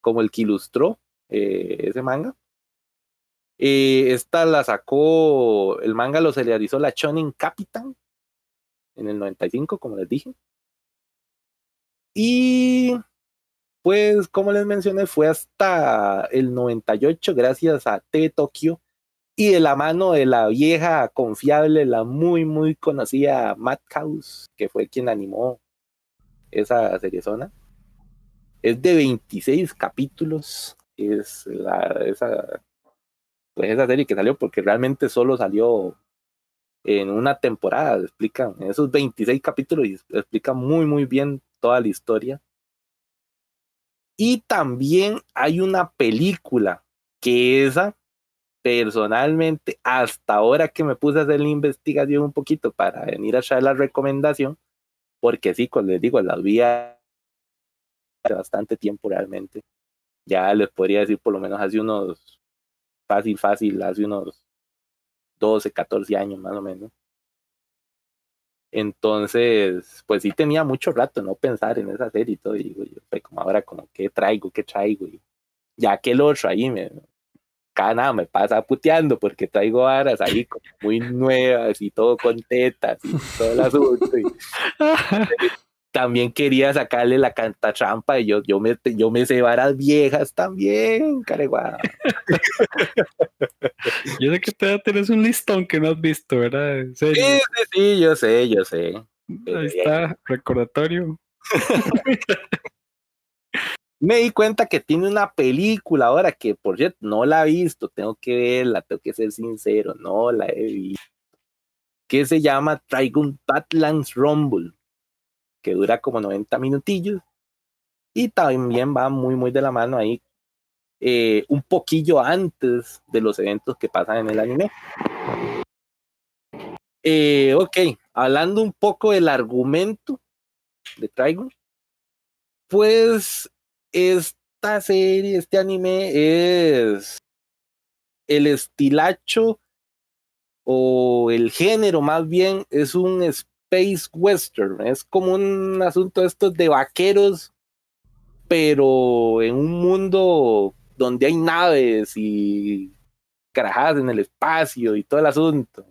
como el que ilustró eh, ese manga. Eh, esta la sacó, el manga lo serializó la Shonen Capitan en el 95, como les dije. Y pues, como les mencioné, fue hasta el 98, gracias a TV Tokyo y de la mano de la vieja confiable, la muy, muy conocida Madhouse, que fue quien animó esa serie zona. Es de 26 capítulos. Es la, esa, pues esa serie que salió porque realmente solo salió en una temporada. Explican en esos 26 capítulos y explica muy, muy bien toda la historia. Y también hay una película que esa personalmente, hasta ahora que me puse a hacer la investigación un poquito para venir a traer la recomendación, porque sí, como les digo, la vi bastante tiempo realmente. Ya les podría decir por lo menos hace unos, fácil, fácil, hace unos 12, 14 años más o menos. Entonces, pues sí tenía mucho rato no pensar en esa serie y todo. Y digo, yo, pues como ahora, como, ¿qué traigo? ¿Qué traigo? Y ya que el otro ahí me, cada nada me pasa puteando porque traigo varas ahí como muy nuevas y todo con tetas y todo el asunto. Y también quería sacarle la canta trampa y yo, yo, me, yo me sé varas viejas también, careguada. Yo sé que todavía tenés un listón que no has visto, ¿verdad? En serio. Sí, sí, sí, yo sé, yo sé. Ahí está, recordatorio. Me di cuenta que tiene una película ahora que, por cierto, no la he visto, tengo que verla, tengo que ser sincero, no la he visto. Que se llama Trigun Badlands Rumble, que dura como 90 minutillos. Y también va muy, muy de la mano ahí, eh, un poquillo antes de los eventos que pasan en el anime. Eh, ok, hablando un poco del argumento de Trigon, pues esta serie, este anime es el estilacho o el género más bien es un space western, es como un asunto de estos de vaqueros, pero en un mundo donde hay naves y carajadas en el espacio y todo el asunto.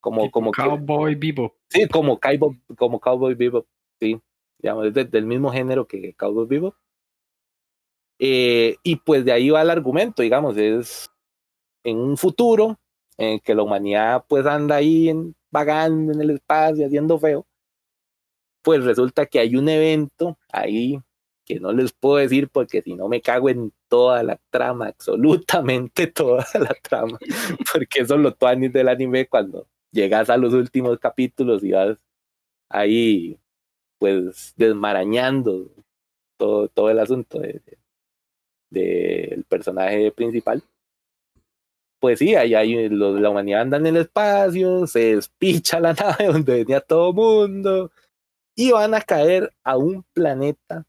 Como, como Cowboy Bebop. Sí, como Cowboy, como Cowboy Bebop, sí. Digamos, es de- del mismo género que Cowboy Bebop. Eh, y pues de ahí va el argumento, digamos, es en un futuro en que la humanidad pues anda ahí en- vagando en el espacio, haciendo feo. Pues resulta que hay un evento ahí que no les puedo decir porque si no me cago en toda la trama, absolutamente toda la trama, porque eso es lo tuanis del anime cuando llegas a los últimos capítulos y vas ahí pues desmarañando todo, todo el asunto de, de- del personaje principal. Pues sí, ahí hay la humanidad anda en el espacio, se despicha la nave donde venía todo mundo y van a caer a un planeta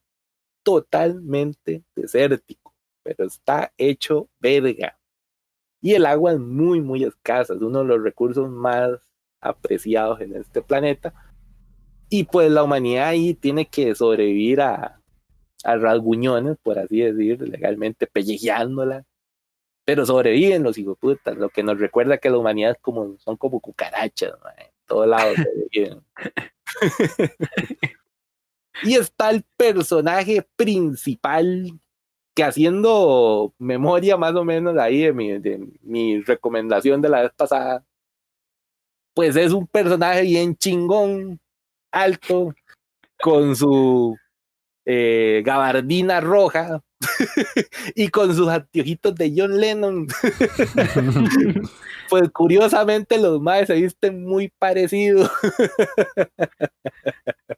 totalmente desértico, pero está hecho verga. Y el agua es muy, muy escasa, es uno de los recursos más apreciados en este planeta. Y pues la humanidad ahí tiene que sobrevivir a, a rasguñones, por así decir, legalmente pellejeándola. Pero sobreviven los putas, lo que nos recuerda que la humanidad como, son como cucarachas, en todos lados sobreviven. y está el personaje principal que haciendo memoria más o menos ahí de de mi recomendación de la vez pasada, pues es un personaje bien chingón, alto, con su eh, gabardina roja y con sus anteojitos de John Lennon. pues curiosamente los maes se visten muy parecidos.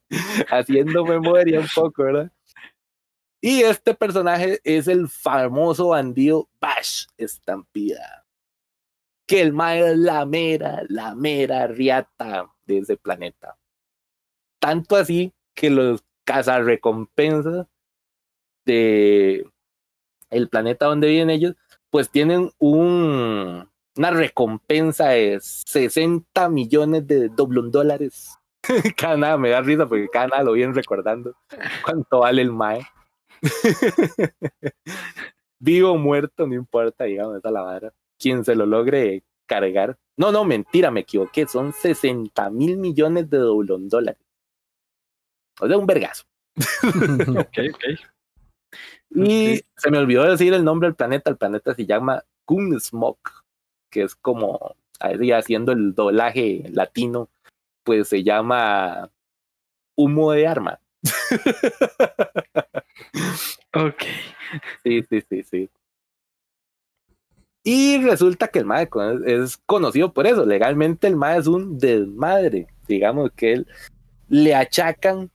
Haciendo memoria un poco, ¿verdad? Y este personaje es el famoso bandido Bash Estampida. Que el mae es la mera, la mera riata de ese planeta. Tanto así que los cazarrecompensas de el planeta donde viven ellos, pues tienen un, una recompensa de 60 millones de doblón dólares. cada nada me da risa porque cada nada lo vienen recordando cuánto vale el mae. Vivo o muerto, no importa, digamos, esa la vara. Quien se lo logre cargar. No, no, mentira, me equivoqué. Son 60 mil millones de doblón dólares. O sea, un vergazo. Ok, ok. Y se me olvidó decir el nombre del planeta. El planeta se llama Gunsmoke, que es como, ahí haciendo el doblaje latino, pues se llama humo de arma. Ok. Sí, sí, sí, sí. Y resulta que el MAE es conocido por eso. Legalmente el MAE es un desmadre. Digamos que él le achacan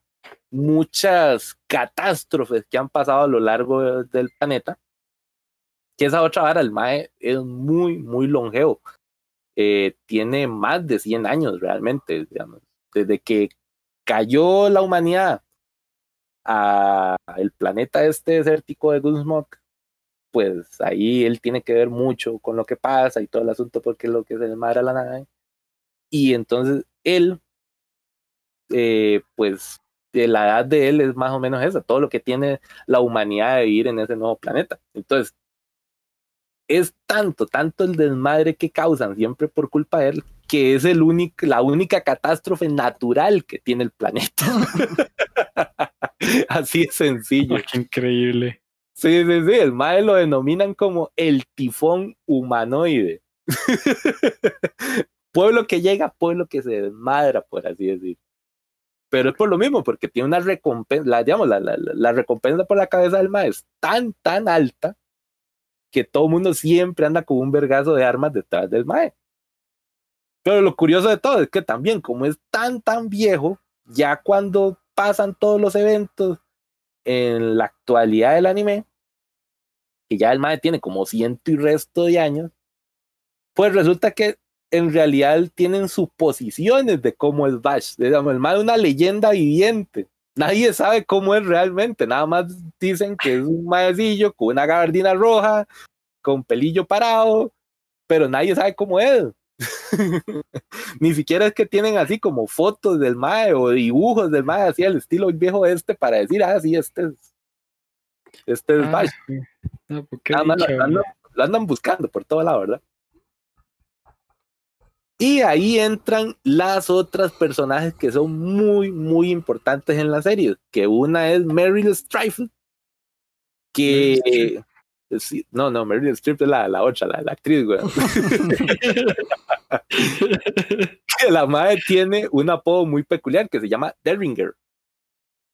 muchas catástrofes que han pasado a lo largo de- del planeta. Que esa otra vara, el MAE es muy, muy longevo. Eh, tiene más de 100 años realmente, digamos. Desde que cayó la humanidad a el planeta este desértico de Gunsmoke, pues ahí él tiene que ver mucho con lo que pasa y todo el asunto porque es lo que se desmadra la nave. Y entonces él, eh, pues de la edad de él es más o menos esa, todo lo que tiene la humanidad de vivir en ese nuevo planeta. Entonces, es tanto, tanto el desmadre que causan siempre por culpa de él, que es el único, la única catástrofe natural que tiene el planeta. Así es sencillo. Qué increíble. Sí, sí, sí, el MAE lo denominan como el tifón humanoide. pueblo que llega, pueblo que se desmadra, por así decir. Pero es por lo mismo, porque tiene una recompensa, la, digamos, la, la, la- recompensa por la cabeza del MAE es tan, tan alta que todo el mundo siempre anda con un vergazo de armas detrás del MAE. Pero lo curioso de todo es que también, como es tan, tan viejo, ya cuando pasan todos los eventos en la actualidad del anime, que ya el MAE tiene como ciento y resto de años, pues resulta que en realidad tienen suposiciones de cómo es Bash. Digamos, el mae es una leyenda viviente. Nadie sabe cómo es realmente, nada más dicen que es un maecillo con una gabardina roja, con pelillo parado, pero nadie sabe cómo es. Ni siquiera es que tienen así como fotos del mae o dibujos del mae así al estilo viejo este para decir, ah, sí, este es, este es Ah, Bash. no, pues qué Nada más lo, dicha, lo andan, lo andan buscando por todo lado, ¿verdad? Y ahí entran las otras personajes que son muy, muy importantes en la serie. Que una es Meryl Streep, que... Meryl no, no, Meryl Streep es la, la otra, la, la actriz, güey. que la madre tiene un apodo muy peculiar que se llama Derringer.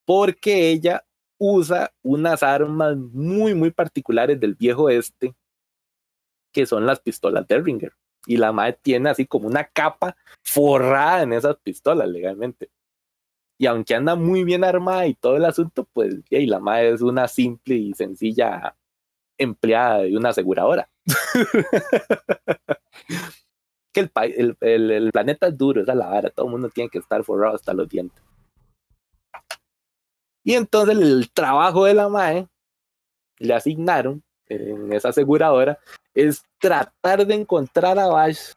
Porque ella usa unas armas muy, muy particulares del viejo este, que son las pistolas Derringer. Y la madre tiene así como una capa forrada en esas pistolas legalmente. Y aunque anda muy bien armada y todo el asunto, pues y la madre es una simple y sencilla empleada de una aseguradora. que el, el- el planeta es duro, esa es la vara, todo el mundo tiene que estar forrado hasta los dientes. Y entonces el trabajo de la MAE le asignaron en esa aseguradora es tratar de encontrar a Bash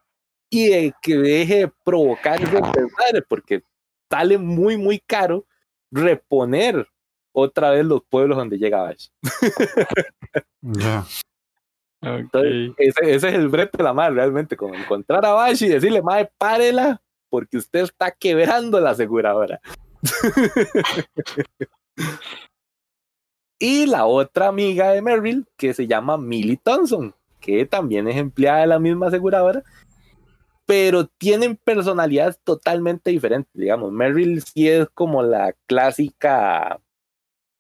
y de que deje de provocar ese desmadre, porque sale muy, muy caro reponer otra vez los pueblos donde llega Bash. Ya. Entonces, ese, ese es el brete de la madre, realmente, como encontrar a Bash y decirle, madre, párela, porque usted está quebrando la aseguradora. y la otra amiga de Merrill, que se llama Millie Thompson, que también es empleada de la misma aseguradora, pero tienen personalidades totalmente diferentes, digamos. Merrill sí es como la clásica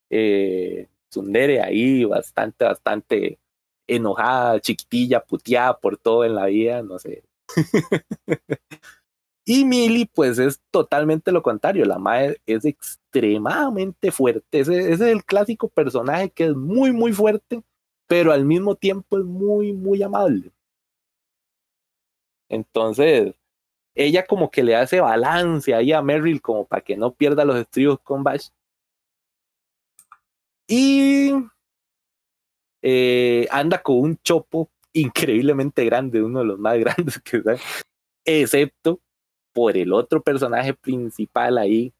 eh, tsundere ahí, bastante, bastante enojada, chiquitilla, puteada por todo en la vida, no sé. y Millie, pues es totalmente lo contrario. La madre es extremadamente fuerte. Ese, ese es el clásico personaje que es muy, muy fuerte, pero al mismo tiempo es muy, muy amable. Entonces, ella como que le hace balance ahí a Merrill como para que no pierda los estribos con Bash. Y eh, anda con un chopo increíblemente grande, uno de los más grandes que hay, excepto por el otro personaje principal ahí,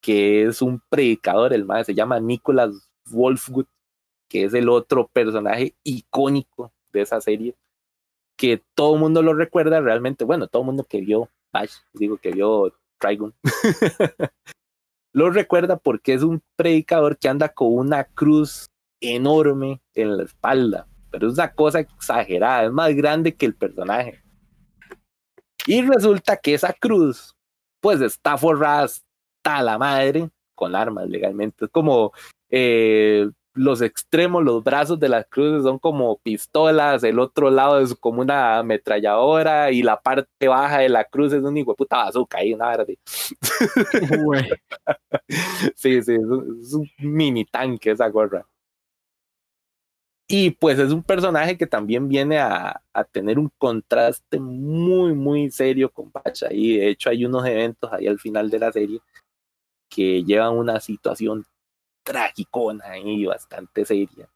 que es un predicador, el más se llama Nicholas Wolfwood, que es el otro personaje icónico de esa serie, que todo el mundo lo recuerda realmente, bueno, todo el mundo que vio Bash, digo que vio Trigon, lo recuerda porque es un predicador que anda con una cruz enorme en la espalda, pero es una cosa exagerada, es más grande que el personaje. Y resulta que esa cruz, pues está forrada hasta la madre con armas legalmente. Es como eh, los extremos, los brazos de las cruces son como pistolas, el otro lado es como una ametralladora y la parte baja de la cruz es un hijo de puta bazooka ahí, una verdad. Sí, sí, es un, es un mini tanque esa gorra. Y pues es un personaje que también viene a, a tener un contraste muy, muy serio con Pacha. Y de hecho hay unos eventos ahí al final de la serie que llevan una situación tragicona y bastante seria.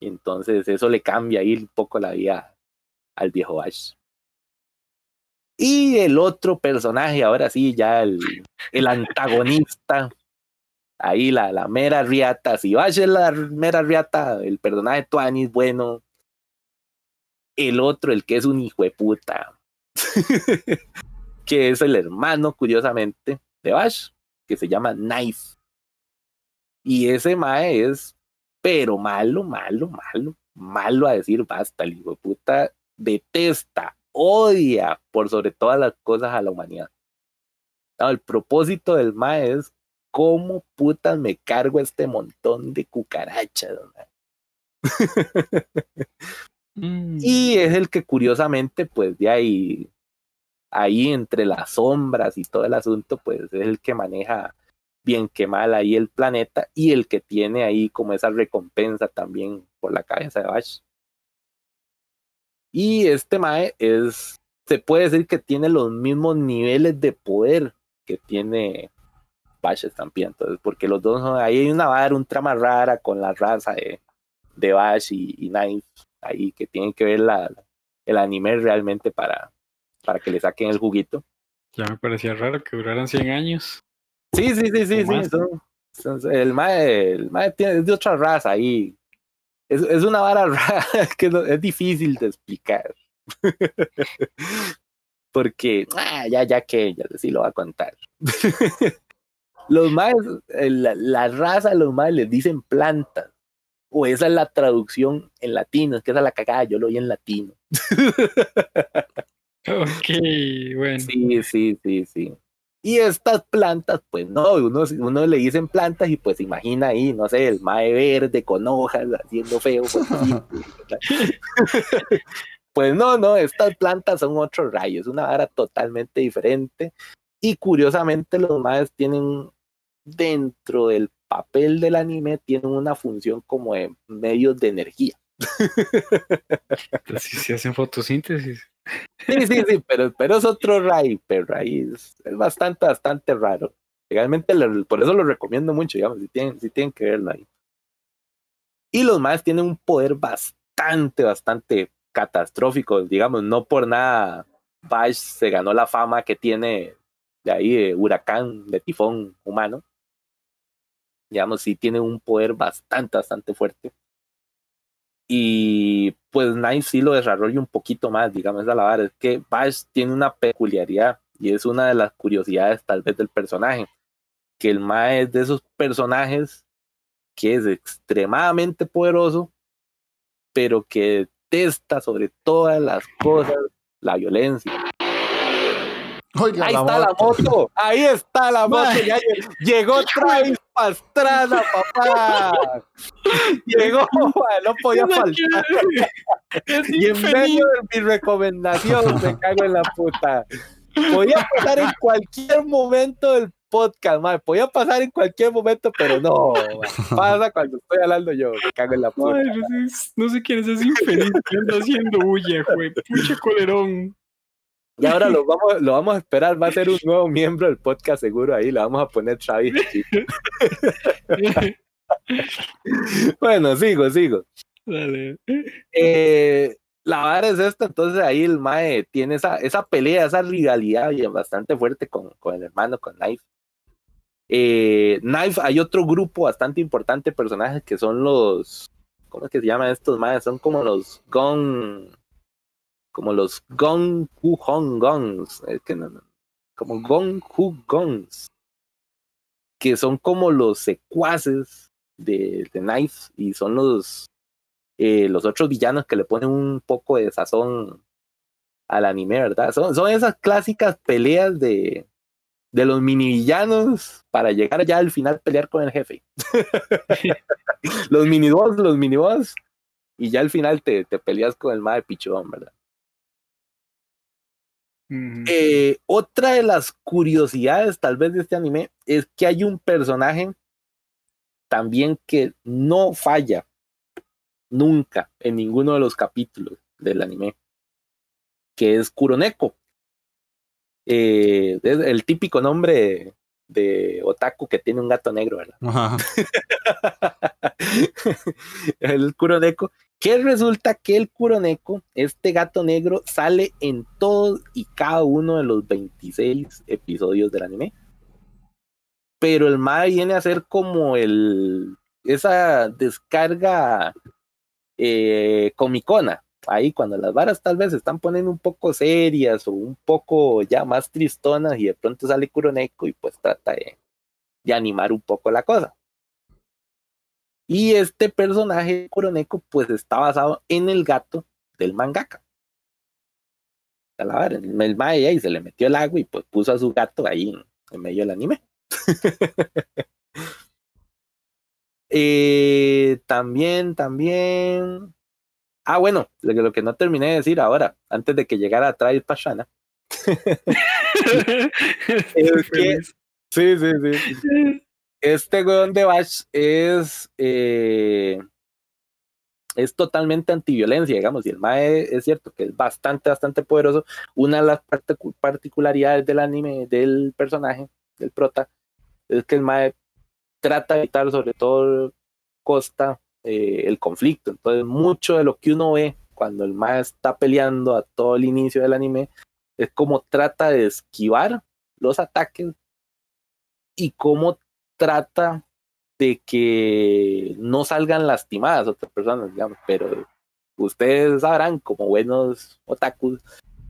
Entonces eso le cambia ahí un poco la vida al viejo Ash. Y el otro personaje, ahora sí, ya el, el antagonista, ahí la, la mera riata, si Bash es la mera riata, el personaje Tuanis, bueno, el otro, el que es un hijo de puta, que es el hermano, curiosamente, de Bash, que se llama Knife. Y ese mae es, pero malo, malo, malo, malo a decir basta, el hijo de puta detesta, odia por sobre todas las cosas a la humanidad. No, el propósito del mae es cómo putas me cargo este montón de cucarachas. Mm. Y es el que curiosamente, pues de ahí, ahí entre las sombras y todo el asunto, pues es el que maneja bien que mal ahí el planeta y el que tiene ahí como esa recompensa también por la cabeza de Bash. Y este Mae es, se puede decir que tiene los mismos niveles de poder que tiene Bash Stampede. Entonces, porque los dos son, ahí hay una vara, un trama rara con la raza de, de Bash y, y Knife, ahí que tienen que ver la, el anime realmente para, para que le saquen el juguito. Ya me parecía raro que duraran 100 años. Sí, sí, sí, sí, ¿O sí. son- son- el mae, el mae tiene, es de otra raza ahí. Es, es una vara rara que no- es difícil de explicar. Porque, ah, ya, ya que, ya sí lo va a contar. los maes, eh, la, la raza de los maes les dicen plantas. O esa es la traducción en latino, es que esa es la cagada, yo lo vi en latino. Ok, bueno. Sí, sí, sí, sí. Y estas plantas, pues no, uno, uno le dicen plantas y pues imagina ahí, no sé, el mae verde con hojas haciendo feo. Pues. Pues no, no, estas plantas son otro rayo, es una vara totalmente diferente. Y curiosamente los maes tienen dentro del papel del anime, tienen una función como de medios de energía. Si se hacen fotosíntesis. Sí, sí, sí, pero, pero es otro Ray, pero ahí es, es bastante, bastante raro. Realmente le- por eso lo recomiendo mucho, digamos, si tienen, si tienen que verlo ahí. Y los más tienen un poder bastante, bastante catastrófico, digamos, no por nada Bash se ganó la fama que tiene de ahí de huracán, de tifón humano. Digamos, sí tiene un poder bastante, bastante fuerte. Y pues Knife sí lo desarrolla un poquito más, digamos, es la vara. Es que Bash tiene una peculiaridad y es una de las curiosidades tal vez del personaje. Que el Mae es de esos personajes que es extremadamente poderoso, pero que detesta sobre todas las cosas la violencia. Oiga, Ahí la está la moto. ahí está la moto, Mae. ya lle- llegó Travis Pastrana, papá. Llegó, no podía faltar. Y en medio de mi recomendación, me cago en la puta. Podía pasar en cualquier momento del podcast, mae. Podía pasar en cualquier momento, pero no. Pasa cuando estoy hablando yo, me cago en la puta. Ay, no, sé, no sé quién es ese infeliz que anda haciendo bulla, güey. Pucha colerón. Y ahora lo vamos, lo vamos a esperar. Va a ser un nuevo miembro del podcast, seguro. Ahí le vamos a poner Travis. Bueno, sigo, sigo. Dale. Eh, la vara es esta, entonces ahí el Mae tiene esa, esa pelea, esa rivalidad bastante fuerte con, con el hermano, con Knife. Eh, Knife, hay otro grupo bastante importante de personajes que son los. ¿Cómo es que se llaman estos Maes? Son como los Gon. Como los Gon Hu Hong Gons. Es que no, no, Como Gon Hu Gons. Que son como los secuaces de, de Knife y son los eh, los otros villanos que le ponen un poco de sazón al anime, ¿verdad? Son, son esas clásicas peleas de, de los mini villanos para llegar ya al final pelear con el jefe. los mini boss, los mini boss, y ya al final te, te peleas con el mae pichón, ¿verdad? Eh, otra de las curiosidades tal vez de este anime es que hay un personaje también que no falla nunca en ninguno de los capítulos del anime, que es Kuroneko. Eh, es el típico nombre de, de otaku que tiene un gato negro, ¿verdad? Ajá. el Kuroneko, que resulta que el Kuroneko, este gato negro, sale en todos y cada uno de los 26 episodios del anime. Pero el MAE viene a ser como el esa descarga eh, comicona. Ahí cuando las varas tal vez se están poniendo un poco serias o un poco ya más tristonas y de pronto sale Kuroneko y pues trata de animar un poco la cosa. Y este personaje Kuroneko pues está basado en el gato del mangaka. A la vara, El mae ahí se le metió el agua y pues puso a su gato ahí en, medio del anime. Eh, también, también. Ah, bueno, lo, que- no terminé de decir ahora, antes de que llegara Travis Pashana. Es que- Sí, sí, sí. Este weón de Bash es. eh, es totalmente antiviolencia, digamos, y el Mae es cierto que es bastante, bastante poderoso. Una de las particu- particularidades del anime, del personaje, del prota, es que el Mae trata de evitar sobre todo costa eh, el conflicto. Entonces, mucho de lo que uno ve cuando el Mae está peleando a todo el inicio del anime es como trata de esquivar los ataques y cómo trata de que no salgan lastimadas otras personas, pero ustedes sabrán como buenos otakus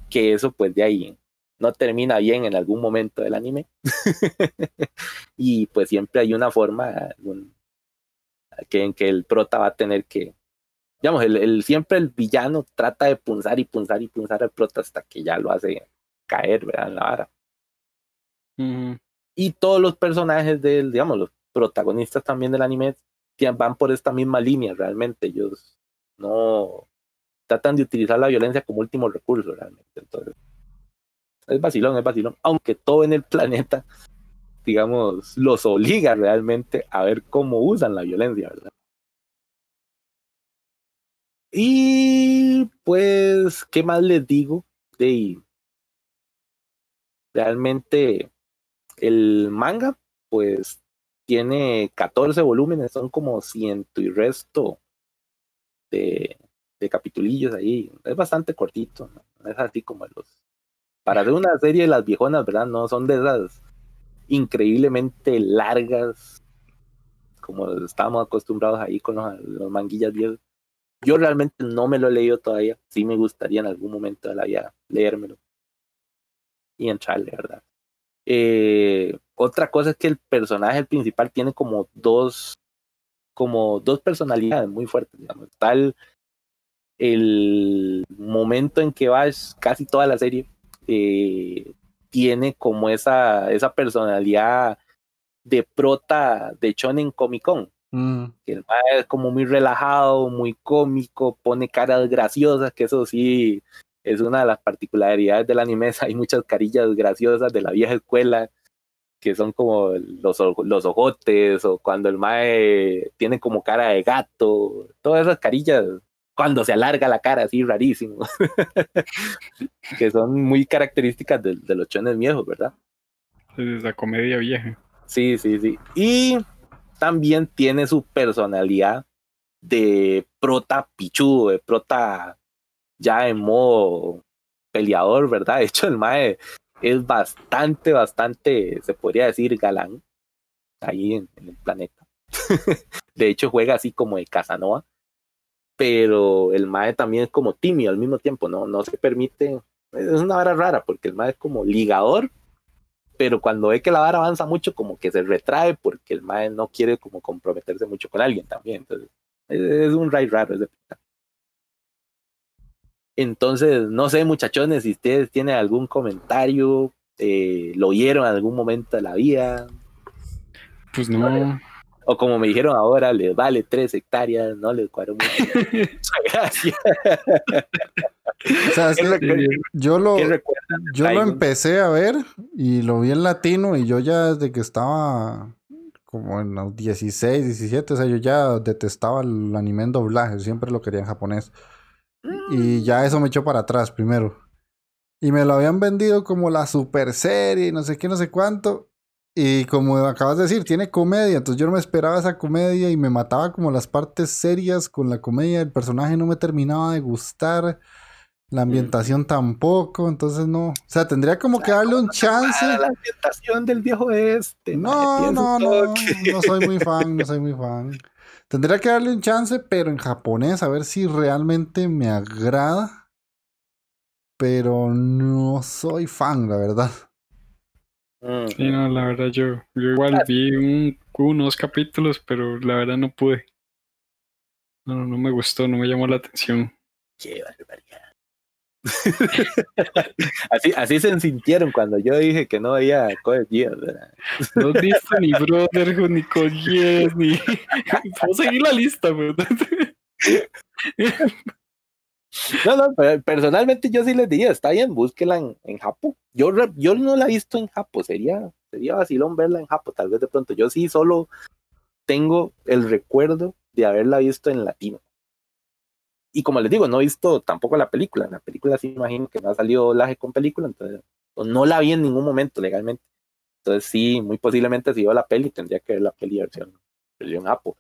que eso pues de ahí no termina bien en algún momento del anime y pues siempre hay una forma algún- que en que el prota va a tener que digamos el, siempre el villano trata de punzar y punzar y punzar al prota hasta que ya lo hace caer ¿verdad? en la vara Ujú. Y todos los personajes del, digamos, los protagonistas también del anime van por esta misma línea realmente. Ellos no tratan de utilizar la violencia como último recurso realmente. Entonces, es vacilón, es vacilón. Aunque todo en el planeta, digamos, los obliga realmente a ver cómo usan la violencia, ¿verdad? Y pues, ¿qué más les digo? De realmente el manga, pues tiene 14 volúmenes, son como ciento y resto de, de capitulillos ahí. Es bastante cortito, es así como los. Para hacer una serie de las viejonas, ¿verdad? No son de esas increíblemente largas, como estábamos acostumbrados ahí con los, los manguillas viejos. Yo realmente no me lo he leído todavía. Sí me gustaría en algún momento de la vida leérmelo y entrarle, ¿verdad? Eh, otra cosa es que el personaje principal tiene como dos, como dos personalidades muy fuertes, digamos. Tal el momento en que va es casi toda la serie eh, tiene como esa, esa personalidad de prota de Shonen Comic Con Mm, que el es como muy relajado, muy cómico, pone caras graciosas, que eso sí es una de las particularidades del anime, hay muchas carillas graciosas de la vieja escuela, que son como los, los ojotes, o cuando el mae tiene como cara de gato, todas esas carillas, cuando se alarga la cara así rarísimo, que son muy características de, de los chones viejos, ¿verdad? Es la comedia vieja. Sí, sí, sí. Y también tiene su personalidad de prota pichudo, de prota ya en modo peleador, ¿verdad? De hecho, el Mae es bastante, bastante, se podría decir, galán ahí en, en el planeta. de hecho, juega así como de Casanova, pero el Mae también es como tímido al mismo tiempo, ¿no? No se permite, es una vara rara, porque el Mae es como ligador, pero cuando ve que la vara avanza mucho, como que se retrae porque el mae no quiere como comprometerse mucho con alguien también. Entonces, es, es un ray raro ese. Entonces, no sé, muchachones, si ustedes tienen algún comentario, eh, lo oyeron en algún momento de la vida, Pues no. o como me dijeron ahora, les vale tres hectáreas, no les cuadro mucho. Gracias. o sea, es ¿Qué, que recuerdan- yo lo, yo lo empecé a ver y lo vi en latino y yo ya desde que estaba como en los 16, 17, o sea, yo ya detestaba el anime en doblaje, siempre lo quería en japonés. Y ya eso me echó para atrás primero. Y me lo habían vendido como la super serie, no sé qué, no sé cuánto. Y como acabas de decir, tiene comedia, entonces yo no me esperaba esa comedia y me mataba como las partes serias con la comedia. El personaje no me terminaba de gustar, la ambientación tampoco, entonces no. O sea, tendría como que darle un chance. La ambientación del viejo este. No, no, no, no soy muy fan, no soy muy fan. Tendría que darle un chance, pero en japonés, a ver si realmente me agrada. Pero no soy fan, la verdad. Mm. Sí, no, la verdad yo, yo igual vi un, unos capítulos, pero la verdad no pude. No, no me gustó, no me llamó la atención. Qué barbaridad. así, así se sintieron cuando yo dije que no veía Code Geass. No has visto ni Brotherhood, ni Code ni... Puedo seguir la lista, ¿verdad? No, no, pero personalmente yo sí les diría, está bien, búsquela en, en Japo. Yo, yo no la he visto en Japo, sería, sería vacilón verla en Japo, tal vez de pronto. Yo sí solo tengo el recuerdo de haberla visto en latino. Y como les digo, no he visto tampoco la película. La película sí me imagino que no ha salido doblaje con película, entonces no la vi en ningún momento legalmente. Entonces sí, muy posiblemente si veo la peli tendría que ver la peli versión, versión Apple.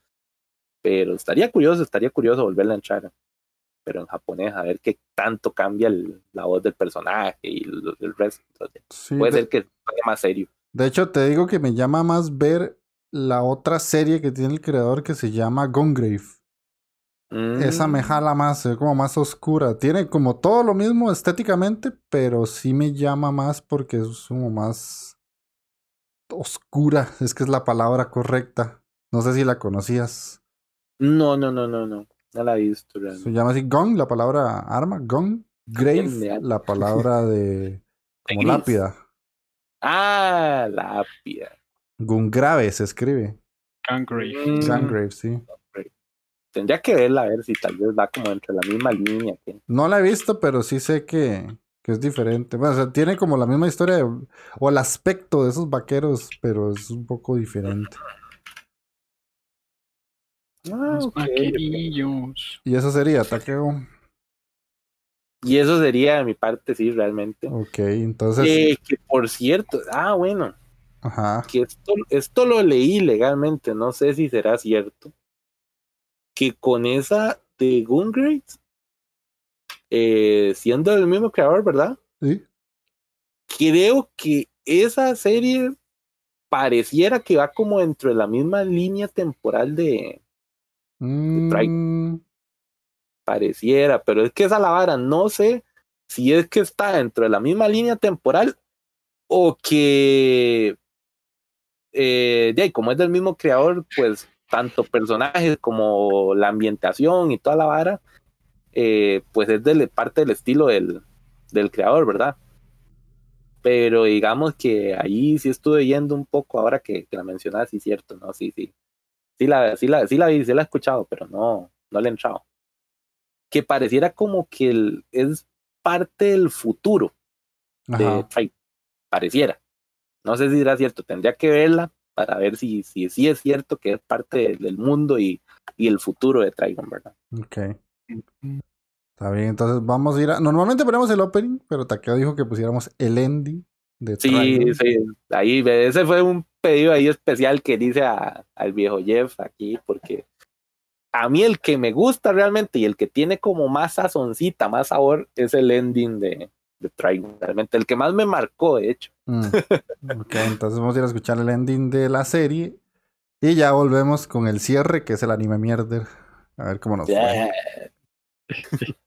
Pero estaría curioso, estaría curioso volverla a entrar, pero en japonés, a ver qué tanto cambia el- la voz del personaje y el, el resto. Entonces, Sí, puede de, ser que sea más serio. de hecho, te digo que me llama más ver la otra serie que tiene el creador que se llama Gungrave. Esa me Mm, jala más, se ve como más oscura. Tiene como todo lo mismo estéticamente, pero sí me llama más porque es como más oscura. Es que es la palabra correcta. No sé si la conocías. No, no, no, no, no. No la he visto Se llama así Gun, la palabra arma. Gun. Grave, de arma. la palabra de como lápida. Ah, lápida. Gungrave se escribe. Gungrave. Mm, Gungrave, sí. Tendría que verla a ver si tal vez va como entre la misma línea. que- No la he visto, pero sí sé que, que es diferente. Bueno, o sea, tiene como la misma historia de- o el aspecto de esos vaqueros, pero es un poco diferente. Ah, Los. Y eso sería Takeo. Y eso sería de mi parte, sí, realmente. Ok, entonces. Eh, que por cierto, ah, bueno, Ajá. que esto, esto lo leí legalmente, no sé si será cierto. Que con esa de Gungrave, eh, siendo el mismo creador, ¿verdad? Sí. Creo que esa serie pareciera que va como dentro de la misma línea temporal de, Mm, pareciera, pero es que esa la vara, no sé si es que está dentro de la misma línea temporal o que, eh, de ahí, como es del mismo creador, pues tanto personajes como la ambientación y toda la vara, eh, pues es de parte del estilo del, del creador, ¿verdad? Pero digamos que ahí sí estuve yendo un poco ahora que, que la mencionas, sí, cierto, ¿no? Sí, sí. Sí la, sí la, sí la vi, sí la he escuchado, pero no, no le he entrado. Que pareciera como que el- es parte del futuro de ajá. Tribe. Pareciera. No sé si será cierto, tendría que verla para ver si, si, si es cierto que es parte del, mundo y, y el futuro de Trigon, ¿verdad? Ok. Está bien, entonces vamos a ir a. Normalmente ponemos el opening, pero Takeo dijo que pusiéramos el ending de Sí, Trigon. sí, ahí, ve, ese fue un pedido ahí especial que hice a- al viejo Jeff aquí, porque a mí el que me gusta realmente y el que tiene como más sazoncita, más sabor, es el ending de, de Trigon, realmente, el que más me marcó, de hecho. Mm. Ok, entonces vamos a ir a escuchar el ending de la serie. Y ya volvemos con el cierre, que es el anime mierder. A ver cómo nos fue.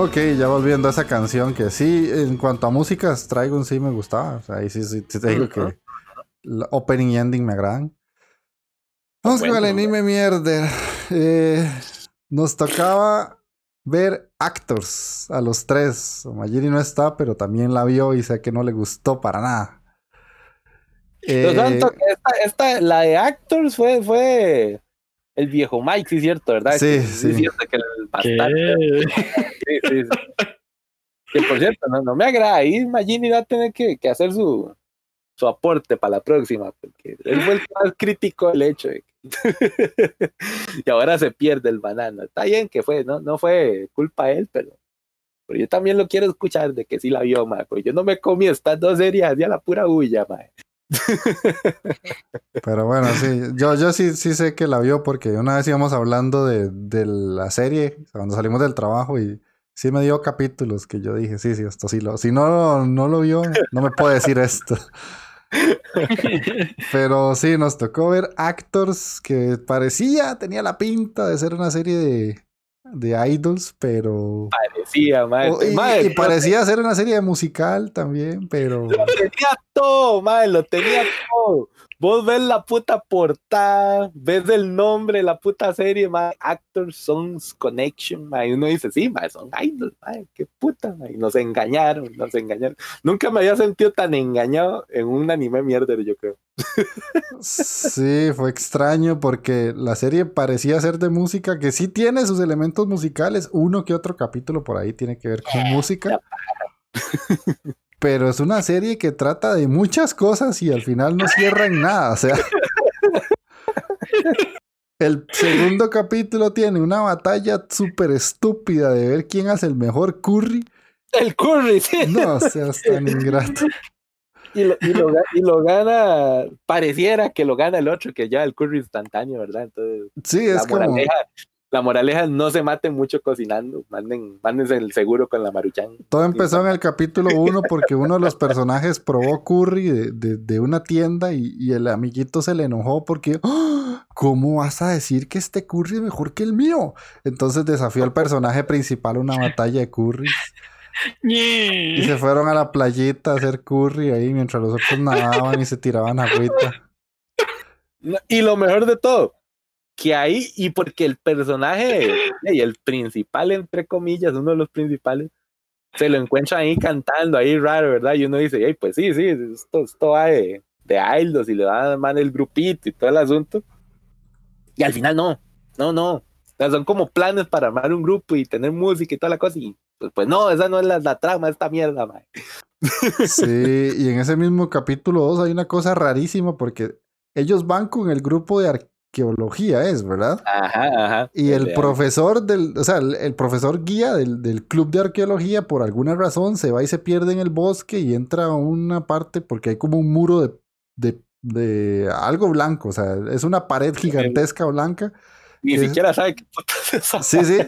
Ok, ya volviendo a esa canción que sí, en cuanto a músicas, Trigon sí me gustaba. O sea, ahí sí, sí, sí te digo que el opening y ending me agradan. Vamos con el anime mierder. Eh, nos tocaba ver Actors a los tres. Mayiri no está, pero también la vio y sé que no le gustó para nada. Eh, tanto que esta, esta- la de Actors fue, fue el viejo Mike, sí es cierto, ¿verdad? Sí, Que- sí. Es cierto que el ¿Qué? bastardo. Sí, sí, sí. Que por cierto, no, no me agrada. Ahí Magini va a tener que, que hacer su, su aporte para la próxima, porque él fue el más crítico del hecho. de que- y ahora se pierde el banano. Está bien que fue, no, no fue culpa de él, pero, pero yo también lo quiero escuchar de que sí la vio, ma, porque yo no me comí estas dos series ya la pura bulla, ma. Pero bueno, sí, yo, yo sí, sí sé que la vio porque una vez íbamos hablando de, de la serie cuando salimos del trabajo y sí me dio capítulos que yo dije, sí, sí, esto sí lo. Si no, no lo vio, no me puede decir esto. Pero sí, nos tocó ver Actors que parecía, tenía la pinta de ser una serie de, de idols, pero. Parecía, ma. o- y, Ma, y lo parecía ser una serie musical también, pero. tenía todo, madre, lo tenía todo. Vos ves la puta portada, ves el nombre de la puta serie, madre, Actors Songs Connection, y uno dice, sí, madre, son idols, madre, qué puta, y nos engañaron, nos engañaron. Nunca me había sentido tan engañado en un anime mierda, yo creo. Sí, fue extraño porque la serie parecía ser de música, que sí tiene sus elementos musicales, uno que otro capítulo por ahí tiene que ver con música. Pero es una serie que trata de muchas cosas y al final no cierra en nada. O sea, el segundo capítulo tiene una batalla súper estúpida de ver quién hace el mejor curry. El Curry, sí. No seas tan ingrato. Y lo, y, lo, y lo gana, pareciera que lo gana el otro, que ya el Curry instantáneo, ¿verdad? Entonces, Sí, la es como. La moraleja no se maten mucho cocinando, manden, mándense el seguro con la maruchan. Todo empezó en el capítulo 1 porque uno de los personajes probó curry de, de- de una tienda y, y el amiguito se le enojó porque ¡Ah! ¿cómo vas a decir que este curry es mejor que el mío? Entonces desafió al personaje principal a una batalla de curry y se fueron a la playita a hacer curry ahí mientras los otros nadaban y se tiraban agüita. Y lo mejor de todo, que ahí, y porque el personaje, y el principal, entre comillas, uno de los principales, se lo encuentra ahí cantando, ahí raro, ¿verdad? Y uno dice, "Ey, pues sí, sí, esto, esto va de, de Aildos y le dan el grupito y todo el asunto. Y al final no, no, no. Son como planes para armar un grupo y tener música y toda la cosa. Y pues, pues no, esa no es la, trama esta mierda, man. Sí, y en ese mismo capítulo 2 hay una cosa rarísima porque ellos van con el grupo de arqueología, es, ¿verdad? Ajá, ajá. Y el profesor del, o sea, el, el profesor guía del, del club de arqueología, por alguna razón, se va y se pierde en el bosque y entra a una parte porque hay como un muro de, de, de algo blanco, o sea, es una pared gigantesca blanca. Ni es- siquiera sabe qué puta es esa Sí, sí.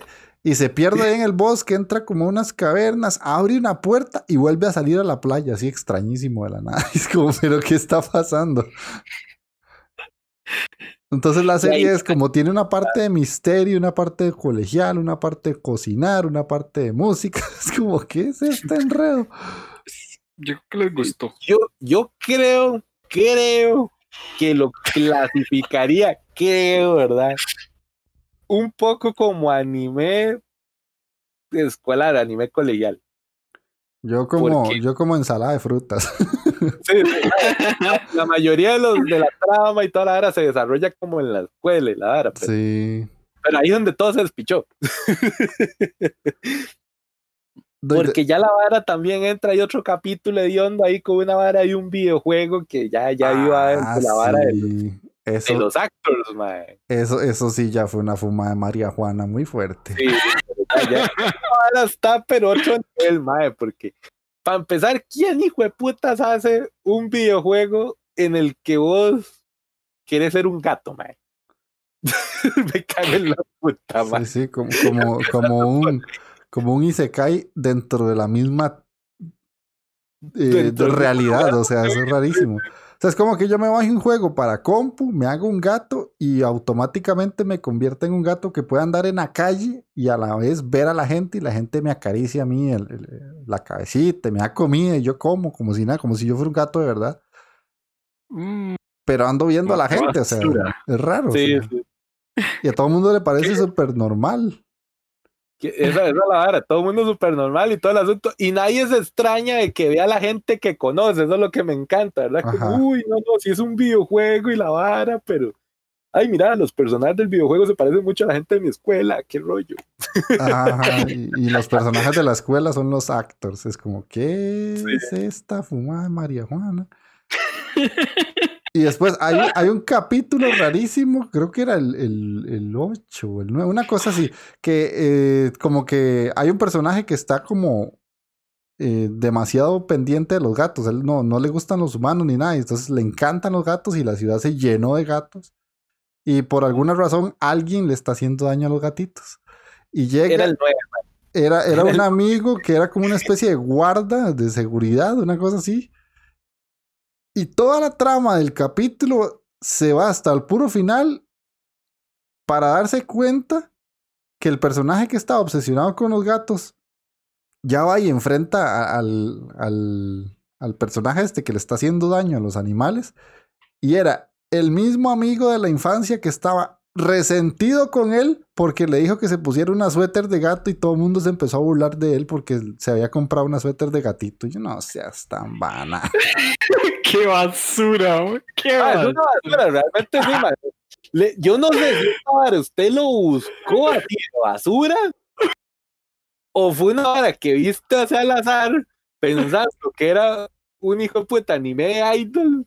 Y se pierde ahí en el bosque, entra como unas cavernas, abre una puerta y vuelve a salir a la playa, así extrañísimo de la nada. Es como, pero ¿qué está pasando? Entonces la ahí- serie es como tiene una parte de misterio, una parte de colegial, una parte de cocinar, una parte de música. Es como, ¿qué es este enredo? Yo creo que les gustó. Yo, yo creo, creo que lo clasificaría, creo, ¿verdad? Un poco como anime escolar, anime colegial. Yo como, yo como ensalada de frutas. Sí, sí, la, mayoría de, los, de la trama y toda la vara se desarrolla como en la escuela y la vara, pero, Sí. pero ahí es donde todo se despichó. Porque ya la vara también entra, hay otro capítulo de onda ahí con una vara y un videojuego que ya, ya iba Ah, en la vara de, sí. de Eso, los actors, mae. eso, eso sí ya fue una fuma de María Juana muy fuerte. Sí, Ahora está, pero otro nivel, mae, porque para empezar, ¿quién hijo de putas hace un videojuego en el que vos querés ser un gato, mae? Me cago en la puta, mae. Sí, sí, como, como, como un como un Isekai dentro de la misma eh, realidad, o sea, eso es rarísimo. Sea, es como que yo me bajo un juego para compu, me hago un gato y automáticamente me convierte en un gato que puede andar en la calle y a la vez ver a la gente y la gente me acaricia a mí el- el- la cabecita, me da comida y yo como, como si nada, como si yo fuera un gato de verdad. Mm, Pero ando viendo a la Qué gente, o sea, es raro. o Sí, sea, sí. Y a todo el mundo le parece súper normal. Que Esa, esa es la vara, todo el mundo súper normal y todo el asunto, y nadie se extraña de que vea a la gente que conoce, eso es lo que me encanta, ¿verdad? Ajá. uy, no, no, si es un videojuego y la vara, pero ay, mira, los personajes del videojuego se parecen mucho a la gente de mi escuela, qué rollo. Ajá, y, y los personajes de la escuela son los actors. Es como, ¿qué Sí. es esta fumada de María Juana? Y después hay, hay un capítulo rarísimo, creo que era el, el, el 8 o el 9, una cosa así, que eh, como que hay un personaje que está como eh, demasiado pendiente de los gatos. Él no, no le gustan los humanos ni nada, y entonces le encantan los gatos y la ciudad se llenó de gatos. Y por alguna razón alguien le está haciendo daño a los gatitos. Y llega... Era el 9. Era, era un amigo que era como una especie de guarda de seguridad, una cosa así. Y toda la trama del capítulo se va hasta el puro final para darse cuenta que el personaje que estaba obsesionado con los gatos ya va y enfrenta al, al, al personaje este que le está haciendo daño a los animales. Y era el mismo amigo de la infancia que estaba resentido con él porque le dijo que se pusiera una suéter de gato y todo el mundo se empezó a burlar de él porque se había comprado una suéter de gatito. Y yo no seas tan vana. ¡Qué basura! güey, ¡Qué Ah, es basura! una basura, realmente sí, man. Le- yo no sé si usted lo buscó así de basura o fue una vara que viste al azar pensando que era un hijo de puta anime de idol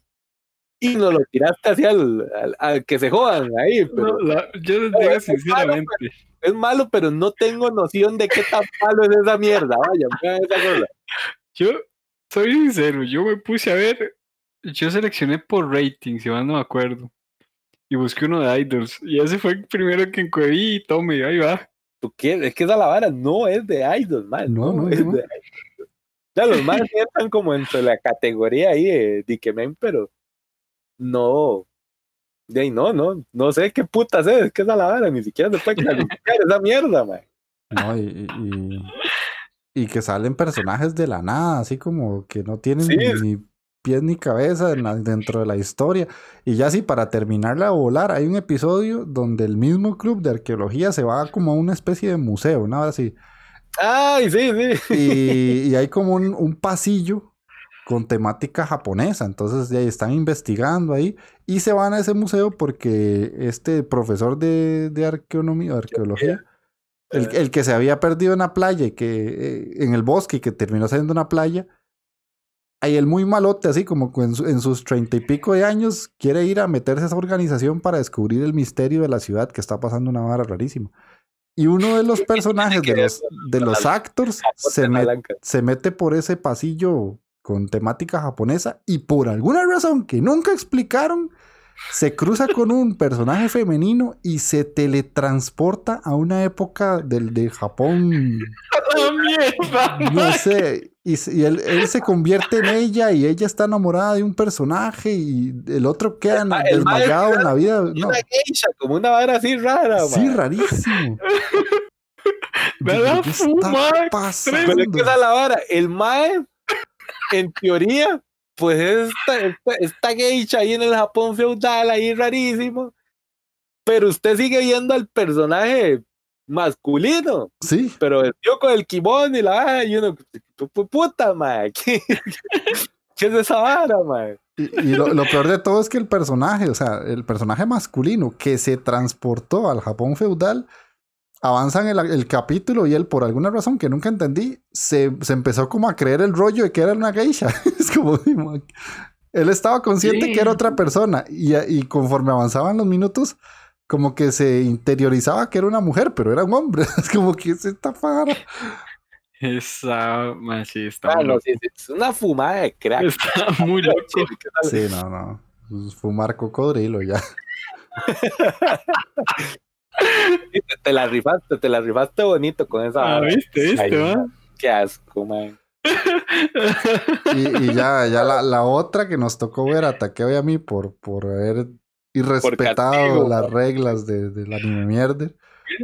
y nos lo tiraste hacia el al, al que se jodan ahí. Pero No, la- yo les No, digo es malo, sinceramente, es malo, pero no tengo noción de qué tan malo es esa mierda. Vaya, esa cosa. yo soy sincero, yo me puse a ver, yo seleccioné por rating, si mal no me acuerdo, y busqué uno de idols, y ese fue el primero que encuadrí y tome, ahí va. ¿Tú qué? Es que esa la vara no es de idol, man. No, No, no, es no. de idol. Ya los más entran como entre la categoría ahí de Dikemen, pero no. De ahí no, no, no sé qué putas es, es que esa la vara, ni siquiera se puede clasificar esa mierda, man. ¿no? Y, y- y que salen personajes de la nada, así como que no tienen Sí. ni pies ni cabeza la- dentro de la historia. Y ya sí, para terminarla de volar, hay un episodio donde el mismo club de arqueología se va como a una especie de museo, ¿no? Así. Ay, sí, sí. Y, y hay como un, un pasillo con temática japonesa. Entonces ya están investigando ahí y se van a ese museo porque este profesor de, de arqueonomía, arqueología, el, el que se había perdido en la playa y que eh, en el bosque y que terminó siendo una playa, hay el muy malote, así como en, su- en sus treinta y pico de años, quiere ir a meterse a esa organización para descubrir el misterio de la ciudad que está pasando una vara rarísima. Y uno de los personajes de los, de los actors se, met- se mete por ese pasillo con temática japonesa y por alguna razón que nunca explicaron, se cruza con un personaje femenino y se teletransporta a una época del de Japón, ¡Ah, mierda! no sé, y, él, él se convierte en ella y ella está enamorada de un personaje y el otro queda El ma- el ma- desmayado en la vida. No, Una geisha, como una vara así rara, sí, rarísimo. Da ¿qué está pasando? Pero es que esa la vara. El Mae, en teoría, pues es esta, esta, esta geisha ahí en el Japón feudal, ahí rarísimo. Pero usted sigue viendo al personaje masculino, Sí, pero el tío con el kimono y la vara, y uno, pu- pu- puta, mae, ¿qué, qué es esa vara, mae? Y, y lo, lo peor de todo es que el personaje, o sea, el personaje masculino que se transportó al Japón feudal, avanza en el, el capítulo y él, por alguna razón que nunca entendí, se, se empezó como a creer el rollo de que era una geisha. es como, él estaba consciente que era otra persona y, y conforme avanzaban los minutos, como que se interiorizaba que era una mujer, pero era un hombre. es como que para. Esa, sí, está muy no, loco. sí, sí, es una fumada de crack. Está muy loco. Sí, no, no. Fumar cocodrilo ya. Te, te la rifaste, te la rifaste bonito con esa Ah. ¿viste? ¿Viste, Ay? Qué asco, mae. Y, y ya, ya la, la otra que nos tocó ver a Takeo y a mí por, por haber irrespetado castigo, las reglas de, del anime mierder.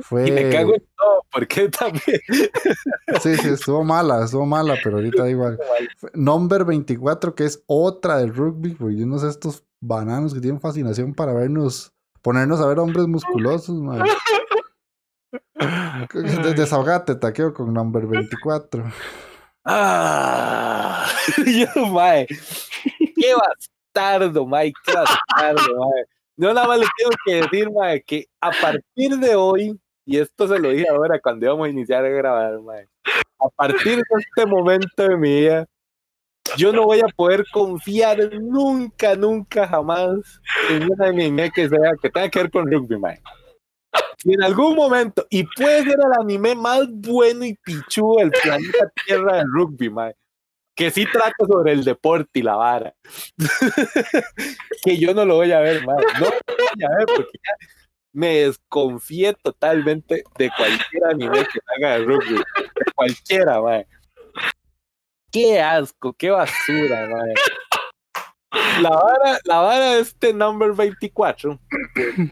Fue... Y me cago en todo, porque también. Sí, sí, estuvo mala, estuvo mala, pero ahorita igual. Fue Number 24, que es otra del rugby, yo no sé estos bananos que tienen fascinación para vernos, ponernos a ver hombres musculosos. Des- Desahogate, Takeo, con Number 24. Ah, yo, mae. Qué bastardo, mae. Qué bastardo, mae. Yo nada más le tengo que decir, mae, que a partir de hoy, y esto se lo dije ahora cuando íbamos a iniciar a grabar, mae, a partir de este momento de mi vida, yo no voy a poder confiar nunca, nunca, jamás en un anime que sea que tenga que ver con rugby, mae. Si en algún momento, y puede ser el anime más bueno y pichudo del planeta Tierra del rugby, mae, que sí trata sobre el deporte y la vara, que yo no lo voy a ver, mae. No lo voy a ver porque ya me desconfié totalmente de cualquier anime que haga de rugby, de cualquiera, mae. Qué asco, qué basura, mae. La vara, la vara de este number 24,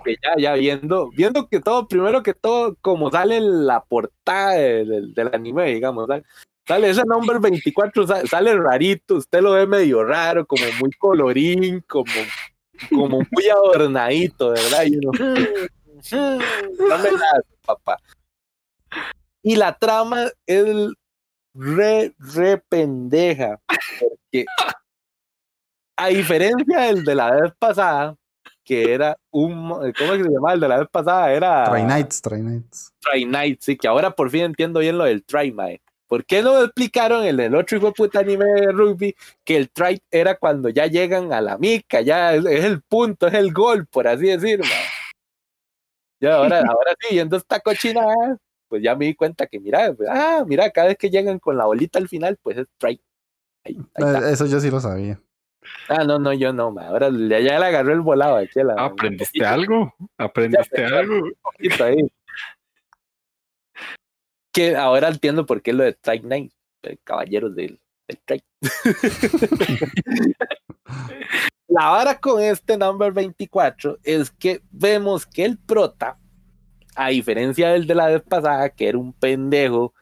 que, ya, ya viendo, viendo que todo, primero que todo, como sale la portada del, anime, digamos, sale, sale ese number 24, sa- sale rarito, usted lo ve medio raro, como muy colorín, como, como muy adornadito, ¿verdad? Y uno, "Mm, mm, no me das, papá. Y la trama es re, re pendeja, porque a diferencia del de la vez pasada, que era un, mo- ¿cómo es que se llamaba el de la vez pasada? Era Try Nights, Try Nights. Try Night, sí, que ahora por fin entiendo bien lo del Try Night. ¿Por qué no explicaron en el otro hijo de puta anime de rugby que el try era cuando ya llegan a la mica, ya es, es el punto, es el gol, por así decir, mae? Ya ahora, ahora sí, viendo esta cochinada, pues ya me di cuenta que mira, pues, ah, mira, cada vez que llegan con la bolita al final, pues es try. Ahí, ahí está. Eh, Eso yo sí lo sabía. Ah, no, no, yo no, mae. ahora ya le agarró el volado aquí a la- Ah, ¿Aprendiste algo? ¿Aprendiste Ya, algo? poquito ahí. Que ahora entiendo por qué lo de Strike Knight, el caballeros del, del Strike. La vara con este number 24 es que vemos que el prota, a diferencia del de la vez pasada, que era un pendejo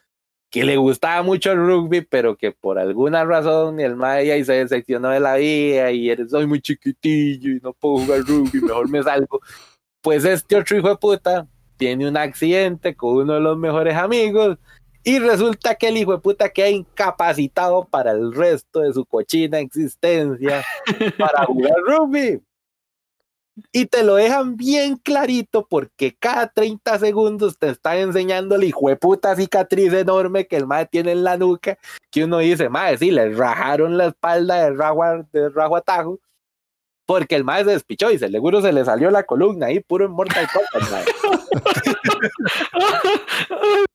que le gustaba mucho el rugby, pero que por alguna razón el mae ahí se decepcionó de la vida y eres, soy muy chiquitillo y no puedo jugar rugby, mejor me salgo. Pues este otro hijo de puta tiene un accidente con uno de los mejores amigos y resulta que el hijo de puta queda incapacitado para el resto de su cochina existencia para jugar rugby. Y te lo dejan bien clarito porque cada 30 segundos te están enseñando la hijo de puta cicatriz enorme que el mae tiene en la nuca, que uno dice, mae, sí, le rajaron la espalda de rajo, a- de rajo a tajo, porque el mae se despichó y se, seguro se le salió la columna ahí, puro en Mortal Kombat, mae.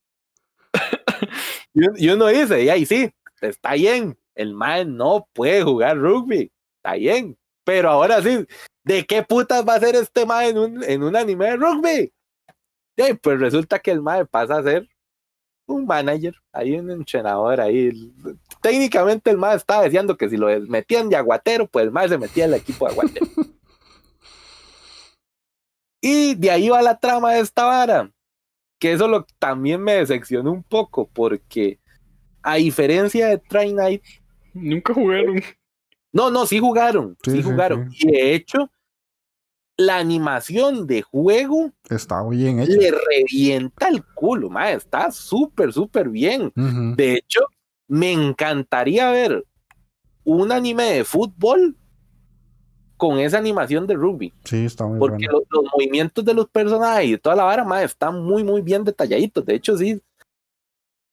Y uno dice, y ahí sí, está bien, el mae no puede jugar rugby, está bien, pero ahora sí, ¿de qué putas va a ser este mae en un, en un anime de rugby? Y pues resulta que el mae pasa a ser un manager, ahí un entrenador, ahí. Técnicamente el mae estaba diciendo que si lo metían de aguatero, pues el mae se metía en el equipo de aguatero. y de ahí va la trama de esta vara que eso lo, también me decepcionó un poco, porque a diferencia de Try Night, Nunca jugaron. No, no, sí jugaron, sí, Sí, sí, jugaron. Y de hecho, la animación de juego Está bien hecho. le revienta el culo, mae, está súper, súper bien. De hecho, me encantaría ver un anime de fútbol con esa animación de rugby. Sí, está muy Porque bueno. lo- los, movimientos de los personajes y toda la vara, mae, están muy, muy bien detalladitos. De hecho, sí.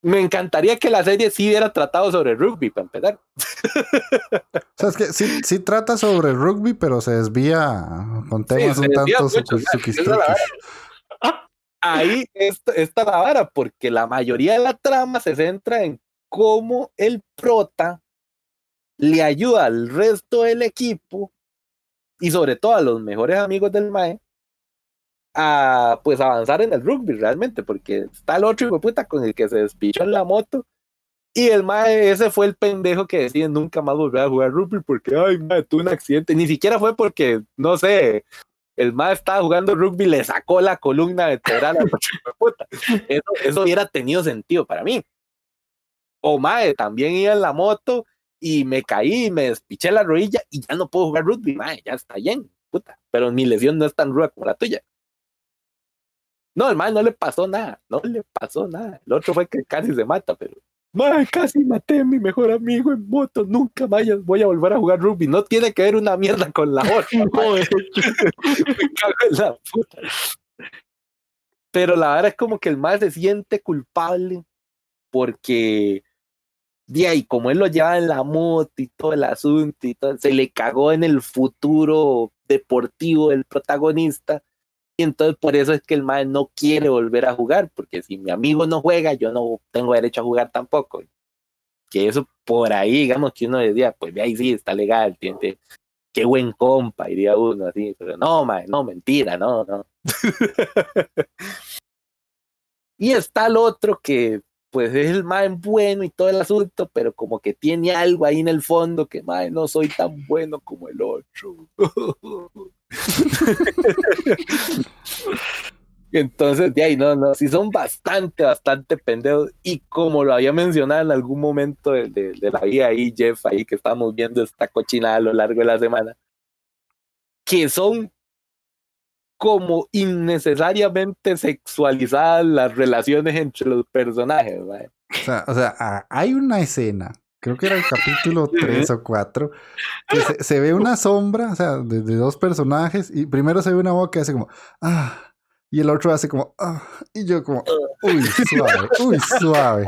Me encantaría que la serie sí hubiera tratado sobre rugby, para empezar. O sea, es que sí, sí trata sobre rugby, pero se desvía con temas un tanto mucho, suqui- o sea, esa es la suquistruquis. Ahí está, está la vara, porque la mayoría de la trama se centra en cómo el prota le ayuda al resto del equipo y sobre todo a los mejores amigos del Mae a pues avanzar en el rugby realmente, porque está el otro hijo puta con el que se despichó en la moto y el Mae ese fue el pendejo que decide nunca más volver a jugar rugby porque ay Mae tuve un accidente, ni siquiera fue porque no sé, el Mae estaba jugando rugby le sacó la columna vertebral puta. Eso, eso hubiera tenido sentido para mí. O Mae también iba en la moto y me caí, me despiché la rodilla y ya no puedo jugar rugby, Mae, ya está bien, puta, pero mi lesión no es tan ruda como la tuya. No, el mae no le pasó nada, no le pasó nada. El otro fue que casi se mata, pero Mae, casi maté a mi mejor amigo en moto, nunca vayas, voy a volver a jugar rugby. No tiene que ver una mierda con la otra. No, me cago en la puta. Pero la verdad es como que el más se siente culpable porque de ahí, como él lo lleva en la moto y todo el asunto y todo, se le cagó en el futuro deportivo del protagonista. Y entonces por eso es que el mae no quiere volver a jugar, porque si mi amigo no juega, yo no tengo derecho a jugar tampoco. Que eso por ahí, digamos que uno decía, pues de ahí sí está legal, tiene, qué buen compa, diría uno así, pero no, mae, no, mentira, no, no. y está el otro que pues es el mae bueno y todo el asunto, pero como que tiene algo ahí en el fondo que mae, no soy tan bueno como el otro. Entonces, de ahí, no, no, sí son bastante, bastante pendejos. Y como lo había mencionado en algún momento de, de, la vida ahí, Jeff, ahí que estamos viendo esta cochinada a lo largo de la semana, que son como innecesariamente sexualizadas las relaciones entre los personajes. mae. O sea, o sea, hay una escena, creo que era el capítulo 3 o 4, que se, se ve una sombra, o sea, de, de dos personajes, y primero se ve una boca que hace como, ah, y el otro hace como, ah, y yo como, uy, suave, uy, suave.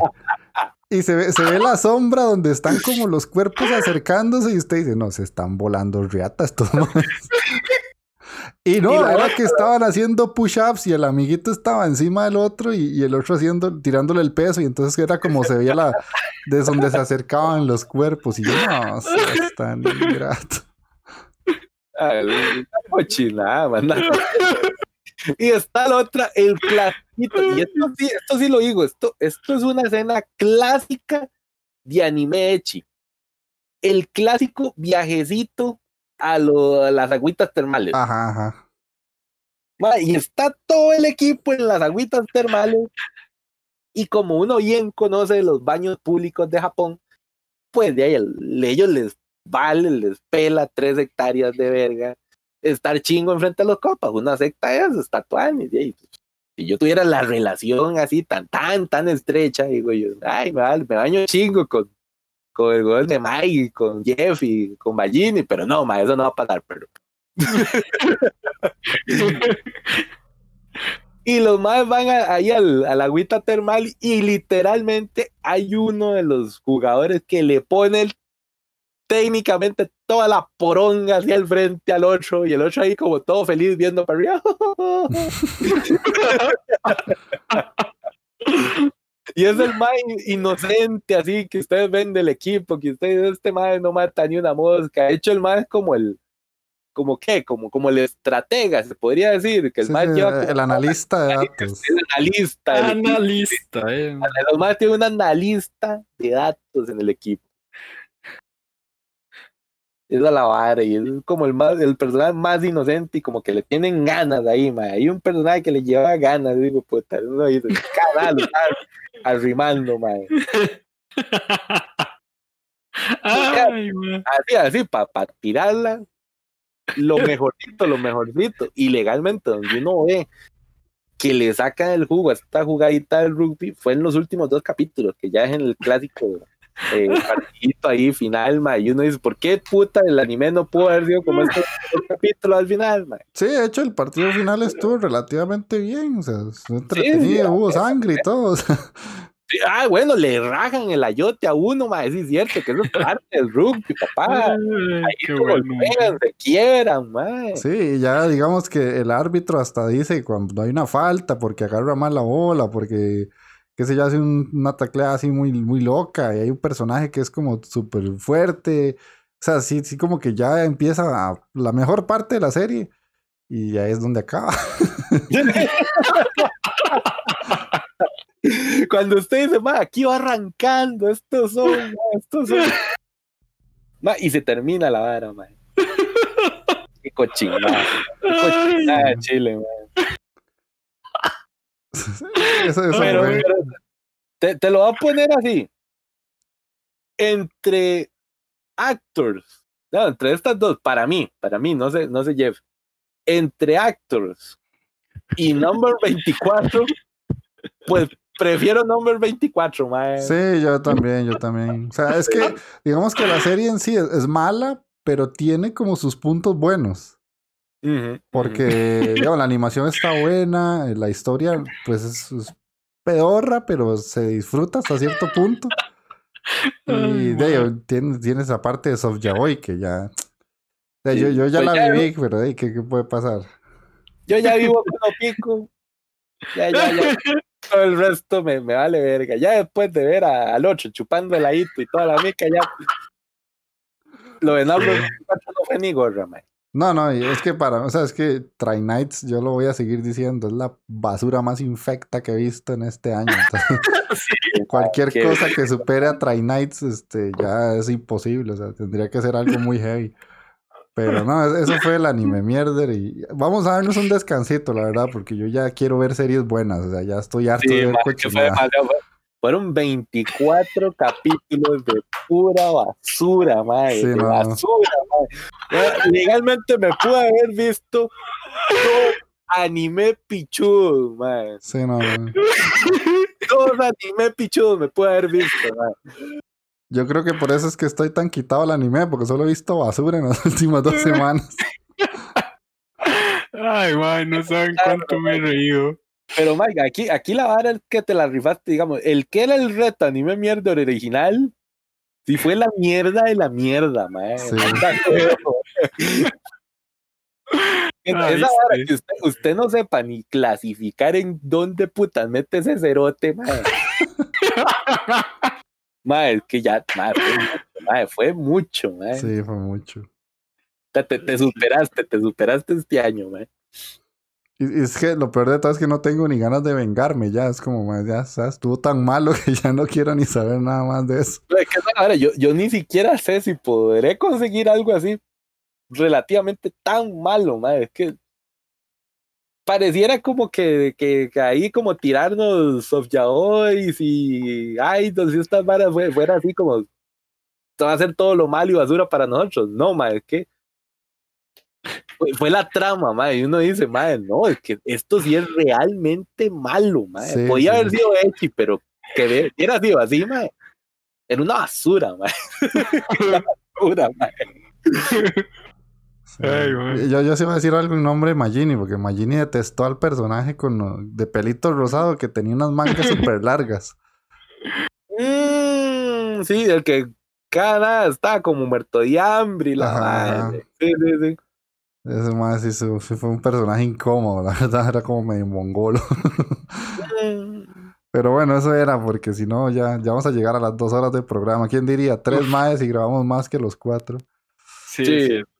Y se ve, se ve la sombra donde están como los cuerpos acercándose y usted dice, no, se están volando riatas estos manes". Y no, Y era otra- que estaban haciendo push-ups y el amiguito estaba encima del otro y, y el otro haciendo, tirándole el peso y entonces era como se veía la, de donde se acercaban los cuerpos y yo, no, es tan ingrato. Cochinada. Y está la otra, el clasito. Y esto sí, esto sí lo digo, esto, esto es una escena clásica de anime echi. El clásico viajecito a, lo- a las agüitas termales. Ajá, ajá. Ma, Y está todo el equipo en las agüitas termales. Y como uno bien conoce los baños públicos de Japón, pues de ahí el- ellos les vale, les pela tres hectáreas de verga estar chingo enfrente de los copas. Una secta es estar tuanis, de ahí, pues, Si yo tuviera la relación así tan, tan, tan estrecha, digo yo, ay, me, me baño chingo con, con el gol de Mike, con Jeff y con Ballini, pero no, ma, eso no va a pasar, pero Y los más van a- ahí al, a la agüita termal y literalmente hay uno de los jugadores que le pone el- técnicamente toda la poronga hacia el frente al otro y el otro ahí como todo feliz viendo para arriba. y es el más in- inocente así que ustedes ven del equipo, que ustedes este más no mata ni una mosca. De hecho el más es como el como qué, como, como el estratega, se podría decir, que el Sí, más sí, lleva como el analista de datos. el analista. equipo. Analista, eh. Los más tiene un analista de datos en el equipo. Es la vara y es como el más, el personaje más inocente y como que le tienen ganas ahí, ma. Hay un personaje que le lleva ganas, digo, puta, uno dice, "Cara, lo está arrimando, ma. Ay, man. Así, así, para tirarla, lo mejorcito, lo mejorcito. Y legalmente, donde uno ve que le sacan el jugo a esta jugadita del rugby, fue en los últimos dos capítulos, que ya es en el clásico eh, partidito ahí final, ma. Y uno dice, ¿por qué puta el anime no pudo haber sido como estos dos capítulos al final, ma? Sí, de hecho, el partido final estuvo relativamente bien. O sea, entretenido, sí, hubo sangre y todo. o sea, Sí, Ah, bueno, le rajan el ayote a uno, ma. Sí, es cierto, que eso es parte del rugby, papá. Ahí qué se bueno. golpean, se quieran, ma. Sí, ya digamos que el árbitro hasta dice cuando hay una falta porque agarra mal la bola, porque qué sé yo, hace un- una tacleada así muy, muy loca y hay un personaje que es como súper fuerte. O sea, sí, sí como que ya empieza a- la mejor parte de la serie y ya es donde acaba. Cuando usted dice, ma, aquí va arrancando, estos son, ma, estos son. Ma, y se termina la vara, ma. Qué cochinada. Qué cochinada de Chile, ma. Eso, eso Pero, fue- pero te, te lo voy a poner así. Entre actors, no, entre estas dos, para mí, para mí, no sé, no sé, Jeff. Entre actors y number 24, pues prefiero Number 24, mae. Sí, yo también, yo también. O sea, es que, digamos que la serie en sí es, es mala, pero tiene como sus puntos buenos. Porque, digamos, la animación está buena, la historia, pues es, es pedorra, pero se disfruta hasta cierto punto. Y Ay, de ahí, man. tiene, tiene esa parte de Soft Yaoi que ya. de yo, yo ya pues la ya, viví, pero de ¿qué, qué puede pasar? Yo ya vivo con lo pico. Ya, ya, ya. Todo el resto me, me vale verga. Ya después de ver a- al otro chupando el hito y toda la mica, ya. Lo de 24 no fue ni gorra, mae. No, no, y es que para, o sea, es que Try Nights, yo lo voy a seguir diciendo, es la basura más infecta que he visto en este año. Entonces, cualquier qué- cosa que supere a Try Nights, este, ya es imposible, o sea, tendría que ser algo muy heavy. Pero no, es- eso fue el anime mierder y vamos a darnos un descansito, la verdad, porque yo ya quiero ver series buenas, o sea, ya estoy harto Sí, de ver fue demasiado. fue- Fueron 24 capítulos de pura basura. Sí, de no. basura. Ya, Legalmente me pude haber visto todo anime pichudo, mae. Sí, no, no. Todos anime pichudos me pude haber visto, mae. Yo creo que por eso es que estoy tan quitado al anime, porque solo he visto basura en las últimas dos semanas. Ay, man, no saben cuánto me he reído. Pero, Mike, aquí, aquí la vara es que te la rifaste, digamos, el que era el reto anime mierda original, sí fue la mierda de la mierda, mae. Sí. Esa vara sí. que usted, usted no sepa ni clasificar en dónde putas mete ese cerote, mae. Mae, es que ya, mae, fue mucho, mae, fue mucho, mae. Sí, fue mucho. Te, te- te superaste, te superaste este año, mae. Y, es que lo peor de todo es que no tengo ni ganas de vengarme ya. Es como, man, ya ¿sabes? estuvo tan malo que ya no quiero ni saber nada más de eso. Es que vara, yo, yo ni siquiera sé si podré conseguir algo así relativamente tan malo, madre. Es que pareciera como que, que, que ahí como tirarnos soft yaois y idols y estas varas fue- fuera así como "Esto va a ser todo lo malo y basura para nosotros. No, madre, es que fue, fue la trama, madre. Y uno dice, madre, no, es que esto sí es realmente malo, madre. Sí, Podía sí. haber sido Echi, pero que hubiera sido así, madre. Era una basura, madre. una basura, madre. Sí. Ay, man. yo, yo sí iba a decir algo en nombre de Magini, porque Magini detestó al personaje con lo- de pelito rosado que tenía unas mangas súper largas. Mm, sí, el que cada estaba como muerto de hambre y la Ajá. madre. Sí, sí, sí. Ese más sí, fue un personaje incómodo, la verdad, era como medio mongolo. Pero bueno, eso era, porque si no, ya, ya vamos a llegar a las dos horas del programa. ¿Quién diría? Tres más y grabamos más que los cuatro. Sí, Sí. es cierto.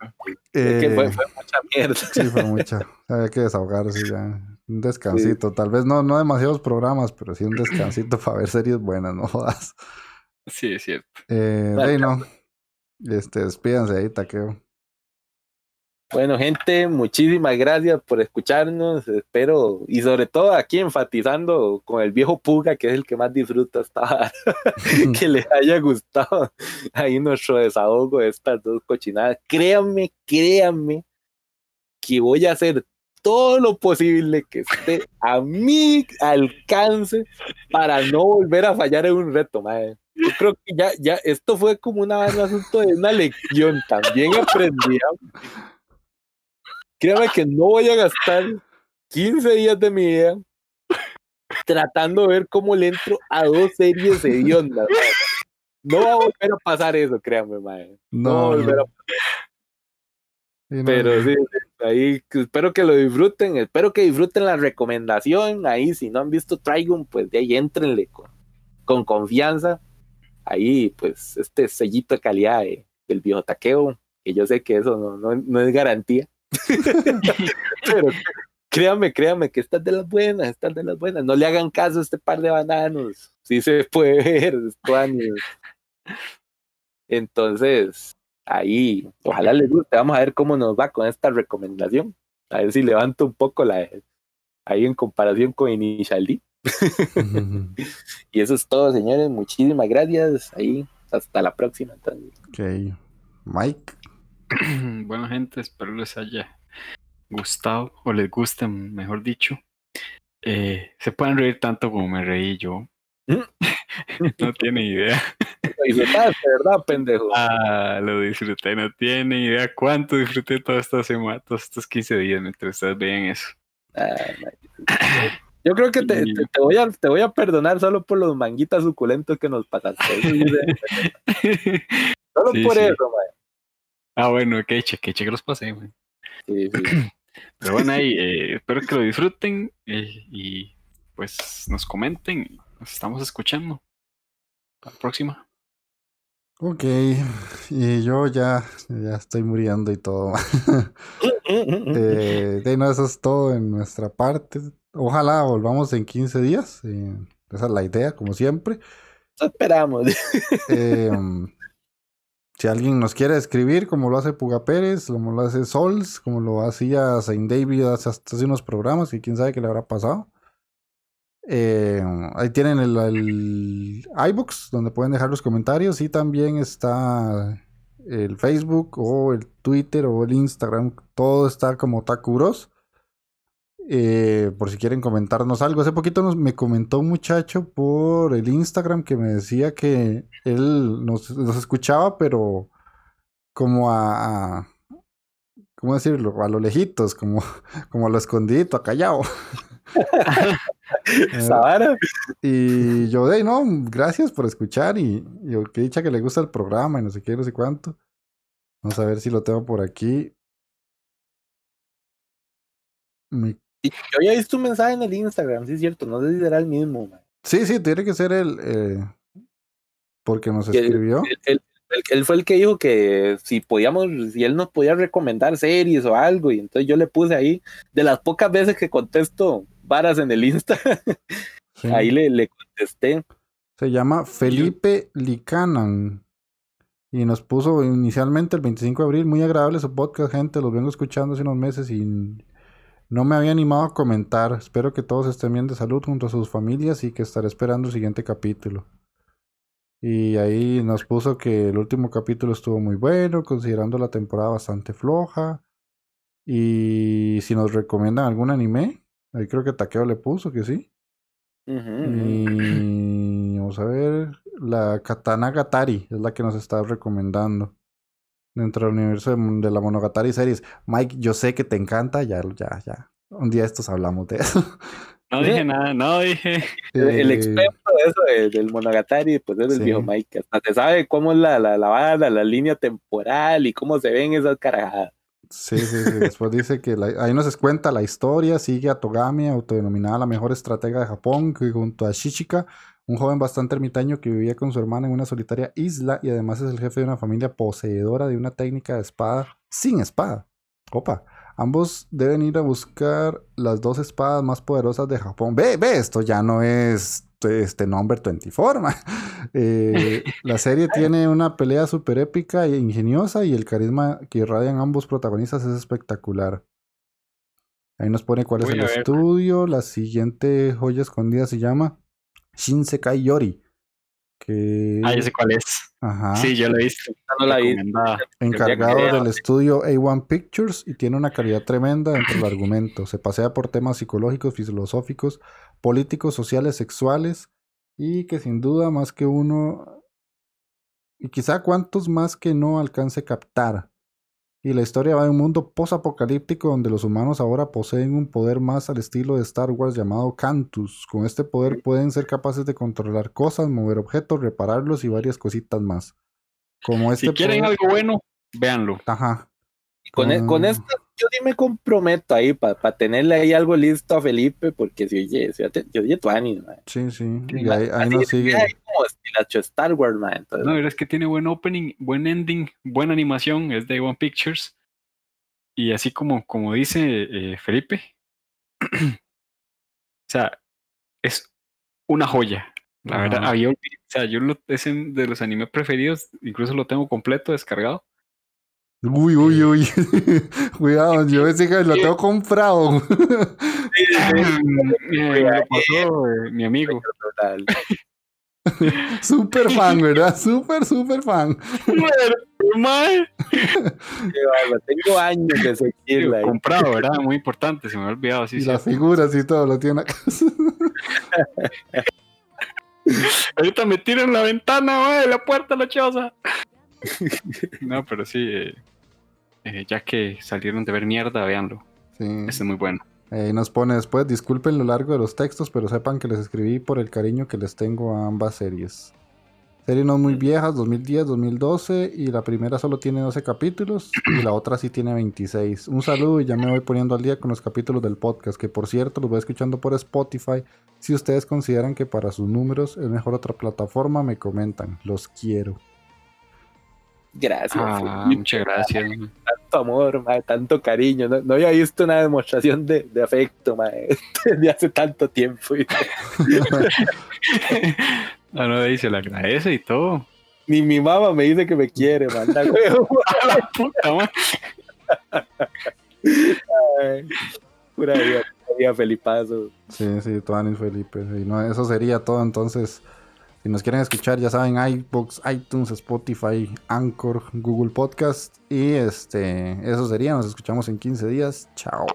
es que fue, Eh, fue mucha mierda. Sí, fue mucha. Había que desahogarse ya. Un descansito. Tal vez no, no demasiados programas, pero sí un descansito para ver series buenas, no jodas. Sí, es cierto. Eh, no. Este, despídanse ahí, taqueo. Bueno, gente, muchísimas gracias por escucharnos. Espero, y sobre todo aquí enfatizando con el viejo Puga, que es el que más disfruta que les haya gustado ahí nuestro desahogo de estas dos cochinadas. Créanme, créanme que voy a hacer todo lo posible que esté a mi alcance para no volver a fallar en un reto, madre. Yo creo que ya, ya, esto fue como una, un asunto de una lección. También aprendí. Créame que no voy a gastar 15 días de mi vida tratando de ver cómo le entro a dos series hediondas. madre. No va a volver a pasar eso, créanme, madre. No, va a volver a. Sí, no, pero sí, ahí espero que lo disfruten, espero que disfruten la recomendación. Ahí, si no han visto Trigun, pues de ahí entrenle con, con confianza. Ahí, pues, este sellito de calidad de- del viejo taqueo, que yo sé que eso no, no, no es garantía. Pero créanme, créanme que estas de las buenas, estas de las buenas. No le hagan caso a este par de bananos. Sí se puede ver. Entonces, ahí, ojalá les guste. Vamos a ver cómo nos va con esta recomendación. A ver si levanto un poco la ahí en comparación con Initial D. Y eso es todo, señores. Muchísimas gracias. Ahí, hasta la próxima. entonces. Ok. Mike. Bueno, gente, espero les haya gustado o les guste, mejor dicho. eh, se pueden reír tanto como me reí yo. no tiene idea. Lo disfrutaste, ¿verdad, pendejo? Ah, lo disfruté, no tiene idea cuánto disfruté toda esta semana, todos estos 15 días mientras ustedes veían eso. Ah. Yo creo que te, Y- te- te voy a, te voy a perdonar solo por los manguitas suculentos que nos pasaste. Solo Sí, por sí. eso, man. Ah, bueno, que eche, que eche que los pasé. Sí, sí. Pero bueno, ahí, eh, espero que lo disfruten eh, y pues nos comenten. Nos estamos escuchando. Hasta la próxima. Ok, y yo ya, ya estoy muriendo y todo. Eh, de no, eso es todo en nuestra parte. Ojalá volvamos en 15 días. eh, esa es la idea, como siempre. Eso esperamos. Si alguien nos quiere escribir, como lo hace Puga Pérez, como lo hace Sols, como lo hacía Saint David hace unos programas, que quién sabe qué le habrá pasado. Eh, ahí tienen el, el iBooks, donde pueden dejar los comentarios. Y también está el Facebook, o el Twitter, o el Instagram. Todo está como Takuros. Eh, por si quieren comentarnos algo. Hace poquito nos, me comentó un muchacho por el Instagram que me decía que él nos, nos escuchaba, pero como a, a- ¿cómo decirlo? A lo lejitos, como, como a lo escondidito, a callado. Eh, y yo, de no, gracias por escuchar y, y yo, que dicha que le gusta el programa y no sé qué, no sé cuánto. Vamos a ver si lo tengo por aquí. Y Yo había visto un mensaje en el Instagram, sí es cierto, no sé si será el mismo. man. Sí, sí, tiene que ser el. eh, porque nos escribió. Él, fue el que dijo que si podíamos, si él nos podía recomendar series o algo, y entonces yo le puse ahí, de las pocas veces que contesto varas en el Insta, Sí. ahí le, le contesté. Se llama Felipe Licanan. Y nos puso inicialmente el 25 de abril. Muy agradable su podcast, gente. Los vengo escuchando hace unos meses y no me había animado a comentar. Espero que todos estén bien de salud junto a sus familias y que estaré esperando el siguiente capítulo. Y ahí nos puso que el último capítulo estuvo muy bueno, considerando la temporada bastante floja. Y si nos recomiendan algún anime, ahí creo que Takeo le puso que sí. Y vamos a ver, la Katana Gatari es la que nos está recomendando dentro del universo de, de la Monogatari series. Mike, yo sé que te encanta, ya, ya, ya. Un día estos hablamos de eso. No dije nada, no dije. El, el Eh, experto de eso de- del Monogatari, pues es el Sí. viejo Mike. Hasta se sabe cómo es la, la, la vara, la línea temporal y cómo se ven esas carajadas. Sí, sí, sí. Después dice que la- ahí nos cuenta la historia. Sigue a Togami, autodenominada la mejor estratega de Japón, que junto a Shichika, un joven bastante ermitaño que vivía con su hermana en una solitaria isla y además es el jefe de una familia poseedora de una técnica de espada sin espada. Opa. Ambos deben ir a buscar las dos espadas más poderosas de Japón. Ve, ve, esto ya no es este Number 24. ma. Eh, la serie tiene una pelea súper épica e ingeniosa y el carisma que irradian ambos protagonistas es espectacular. Ahí nos pone cuál es el estudio. La siguiente joya escondida se llama Shinsekai Yori. Que, Ah, ya sé cuál es. ajá, Sí, yo la he visto. No la vi. Encargado del estudio A1 Pictures y tiene una calidad tremenda dentro del argumento. Se pasea por temas psicológicos, filosóficos, políticos, sociales, sexuales y que sin duda más que uno y quizá cuantos más que no alcance a captar. Y la historia va de un mundo posapocalíptico donde los humanos ahora poseen un poder más al estilo de Star Wars llamado Cantus. Con este poder pueden ser capaces de controlar cosas, mover objetos, repararlos y varias cositas más. Como este Si quieren poder- algo bueno, véanlo. Ajá. Con, e- con Ah. Yo sí me comprometo ahí para tenerle ahí algo listo a Felipe, porque si oye, si oye, yo oye tu anime, man. Sí, sí. Y ahí, ahí nos sigue. ahí como estilacho Star Wars, man. Entonces, No, es que tiene buen opening, buen ending, buena animación, es de One Pictures. Y así como, como dice eh, Felipe, o sea, es una joya. La Ajá. verdad, había, o sea, yo lo, es de los animes preferidos, incluso lo tengo completo descargado. Uy, uy, uy. Cuidado, yo ese que lo tengo comprado. Me lo pasó eh, mi amigo. total. Super fan, ¿verdad? Super, super fan. Bárbaro, Tengo años de seguirla. comprado, ¿verdad? Muy importante, se me había olvidado. Sí, y sí. las figuras y todo lo tiene acá. Ahorita me tiro en la ventana, mae, la puerta la choza. no, pero sí, eh, eh, ya que salieron de ver mierda, véanlo. Sí. Este es muy bueno. Eh, nos pone después, disculpen lo largo de los textos, pero sepan que les escribí por el cariño que les tengo a ambas series. Series no muy viejas, 2010, 2012, y la primera solo tiene 12 capítulos y la otra sí tiene 26. Un saludo y ya me voy poniendo al día con los capítulos del podcast, que por cierto los voy escuchando por Spotify. Si ustedes consideran que para sus números es mejor otra plataforma, me comentan. Los quiero. Gracias. Ah, muchas gracias. Tanto amor, tanto cariño. No, no había visto una demostración de, de afecto mae, desde hace tanto tiempo. Ah, no, ahí se le agradece y todo. Ni mi mamá me dice que me quiere, manda huevo. A la puta, mae. Pura vida, pura vida, Felipazo. Sí, sí, Tuanis Felipe. Y no, eso sería todo. Entonces, si nos quieren escuchar, ya saben, iBox, iTunes, Spotify, Anchor, Google Podcast. Y este, eso sería. Nos escuchamos en 15 días. Chao.